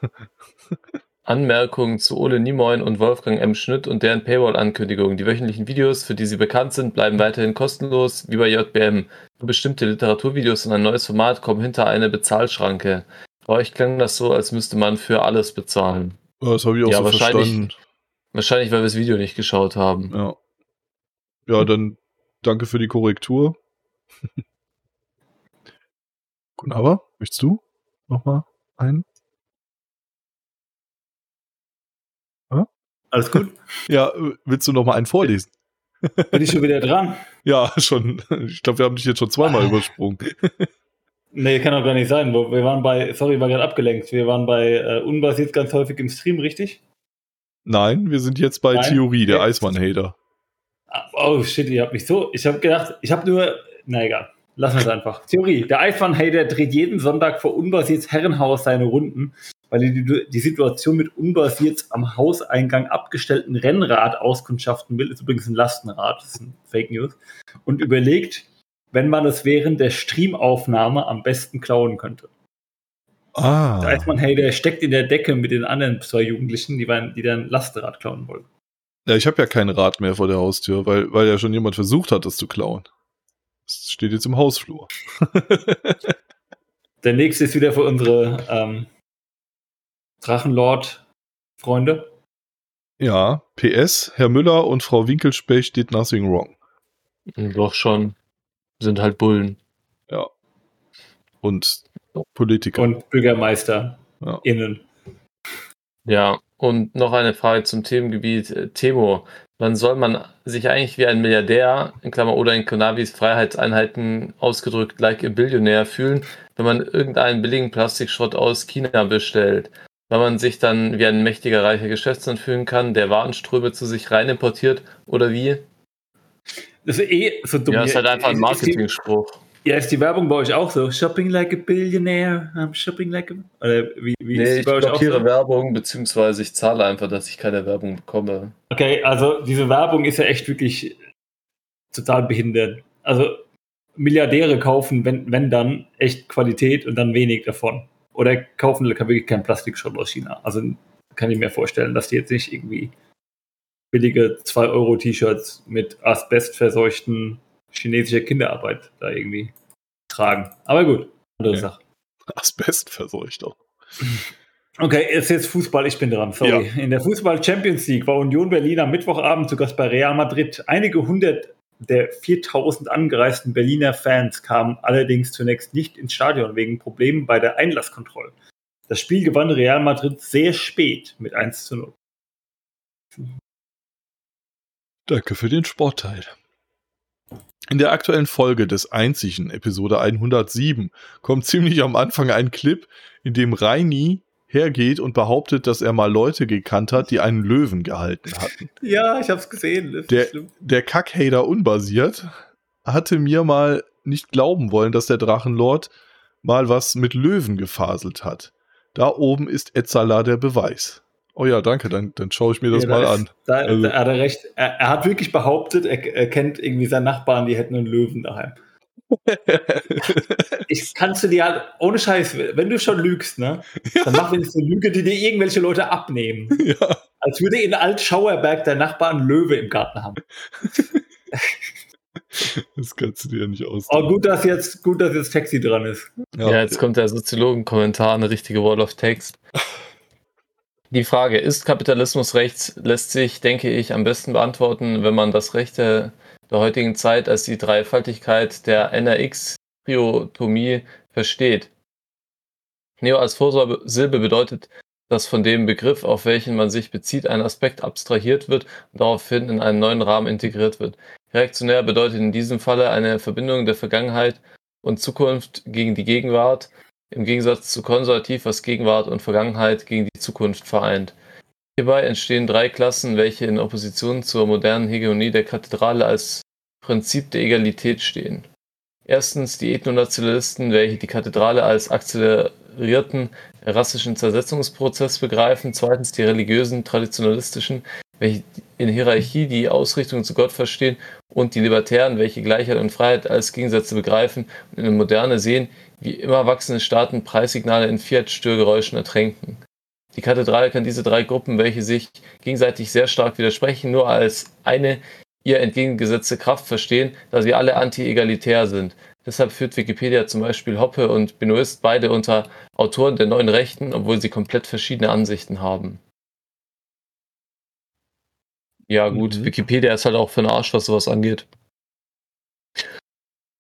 Speaker 3: Anmerkungen zu Ole Niemoyen und Wolfgang M. Schnitt und deren Paywall-Ankündigungen. Die wöchentlichen Videos, für die sie bekannt sind, bleiben weiterhin kostenlos, wie bei JBM. Nur bestimmte Literaturvideos und ein neues Format kommen hinter eine Bezahlschranke. Bei euch klang das so, als müsste man für alles bezahlen.
Speaker 1: Ja, Das habe ich auch
Speaker 3: Ja,
Speaker 1: so
Speaker 3: wahrscheinlich-
Speaker 1: verstanden.
Speaker 3: Wahrscheinlich, weil wir das Video nicht geschaut haben.
Speaker 1: Ja. Ja, dann danke für die Korrektur. Kunava, möchtest du nochmal einen?
Speaker 2: Alles gut?
Speaker 1: Ja, willst du nochmal einen vorlesen?
Speaker 2: Bin ich schon wieder dran?
Speaker 1: Ja, schon. Ich glaube, wir haben dich jetzt schon zweimal übersprungen.
Speaker 2: Nee, kann doch gar nicht sein. Wir waren bei, sorry, war gerade abgelenkt. Wir waren bei äh, unbasiert ganz häufig im Stream, richtig?
Speaker 1: Nein, wir sind jetzt bei
Speaker 2: Nein?
Speaker 1: Theorie, der
Speaker 2: Okay.
Speaker 1: Eismann-Hater.
Speaker 2: Ah, Oh shit, ihr habt mich so. Ich habe gedacht, ich habe nur. Na egal, lassen wir es einfach. Theorie: Der Eismann-Hater dreht jeden Sonntag vor Unbasierts Herrenhaus seine Runden, weil er die, die Situation mit Unbasierts am Hauseingang abgestellten Rennrad auskundschaften will. Ist übrigens ein Lastenrad, das ist ein Fake News. Und überlegt, wenn man es während der Streamaufnahme am besten klauen könnte. Der
Speaker 1: Ah,
Speaker 2: Eismann-Hater steckt in der Decke mit den anderen zwei Jugendlichen, die, waren, die dann Lastenrad klauen wollen.
Speaker 1: ja, ich habe ja kein Rad mehr vor der Haustür, weil, weil ja schon jemand versucht hat, das zu klauen. Das steht jetzt im Hausflur.
Speaker 2: Der nächste ist wieder für unsere ähm, Drachenlord-Freunde.
Speaker 1: Ja, PS, Herr Müller und Frau Winkelspecht did nothing wrong.
Speaker 3: Doch schon. Sind halt Bullen.
Speaker 1: Ja. Und Politiker.
Speaker 2: Und Bürgermeister
Speaker 1: Ja.
Speaker 2: innen.
Speaker 3: Ja, und noch eine Frage zum Themengebiet. Äh, Temo, dann soll man sich eigentlich wie ein Milliardär, in Klammer oder in Konavis Freiheitseinheiten ausgedrückt, like a Billionär fühlen, wenn man irgendeinen billigen Plastikschrott aus China bestellt. Weil man sich dann wie ein mächtiger, reicher Geschäftsmann fühlen kann, der Warenströme zu sich rein importiert oder wie?
Speaker 2: Das ist eh so dumm.
Speaker 3: Ja, ist halt einfach ein Marketingspruch.
Speaker 2: Ja, ist die Werbung bei euch auch so? Shopping like a billionaire, I'm shopping like a... Oder wie, wie
Speaker 3: Nee, ich blockiere
Speaker 2: so?
Speaker 3: Werbung, beziehungsweise ich zahle einfach, dass ich keine Werbung bekomme.
Speaker 2: Okay, also diese Werbung ist ja echt wirklich total behindert. Also Milliardäre kaufen, wenn, wenn dann, echt Qualität und dann wenig davon. Oder kaufen wirklich keinen Plastikschrott aus China. Also kann ich mir vorstellen, dass die jetzt nicht irgendwie billige 2-Euro-T-Shirts mit asbestverseuchten chinesischer Kinderarbeit da irgendwie tragen. Aber gut, andere
Speaker 1: Ja.
Speaker 2: Sache.
Speaker 1: Asbestverseucht auch.
Speaker 2: Okay, es ist jetzt Fußball, ich bin dran, sorry. In der Fußball Champions League war Union Berlin am Mittwochabend zu Gast bei Real Madrid. Einige hundert der 4000 angereisten Berliner Fans kamen allerdings zunächst nicht ins Stadion wegen Problemen bei der Einlasskontrolle. Das Spiel gewann Real Madrid sehr spät mit 1 zu 0.
Speaker 1: Danke für den Sportteil. In der aktuellen Folge des einzigen Episode 107 kommt ziemlich am Anfang ein Clip, in dem Reini hergeht und behauptet, dass er mal Leute gekannt hat, die einen Löwen gehalten hatten.
Speaker 2: Ja, ich hab's gesehen.
Speaker 1: Der, der Kackhater unbasiert hatte mir mal nicht glauben wollen, dass der Drachenlord mal was mit Löwen gefaselt hat. Da oben ist Etzala der Beweis. Oh ja, danke, dann, dann schaue ich mir das
Speaker 2: Ja,
Speaker 1: mal
Speaker 2: da
Speaker 1: an.
Speaker 2: ist- Da,
Speaker 1: Also-
Speaker 2: da hat er recht. Er, er hat wirklich behauptet, er, er kennt irgendwie seinen Nachbarn, die hätten einen Löwen daheim. ich kannst du dir halt, ohne Scheiß, wenn du schon lügst, ne, dann mach wenigstens eine Lüge, die dir irgendwelche Leute abnehmen. Als würde in Altschauerberg der Nachbar einen Löwe im Garten haben.
Speaker 1: Das kannst du dir ja nicht aus.
Speaker 2: Oh, gut, dass jetzt, gut, dass jetzt Taxi dran ist.
Speaker 3: Ja, jetzt kommt der Soziologen-Kommentar, eine richtige Wall of Text. Die Frage, ist Kapitalismus rechts, lässt sich, denke ich, am besten beantworten, wenn man das Rechte der heutigen Zeit als die Dreifaltigkeit der NRX-Triotomie versteht. Neo als Vorsilbe bedeutet, dass von dem Begriff, auf welchen man sich bezieht, ein Aspekt abstrahiert wird und daraufhin in einen neuen Rahmen integriert wird. Reaktionär bedeutet in diesem Falle eine Verbindung der Vergangenheit und Zukunft gegen die Gegenwart, im Gegensatz zu konservativ, was Gegenwart und Vergangenheit gegen die Zukunft vereint. Hierbei entstehen drei Klassen, welche in Opposition zur modernen Hegemonie der Kathedrale als Prinzip der Egalität stehen. Erstens die Ethnonationalisten, welche die Kathedrale als akzelerierten rassischen Zersetzungsprozess begreifen. Zweitens die religiösen Traditionalistischen, welche in Hierarchie die Ausrichtung zu Gott verstehen. Und die Libertären, welche Gleichheit und Freiheit als Gegensätze begreifen und in der Moderne sehen, wie immer wachsende Staaten Preissignale in Fiat-Störgeräuschen ertränken. Die Kathedrale kann diese drei Gruppen, welche sich gegenseitig sehr stark widersprechen, nur als eine ihr entgegengesetzte Kraft verstehen, da sie alle anti-egalitär sind. Deshalb führt Wikipedia zum Beispiel Hoppe und Benoist beide unter Autoren der neuen Rechten, obwohl sie komplett verschiedene Ansichten haben. Ja gut, Wikipedia ist halt auch für den Arsch, was sowas angeht.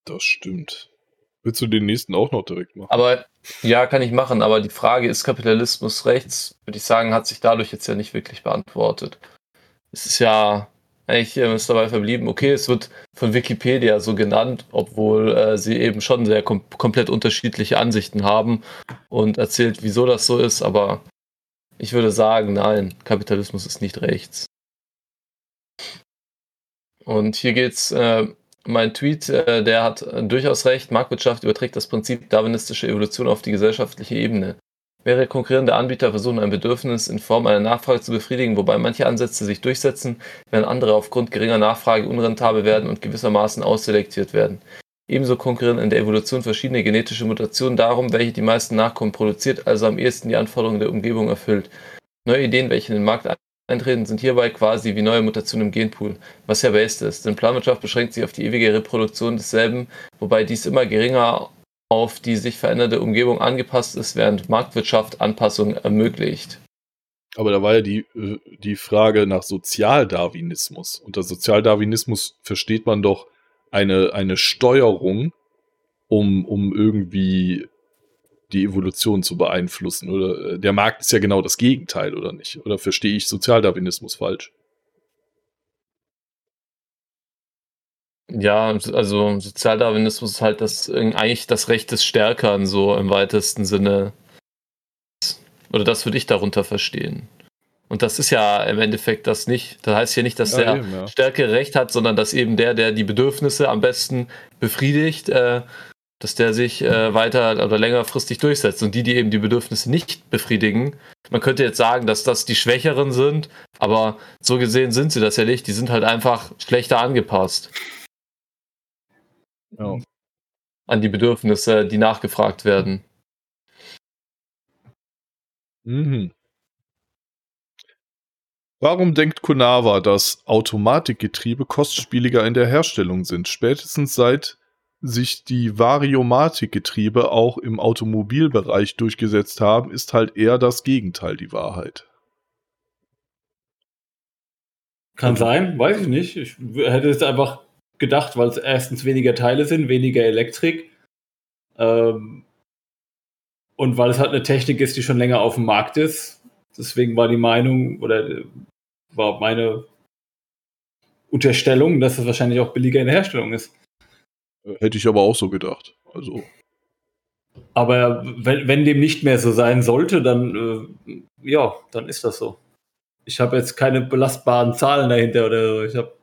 Speaker 1: Das stimmt. Willst du den nächsten auch noch direkt machen?
Speaker 3: Aber ja, kann ich machen, aber die Frage, ist Kapitalismus rechts, würde ich sagen, hat sich dadurch jetzt ja nicht wirklich beantwortet. Es ist ja eigentlich äh, ist dabei verblieben, okay, es wird von Wikipedia so genannt, obwohl äh, sie eben schon sehr kom komplett unterschiedliche Ansichten haben und erzählt, wieso das so ist, aber ich würde sagen, nein, Kapitalismus ist nicht rechts. Und hier geht's, äh, mein Tweet, äh, der hat äh, durchaus recht, Marktwirtschaft überträgt das Prinzip darwinistische Evolution auf die gesellschaftliche Ebene. Mehrere konkurrierende Anbieter versuchen ein Bedürfnis in Form einer Nachfrage zu befriedigen, wobei manche Ansätze sich durchsetzen, während andere aufgrund geringer Nachfrage unrentabel werden und gewissermaßen ausselektiert werden. Ebenso konkurrieren in der Evolution verschiedene genetische Mutationen darum, welche die meisten Nachkommen produziert, also am ehesten die Anforderungen der Umgebung erfüllt. Neue Ideen, welche den Markt eintreten, sind hierbei quasi wie neue Mutationen im Genpool, was ja based ist, denn Planwirtschaft beschränkt sich auf die ewige Reproduktion desselben, wobei dies immer geringer auf die sich veränderte Umgebung angepasst ist, während Marktwirtschaft Anpassung ermöglicht.
Speaker 1: Aber da war ja die, äh, die Frage nach Sozialdarwinismus. Unter Sozialdarwinismus versteht man doch eine, eine Steuerung, um, um irgendwie die Evolution zu beeinflussen. Oder äh, der Markt ist ja genau das Gegenteil, oder nicht? Oder verstehe ich Sozialdarwinismus falsch?
Speaker 3: Ja, also Sozialdarwinismus ist halt das eigentlich das Recht des Stärkeren, so im weitesten Sinne. Oder das würde ich darunter verstehen. Und das ist ja im Endeffekt das nicht. Das heißt ja nicht, dass
Speaker 1: Ja,
Speaker 3: der
Speaker 1: eben, ja.
Speaker 3: stärkere Recht hat, sondern dass eben der, der die Bedürfnisse am besten befriedigt, äh, dass der sich äh, weiter oder längerfristig durchsetzt. Und die, die eben die Bedürfnisse nicht befriedigen, man könnte jetzt sagen, dass das die Schwächeren sind, aber so gesehen sind sie das ja nicht. Die sind halt einfach schlechter angepasst
Speaker 1: Ja.
Speaker 3: an die Bedürfnisse, die nachgefragt werden.
Speaker 1: Mhm. Warum denkt Kunawa, dass Automatikgetriebe kostspieliger in der Herstellung sind? Spätestens seit sich die Variomatikgetriebe auch im Automobilbereich durchgesetzt haben, ist halt eher das Gegenteil die Wahrheit.
Speaker 2: Kann sein, weiß ich nicht. Ich hätte es einfach gedacht, weil es erstens weniger Teile sind, weniger Elektrik. Ähm, und weil es halt eine Technik ist, die schon länger auf dem Markt ist. Deswegen war die Meinung oder äh, war meine Unterstellung, dass es wahrscheinlich auch billiger in der Herstellung ist.
Speaker 1: Hätte ich aber auch so gedacht. Also,
Speaker 2: Aber wenn, wenn dem nicht mehr so sein sollte, dann äh, ja, dann ist das so. Ich habe jetzt keine belastbaren Zahlen dahinter oder so. Ich habe,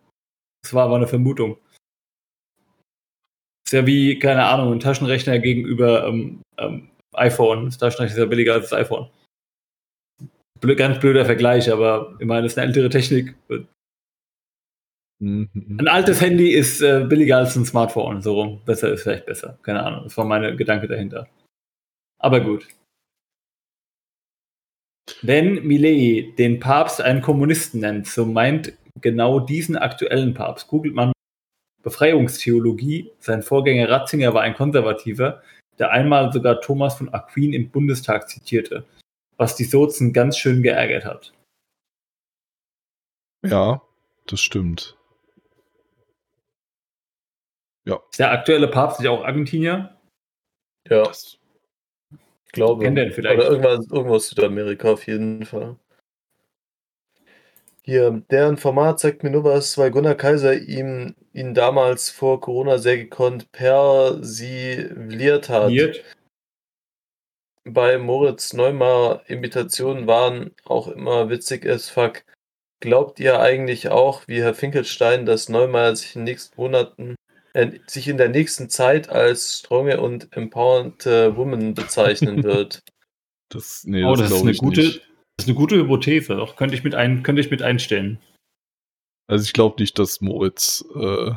Speaker 2: das war aber eine Vermutung. Ist ja wie, keine Ahnung, ein Taschenrechner gegenüber ähm, ähm, iPhone. Das Taschenrechner ist ja billiger als das iPhone. Blö ganz blöder Vergleich, aber ich meine, das ist eine ältere Technik.
Speaker 1: Mhm.
Speaker 2: Ein altes Handy ist äh, billiger als ein Smartphone, so rum. Besser ist vielleicht besser. Keine Ahnung. Das war meine Gedanke dahinter. Aber gut. Wenn Millet den Papst einen Kommunisten nennt, so meint genau diesen aktuellen Papst. Googelt man Befreiungstheologie. Sein Vorgänger Ratzinger war ein Konservativer, der einmal sogar Thomas von Aquin im Bundestag zitierte, was die Sozen ganz schön geärgert hat.
Speaker 1: ja, das stimmt. Ja.
Speaker 2: Ist der aktuelle Papst nicht auch Argentinier?
Speaker 3: Ja. Ich glaube.
Speaker 2: Kennt vielleicht?
Speaker 3: Oder irgendwas, irgendwas Südamerika auf jeden Fall. Hier, deren Format zeigt mir nur was, weil Gunnar Kaiser ihm, ihn damals vor Corona sehr gekonnt persiliert hat.
Speaker 2: Liert?
Speaker 3: Bei Moritz Neumar Imitationen waren auch immer witzig as fuck. Glaubt ihr eigentlich auch, wie Herr Finkelstein, dass Neumar sich in den nächsten Monaten, sich in der nächsten Zeit als stronge und empowered äh, woman bezeichnen wird?
Speaker 1: Das, nee,
Speaker 2: oh, das, ist
Speaker 1: glaub
Speaker 2: eine
Speaker 1: ich
Speaker 2: gute,
Speaker 1: nicht.
Speaker 2: das ist eine gute Hypothese. Doch, könnte ich mit ein, könnte ich mit einstellen.
Speaker 1: Also ich glaube nicht, dass Moritz äh,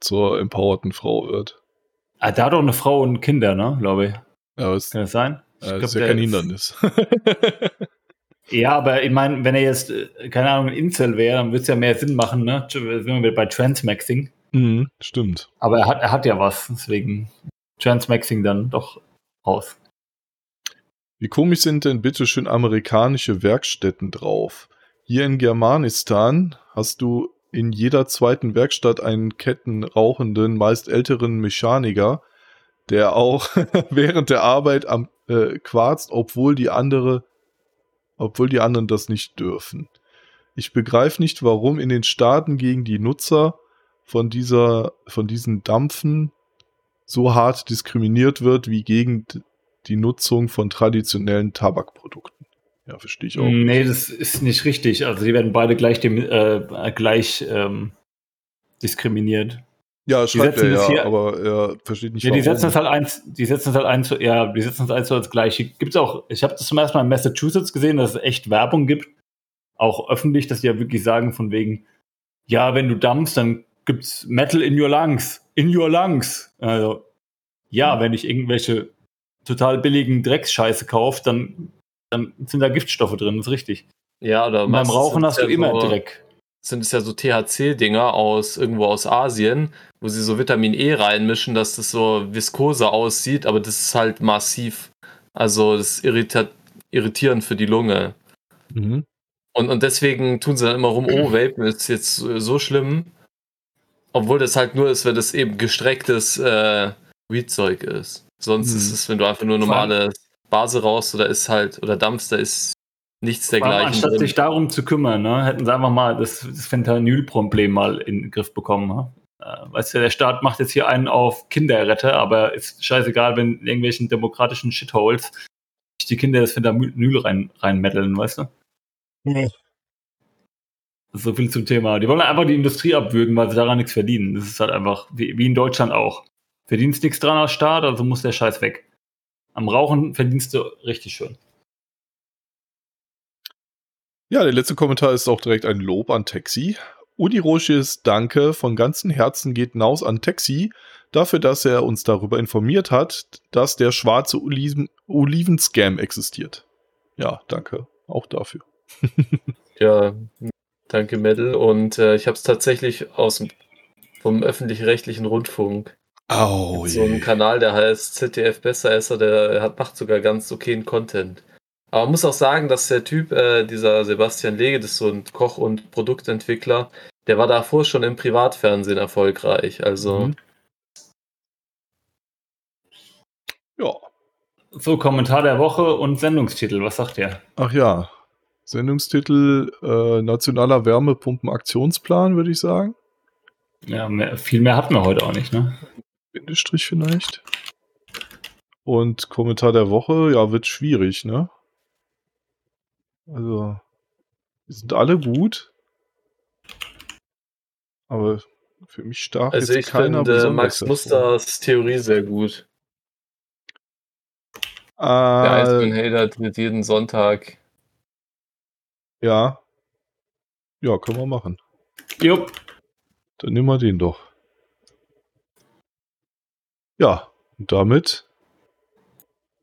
Speaker 1: zur empowerten Frau wird.
Speaker 2: Ah, der hat doch eine Frau und Kinder, ne, glaube ich.
Speaker 1: Ja, ist,
Speaker 2: Kann das sein? Ich
Speaker 1: äh,
Speaker 2: glaub,
Speaker 1: ist ja
Speaker 2: der
Speaker 1: kein
Speaker 2: ist-
Speaker 1: Hindernis.
Speaker 2: Ja, aber ich meine, wenn er jetzt, äh, keine Ahnung, ein Incel wäre, dann würde es ja mehr Sinn machen, ne? Sind wir wieder bei Transmaxing.
Speaker 1: Mhm, stimmt.
Speaker 2: Aber er hat, er hat ja was, deswegen Transmaxing dann doch raus.
Speaker 1: Wie komisch sind denn bitte schön amerikanische Werkstätten drauf? Hier in Germanistan hast du in jeder zweiten Werkstatt einen kettenrauchenden, meist älteren Mechaniker, der auch während der Arbeit am äh, quarzt, obwohl die andere, obwohl die anderen das nicht dürfen. Ich begreife nicht, warum in den Staaten gegen die Nutzer von dieser, von diesen Dampfen so hart diskriminiert wird wie gegen die Nutzung von traditionellen Tabakprodukten. Ja, verstehe ich auch.
Speaker 2: Nee, das ist nicht richtig. Also die werden beide gleich, dem, äh, gleich ähm, diskriminiert.
Speaker 1: Ja, schreibt er
Speaker 2: das
Speaker 1: ja,
Speaker 2: hier-
Speaker 1: aber er versteht nicht,
Speaker 2: Ja, die
Speaker 1: warum.
Speaker 2: setzen es halt eins, die setzen es halt eins, zu- ja, die setzen es eins zu als gleich. Gibt's auch, ich habe das zum ersten Mal in Massachusetts gesehen, dass es echt Werbung gibt, auch öffentlich, dass die ja wirklich sagen von wegen, ja, wenn du dampfst, dann gibt's Metal in your lungs, in your lungs. Also, ja, wenn ich irgendwelche total billigen Drecksscheiße kaufe, dann, dann sind da Giftstoffe drin, das ist richtig.
Speaker 3: Ja, oder
Speaker 2: Und beim Rauchen hast du
Speaker 3: ja
Speaker 2: immer
Speaker 3: so,
Speaker 2: Dreck.
Speaker 3: Sind es ja so THC-Dinger aus irgendwo aus Asien, wo sie so Vitamin E reinmischen, dass das so viskose aussieht, aber das ist halt massiv. Also das ist irrita irritierend für die Lunge.
Speaker 1: Mhm.
Speaker 3: Und, und deswegen tun sie dann immer rum, oh, Vapen ist jetzt so schlimm. Obwohl das halt nur ist, wenn das eben gestrecktes äh, Weedzeug ist. Sonst
Speaker 1: Mhm.
Speaker 3: ist es, wenn du einfach nur normale Base raus oder ist halt, oder dampfst, da ist nichts dergleichen.
Speaker 2: anstatt sich darum zu kümmern, ne, hätten sie einfach mal das, das Fentanyl-Problem mal in den Griff bekommen. Ne? Äh, weißt du, der Staat macht jetzt hier einen auf Kinderretter, aber ist scheißegal, wenn in irgendwelchen demokratischen Shitholes sich die Kinder das Fentanyl rein, reinmetteln, weißt du?
Speaker 1: Ja.
Speaker 2: So viel zum Thema. Die wollen einfach die Industrie abwürgen, weil sie daran nichts verdienen. Das ist halt einfach, wie, wie in Deutschland auch. Verdienst nichts dran als Staat, also muss der Scheiß weg. Am Rauchen verdienst du richtig schön.
Speaker 1: Ja, der letzte Kommentar ist auch direkt ein Lob an Taxi. Unironisches Danke von ganzem Herzen geht hinaus an Taxi dafür, dass er uns darüber informiert hat, dass der schwarze Oliven Olivenscam existiert. Ja, danke auch dafür.
Speaker 3: Ja, danke Medal. Und äh, ich habe es tatsächlich aus dem, vom öffentlich-rechtlichen Rundfunk.
Speaker 1: Oh,
Speaker 3: so ein Kanal, der heißt ZDF Besseresser, der hat, macht sogar ganz okayen Content. Aber man muss auch sagen, dass der Typ, äh, dieser Sebastian Lege, das ist so ein Koch- und Produktentwickler, der war davor schon im Privatfernsehen erfolgreich. Also.
Speaker 1: Mhm. Ja.
Speaker 2: So, Kommentar der Woche und Sendungstitel. Was sagt ihr?
Speaker 1: Ach ja. Sendungstitel äh, Nationaler Wärmepumpen-Aktionsplan, würde ich sagen.
Speaker 2: Ja, mehr, viel mehr hatten wir heute auch nicht, ne?
Speaker 1: Bindestrich vielleicht. Und Kommentar der Woche, ja, wird schwierig, ne? Also, die sind alle gut. Aber für mich stark
Speaker 3: Also
Speaker 1: jetzt
Speaker 3: ich
Speaker 1: keiner
Speaker 3: finde
Speaker 1: besonders
Speaker 3: Max. Musters Theorie sehr gut. Der
Speaker 1: Äh,
Speaker 3: Eisbären-Hater tritt jeden Sonntag.
Speaker 1: Ja. Ja, können wir machen.
Speaker 2: Jupp.
Speaker 1: Dann nehmen wir den doch. Ja, und damit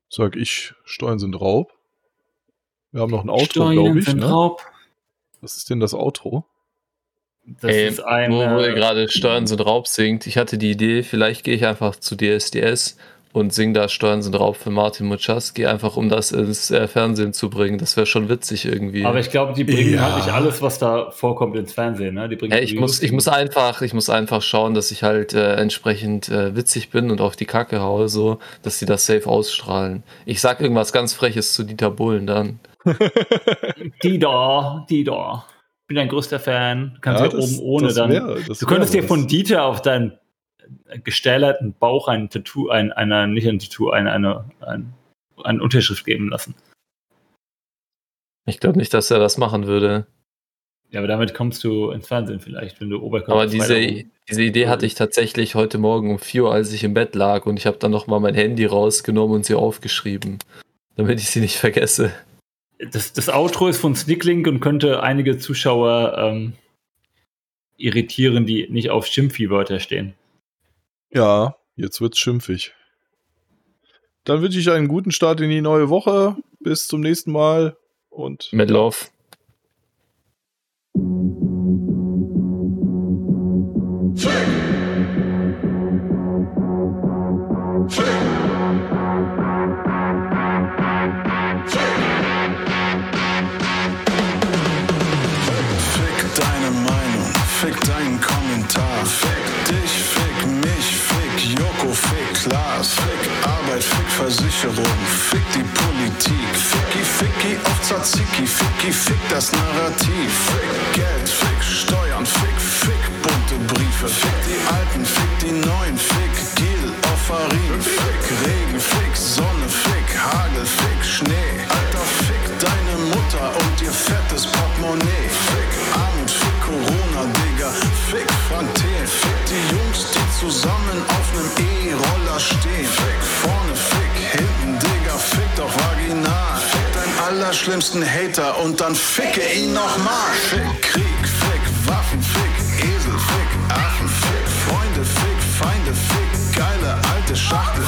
Speaker 1: sag ich, Steuern sind Raub. Wir haben noch ein Outro, glaube ich.
Speaker 2: sind
Speaker 1: Ne?
Speaker 2: Raub.
Speaker 1: Was ist denn das Outro?
Speaker 2: Das
Speaker 3: Ey,
Speaker 2: ist ein.
Speaker 3: wo, wo ihr gerade Steuern sind Raub singt. Ich hatte die Idee, vielleicht gehe ich einfach zu DSDS und sing da Steuern sind Raub für Martin Muchaski, einfach um das ins äh, Fernsehen zu bringen. Das wäre schon witzig irgendwie.
Speaker 2: aber ich glaube, die bringen
Speaker 1: Ja.
Speaker 2: halt nicht alles, was da vorkommt, ins Fernsehen, ne? Die bringen
Speaker 3: Ja, ich, muss, ich muss einfach, ich muss einfach schauen, dass ich halt äh, entsprechend äh, witzig bin und auf die Kacke haue, so, dass sie das safe ausstrahlen. Ich sag irgendwas ganz Freches zu Dieter Bohlen dann.
Speaker 2: Die da, die da. Bin dein größter Fan. Kannst
Speaker 1: Ja, das-
Speaker 2: oben ohne
Speaker 1: das
Speaker 2: dann.
Speaker 1: wär- das
Speaker 2: du könntest dir von. Dieter auf deinen gestählerten Bauch ein Tattoo, ein, eine, nicht ein Tattoo, eine, eine, ein, eine Unterschrift geben lassen.
Speaker 3: Ich glaube nicht, dass er das machen würde.
Speaker 2: Ja, aber damit kommst du ins Fernsehen vielleicht, wenn du Oberkörper.
Speaker 3: Aber diese, diese Idee hatte ich tatsächlich heute Morgen um 4 Uhr, als ich im Bett lag und ich habe dann nochmal mein Handy rausgenommen und sie aufgeschrieben, damit ich sie nicht vergesse.
Speaker 2: Das, das Outro ist von Snicklink und könnte einige Zuschauer ähm, irritieren, die nicht auf Schimpfi-Wörter stehen.
Speaker 1: Ja, jetzt wird's schimpfig. Dann wünsche ich einen guten Start in die neue Woche. Bis zum nächsten Mal und
Speaker 3: Mit Love.
Speaker 14: Fick Joko, fick Arbeit, fick Versicherung, fick die Politik. Ficki, ficki auf Tzatziki, ficki, fick das Narrativ. Fick Geld, fick Steuern, fick, fick bunte Briefe. Fick die Alten, fick die Neuen, fick Gil auf Arin. Fick Regen, fick Sonne, fick Hagel, fick Schnee. Alter, fick deine Mutter und ihr fettes Portemonnaie. Fick Armut, fick Digga. Fick die Jungs, die zusammen auf nem E-Roller stehen. Fick vorne, fick hinten, Digga. Fick doch vaginal. Fick deinen allerschlimmsten Hater und dann ficke ihn nochmal. Fick Krieg, fick Waffen, fick Esel, fick Affen, fick Freunde, fick Feinde, fick geile alte Schachtel,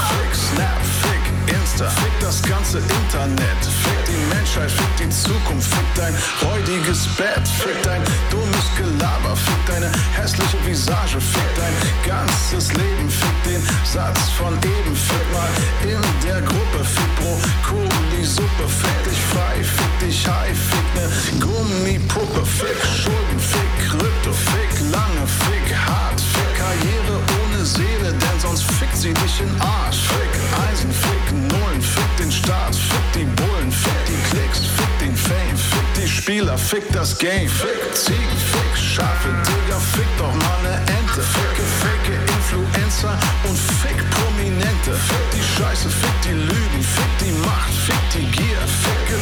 Speaker 14: Insta, fick das ganze Internet, fick die Menschheit, fick die Zukunft, fick dein räudiges Bett, fick dein dummes Gelaber, fick deine hässliche Visage, fick dein ganzes Leben, fick den Satz von eben, fick mal in der Gruppe, fick Brokkoli-Suppe, fick dich frei, fick dich high, fick ne Gummipuppe, fick Schulden, fick Krypto, fick lange, fick hart, fick Karriere ohne Seele, denn sonst fickt sie dich in Arsch. Fick Eisen, fick Nullen, fick den Staat, fick die Bullen, fick die Klicks, fick den Fame, fick die Spieler, fick das Game. Fick Ziegen, fick Schafe, Digga, fick doch mal ne Ente. Ficke, ficke Influencer und fick Prominente. Fick die Scheiße, fick die Lügen, fick die Macht, fick die Gier. Ficke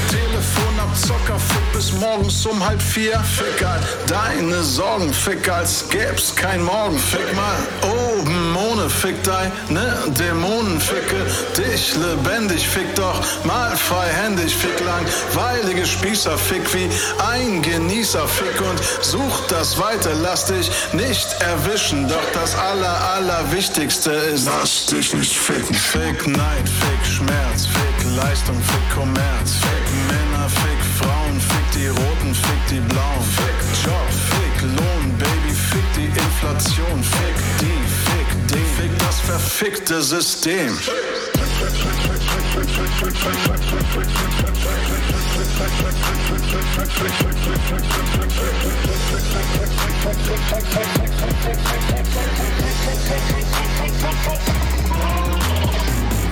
Speaker 14: Telefonabzocker, fick bis morgens um halb vier. Fick all deine Sorgen, fick als gäb's kein Morgen. Fick mal oben ohne, fick deine Dämonen. Ficke dich lebendig, fick doch mal freihändig. Fick langweilige Spießer, fick wie ein Genießer. Fick und such das Weite, lass dich nicht erwischen. Doch das aller, allerwichtigste ist, lass dich nicht ficken. Fick Neid, fick Schmerz, fick Leistung, fick Kommerz. Fick fick die Roten, fick die Blauen. Fick Job, fick Lohn, Baby, fick die Inflation. Fick die, fick den, fick das verfickte System.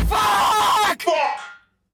Speaker 15: Fuck!